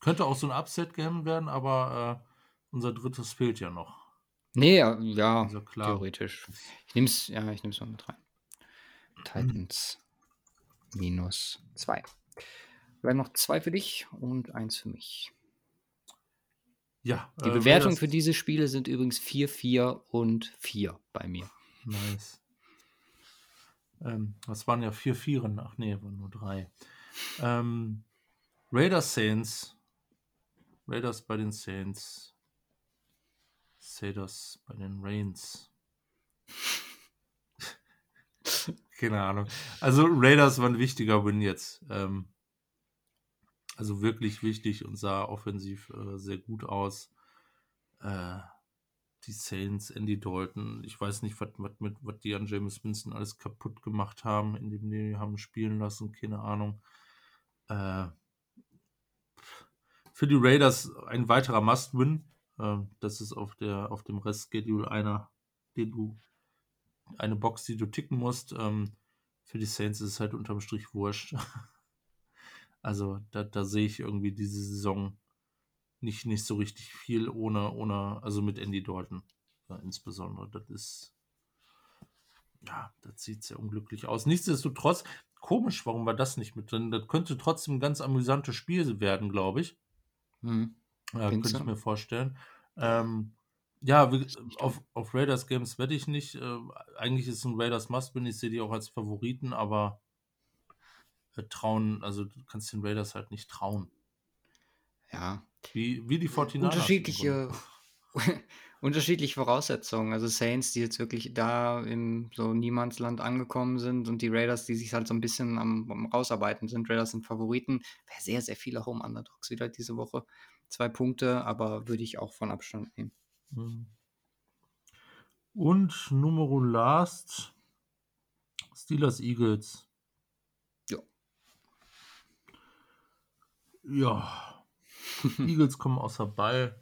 Speaker 2: Könnte auch so ein Upset-Game werden, aber äh, unser drittes fehlt ja noch.
Speaker 1: Nee, ja, ja
Speaker 2: Also klar.
Speaker 1: theoretisch. Ich nehme es, ja, ich nehme es mal mit rein. Titans minus zwei. Bleiben noch zwei für dich und eins für mich.
Speaker 2: Ja,
Speaker 1: Die
Speaker 2: äh,
Speaker 1: Bewertungen
Speaker 2: Raiders-
Speaker 1: für diese Spiele sind übrigens 4, 4 und 4 bei mir.
Speaker 2: Nice. Ähm, das waren ja vier Vieren. Ach nee, waren nur drei. Ähm, Raiders Saints. Raiders bei den Saints. Saints bei den Reigns. Keine Ahnung. Also Raiders war ein wichtiger Win jetzt. Ähm, also wirklich wichtig und sah offensiv äh, sehr gut aus. Äh, die Saints, Andy Dalton, ich weiß nicht, was, was, was die an James Winston alles kaputt gemacht haben, indem die haben spielen lassen, keine Ahnung. Äh, für die Raiders ein weiterer Must-Win. Äh, das ist auf, der, auf dem Rest-Schedule einer, den du, eine Box, die du ticken musst. Ähm, für die Saints ist es halt unterm Strich wurscht. also da, da sehe ich irgendwie diese Saison nicht, nicht so richtig viel ohne, ohne, also mit Andy Dalton äh, insbesondere. Das ist, ja, das sieht sehr unglücklich aus. Nichtsdestotrotz, komisch, warum war das nicht mit drin? Das könnte trotzdem ein ganz amüsantes Spiel werden, glaube ich.
Speaker 1: Hm.
Speaker 2: Ja, könnte ich mir vorstellen. Ähm, ja, auf, auf Raiders Games wette ich nicht. Äh, eigentlich ist ein Raiders Must-Win. Ich sehe die auch als Favoriten, aber äh, trauen, also du kannst den Raiders halt nicht trauen.
Speaker 1: Ja,
Speaker 2: Wie, wie die 49ers. im
Speaker 1: unterschiedliche,
Speaker 2: Grunde.
Speaker 1: unterschiedliche Voraussetzungen. Also Saints, die jetzt wirklich da im so Niemandsland angekommen sind und die Raiders, die sich halt so ein bisschen am, am rausarbeiten sind. Raiders sind Favoriten. Wäre sehr, sehr viele Home Underdogs wieder diese Woche. Zwei Punkte, aber würde ich auch von Abstand nehmen.
Speaker 2: Mhm. Und Numero Last Steelers Eagles.
Speaker 1: Ja.
Speaker 2: Ja. Eagles kommen außer Ball.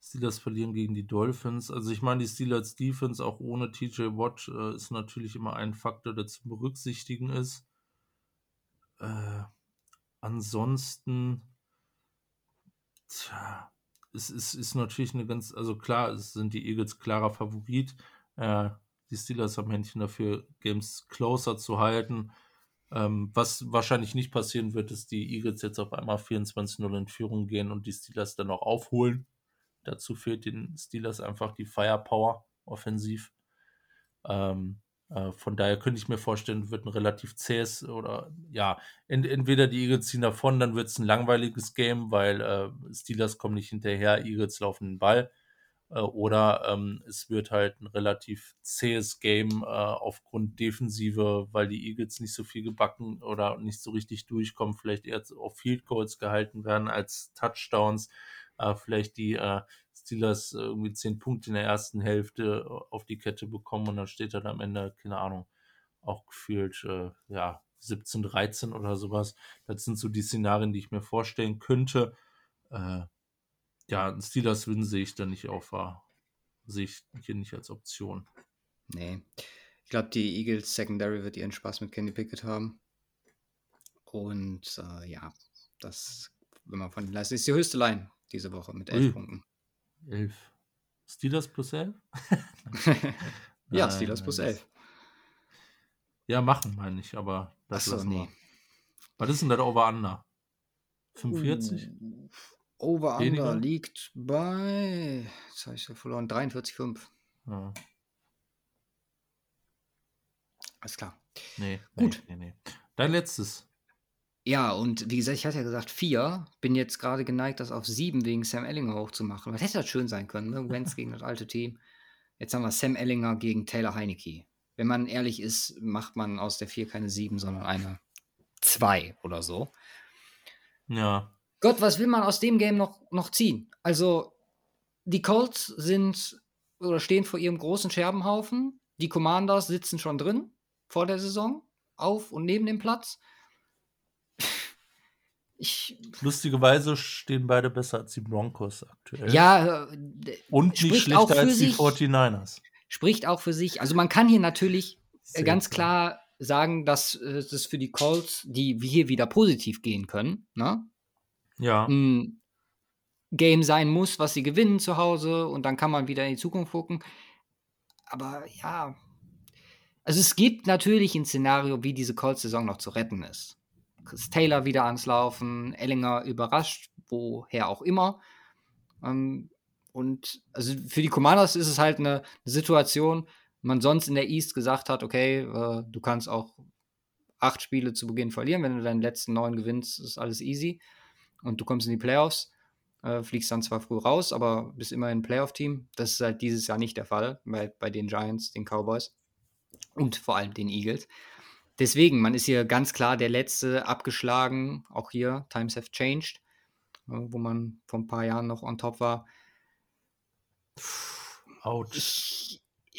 Speaker 2: Steelers verlieren gegen die Dolphins. Also ich meine, die Steelers Defense auch ohne TJ Watt äh, ist natürlich immer ein Faktor, der zu berücksichtigen ist. Äh, ansonsten, tja, es ist, ist natürlich eine ganz, also klar, es sind die Eagles klarer Favorit. Äh, die Steelers haben Händchen dafür, Games closer zu halten. Ähm, was wahrscheinlich nicht passieren wird, ist, die Eagles jetzt auf einmal 24-0 in Führung gehen und die Steelers dann auch aufholen. Dazu fehlt den Steelers einfach die Firepower offensiv. Ähm, äh, von daher könnte ich mir vorstellen, wird ein relativ zähes oder ja, ent entweder die Eagles ziehen davon, dann wird es ein langweiliges Game, weil äh, Steelers kommen nicht hinterher, Eagles laufen den Ball. Äh, oder ähm, es wird halt ein relativ zähes Game äh, aufgrund Defensive, weil die Eagles nicht so viel gebacken oder nicht so richtig durchkommen, vielleicht eher auf Field Goals gehalten werden als Touchdowns. Äh, vielleicht die äh, Steelers irgendwie zehn Punkte in der ersten Hälfte auf die Kette bekommen und dann steht dann am Ende, keine Ahnung, auch gefühlt, äh, ja, 17, 13 oder sowas. Das sind so die Szenarien, die ich mir vorstellen könnte. Äh, ja, Steelers Win sehe ich da nicht auf, sehe ich hier nicht als Option.
Speaker 1: Nee. Ich glaube, die Eagles Secondary wird ihren Spaß mit Kenny Pickett haben. Und äh, ja, das, wenn man von den Leistungen, ist die höchste Line diese Woche mit elf Ui. Punkten.
Speaker 2: Elf. Steelers plus elf?
Speaker 1: ja, Steelers plus elf.
Speaker 2: Ja, machen meine ich, aber das ist nee. Was ist denn das Over-Under? 45? Uh,
Speaker 1: Over-Under liegt bei, jetzt habe ich ja verloren, 43,5. Ja. Alles klar.
Speaker 2: Nee, gut. Nee, nee, nee. Dein letztes.
Speaker 1: Ja, und wie gesagt, ich hatte ja gesagt vier. Bin jetzt gerade geneigt, das auf sieben wegen Sam Ellinger hochzumachen. Was hätte das schön sein können, ne? Wentz gegen das alte Team. Jetzt haben wir Sam Ellinger gegen Taylor Heinecke. Wenn man ehrlich ist, macht man aus der vier keine sieben, sondern eine zwei oder so.
Speaker 2: Ja.
Speaker 1: Gott, was will man aus dem Game noch, noch ziehen? Also, die Colts sind oder stehen vor ihrem großen Scherbenhaufen. Die Commanders sitzen schon drin vor der Saison, auf und neben dem Platz.
Speaker 2: Ich, Lustigerweise stehen beide besser als die Broncos aktuell.
Speaker 1: Ja,
Speaker 2: äh, und nicht schlechter als die 49ers.
Speaker 1: Spricht auch für sich. Also man kann hier natürlich Sehr ganz klar sagen, dass es äh, für die Colts, die hier wieder positiv gehen können, ne?
Speaker 2: Ja.
Speaker 1: ein Game sein muss, was sie gewinnen zu Hause und dann kann man wieder in die Zukunft gucken. Aber ja, also es gibt natürlich ein Szenario, wie diese Colts-Saison noch zu retten ist. Chris Taylor wieder ans Laufen, Ellinger überrascht, woher auch immer. Ähm, und also für die Commanders ist es halt eine, Situation, man sonst in der East gesagt hat, okay, äh, du kannst auch acht Spiele zu Beginn verlieren, wenn du deinen letzten neun gewinnst, ist alles easy und du kommst in die Playoffs, äh, fliegst dann zwar früh raus, aber bist immerhin ein Playoff-Team. Das ist halt dieses Jahr nicht der Fall bei, bei den Giants, den Cowboys und vor allem den Eagles. Deswegen, man ist hier ganz klar der letzte abgeschlagen, auch hier, Times have changed, äh, wo man vor ein paar Jahren noch on top war.
Speaker 2: Autsch.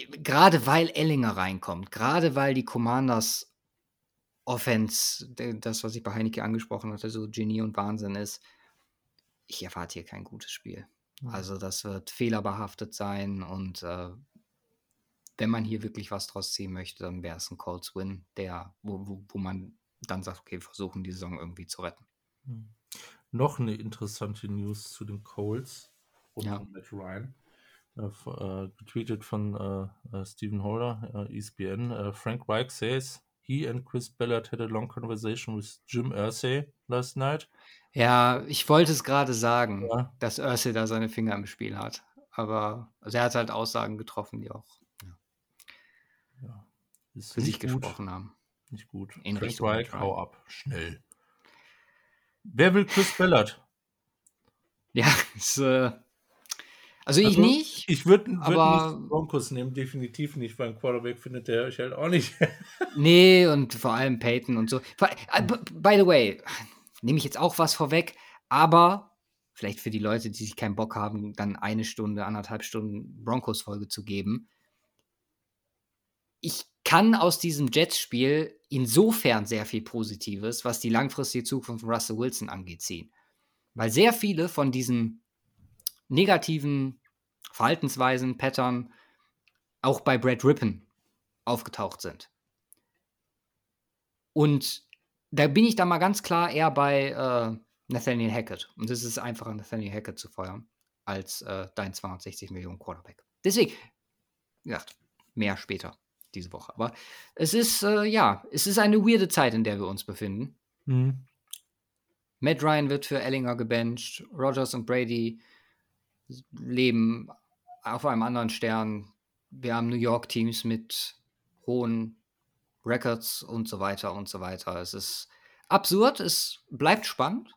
Speaker 1: Gerade weil Ellinger reinkommt, gerade weil die Commanders Offense, das, was ich bei Heineke angesprochen hatte, so Genie und Wahnsinn ist, ich erwarte hier kein gutes Spiel. Mhm. Also das wird fehlerbehaftet sein und äh, wenn man hier wirklich was draus ziehen möchte, dann wäre es ein Colts Win, der, wo, wo, wo man dann sagt, okay, versuchen die Saison irgendwie zu retten.
Speaker 2: Mhm. Noch eine interessante News zu den Colts
Speaker 1: und ja.
Speaker 2: Matt Ryan. Äh, äh, getweetet von äh, äh Stephen Holder, äh, ESPN. Frank Reich says he and Chris Ballard had a long conversation with Jim Irsay last night.
Speaker 1: Ja, ich wollte es gerade sagen, ja. dass Irsay da seine Finger im Spiel hat. Aber also er hat halt Aussagen getroffen, die auch
Speaker 2: ja.
Speaker 1: für sich gut. gesprochen haben.
Speaker 2: Nicht gut.
Speaker 1: In Chris Richtung Reich,
Speaker 2: hau ab. Schnell. Wer will Chris Ballard?
Speaker 1: Ja, ist, äh, Also ich
Speaker 2: Also,
Speaker 1: nicht,
Speaker 2: Ich würde würd
Speaker 1: aber
Speaker 2: nicht Broncos nehmen, definitiv nicht, weil ein Quarterback findet der ich halt auch nicht.
Speaker 1: nee, und vor allem Peyton und so. Äh, b- By the way, nehme ich jetzt auch was vorweg, aber vielleicht für die Leute, die sich keinen Bock haben, dann eine Stunde, anderthalb Stunden Broncos-Folge zu geben. Ich kann aus diesem Jets-Spiel insofern sehr viel Positives, was die langfristige Zukunft von Russell Wilson angeht, ziehen. Weil sehr viele von diesen negativen Verhaltensweisen, Pattern auch bei Brad Rippon aufgetaucht sind. Und da bin ich dann mal ganz klar eher bei äh, Nathaniel Hackett. Und es ist einfacher, Nathaniel Hackett zu feuern, als äh, dein 260 Millionen Quarterback. Deswegen, wie gesagt, mehr später diese Woche. Aber es ist, äh, ja, es ist eine weirde Zeit, in der wir uns befinden.
Speaker 2: Hm.
Speaker 1: Matt Ryan wird für Ellinger gebencht. Rogers und Brady leben auf einem anderen Stern. Wir haben New York Teams mit hohen Records und so weiter und so weiter. Es ist absurd, es bleibt spannend.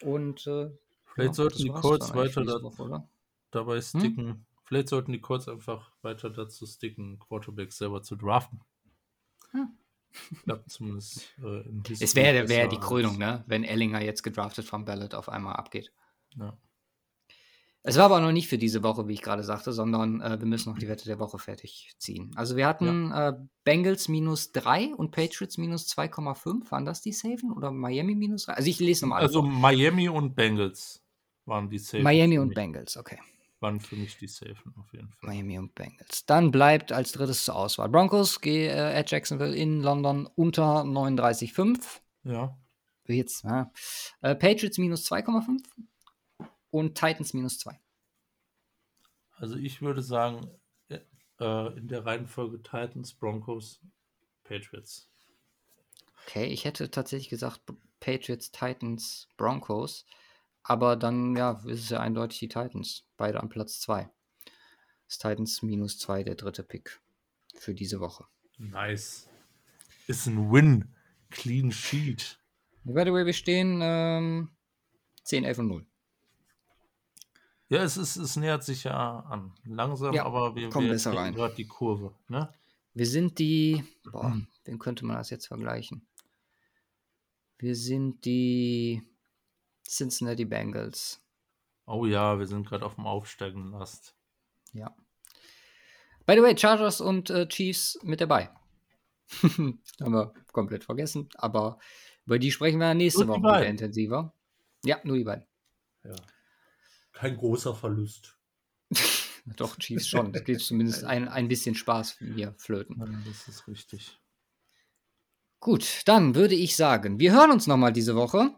Speaker 1: Und äh,
Speaker 2: Vielleicht
Speaker 1: ja,
Speaker 2: sollten die
Speaker 1: für
Speaker 2: weiter da,
Speaker 1: Woche,
Speaker 2: dabei sticken. Vielleicht sollten die Colts einfach weiter dazu sticken, Quarterbacks selber zu draften.
Speaker 1: Hm.
Speaker 2: Klappt zumindest äh,
Speaker 1: Es wäre wär die Krönung, ne? wenn Ellinger jetzt gedraftet vom Ballot auf einmal abgeht.
Speaker 2: Ja.
Speaker 1: Es war aber noch nicht für diese Woche, wie ich gerade sagte, sondern äh, wir müssen noch die Wette der Woche fertig ziehen. Also wir hatten äh, Bengals minus 3 und Patriots minus 2,5. Waren das die Safen oder Miami minus 3? Also ich lese nochmal.
Speaker 2: Also Miami und Bengals waren die Safen.
Speaker 1: Miami und. Bengals, okay.
Speaker 2: Waren für mich die Safen auf jeden Fall.
Speaker 1: Miami und Bengals. Dann bleibt als drittes zur Auswahl Broncos geh, äh, at Jacksonville in London unter 39,5.
Speaker 2: Ja.
Speaker 1: Jetzt, ja. Äh, Patriots minus 2,5 und Titans minus 2.
Speaker 2: Also ich würde sagen, äh, äh, in der Reihenfolge Titans, Broncos, Patriots.
Speaker 1: Okay, ich hätte tatsächlich gesagt Patriots, Titans, Broncos. Aber dann, ja, ist es ja eindeutig die Titans. Beide an Platz 2. Das Titans minus 2, der dritte Pick für diese Woche.
Speaker 2: Nice. Ist ein Win. Clean Sheet.
Speaker 1: By the way, wir stehen ähm, 10, 11 und 0.
Speaker 2: Ja, es, ist, es nähert sich ja an. Langsam,
Speaker 1: Ja,
Speaker 2: aber wir,
Speaker 1: kommen
Speaker 2: wir
Speaker 1: besser rein.
Speaker 2: gerade die Kurve. Ne?
Speaker 1: Wir sind die. Boah, wen könnte man das jetzt vergleichen? Wir sind die Cincinnati Bengals.
Speaker 2: Oh ja, wir sind gerade auf dem aufsteigenden Ast.
Speaker 1: Ja. By the way, Chargers und äh, Chiefs mit dabei. Haben wir komplett vergessen, aber über die sprechen wir nächste Woche wieder intensiver. Ja, nur die beiden.
Speaker 2: Ja. Kein großer Verlust.
Speaker 1: Doch, Chiefs schon. Es geht zumindest ein, ein bisschen Spaß mir flöten.
Speaker 2: Ja, das ist richtig.
Speaker 1: Gut, dann würde ich sagen, wir hören uns nochmal diese Woche.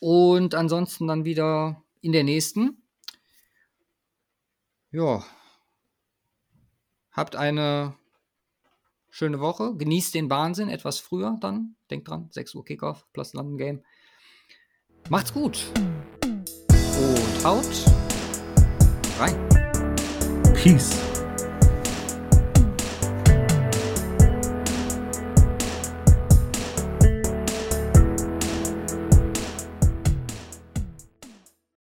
Speaker 1: Und ansonsten dann wieder in der nächsten. Ja. Habt eine schöne Woche. Genießt den Wahnsinn etwas früher dann. Denkt dran, 6 Uhr Kickoff plus London Game. Macht's gut. Und haut rein.
Speaker 2: Peace.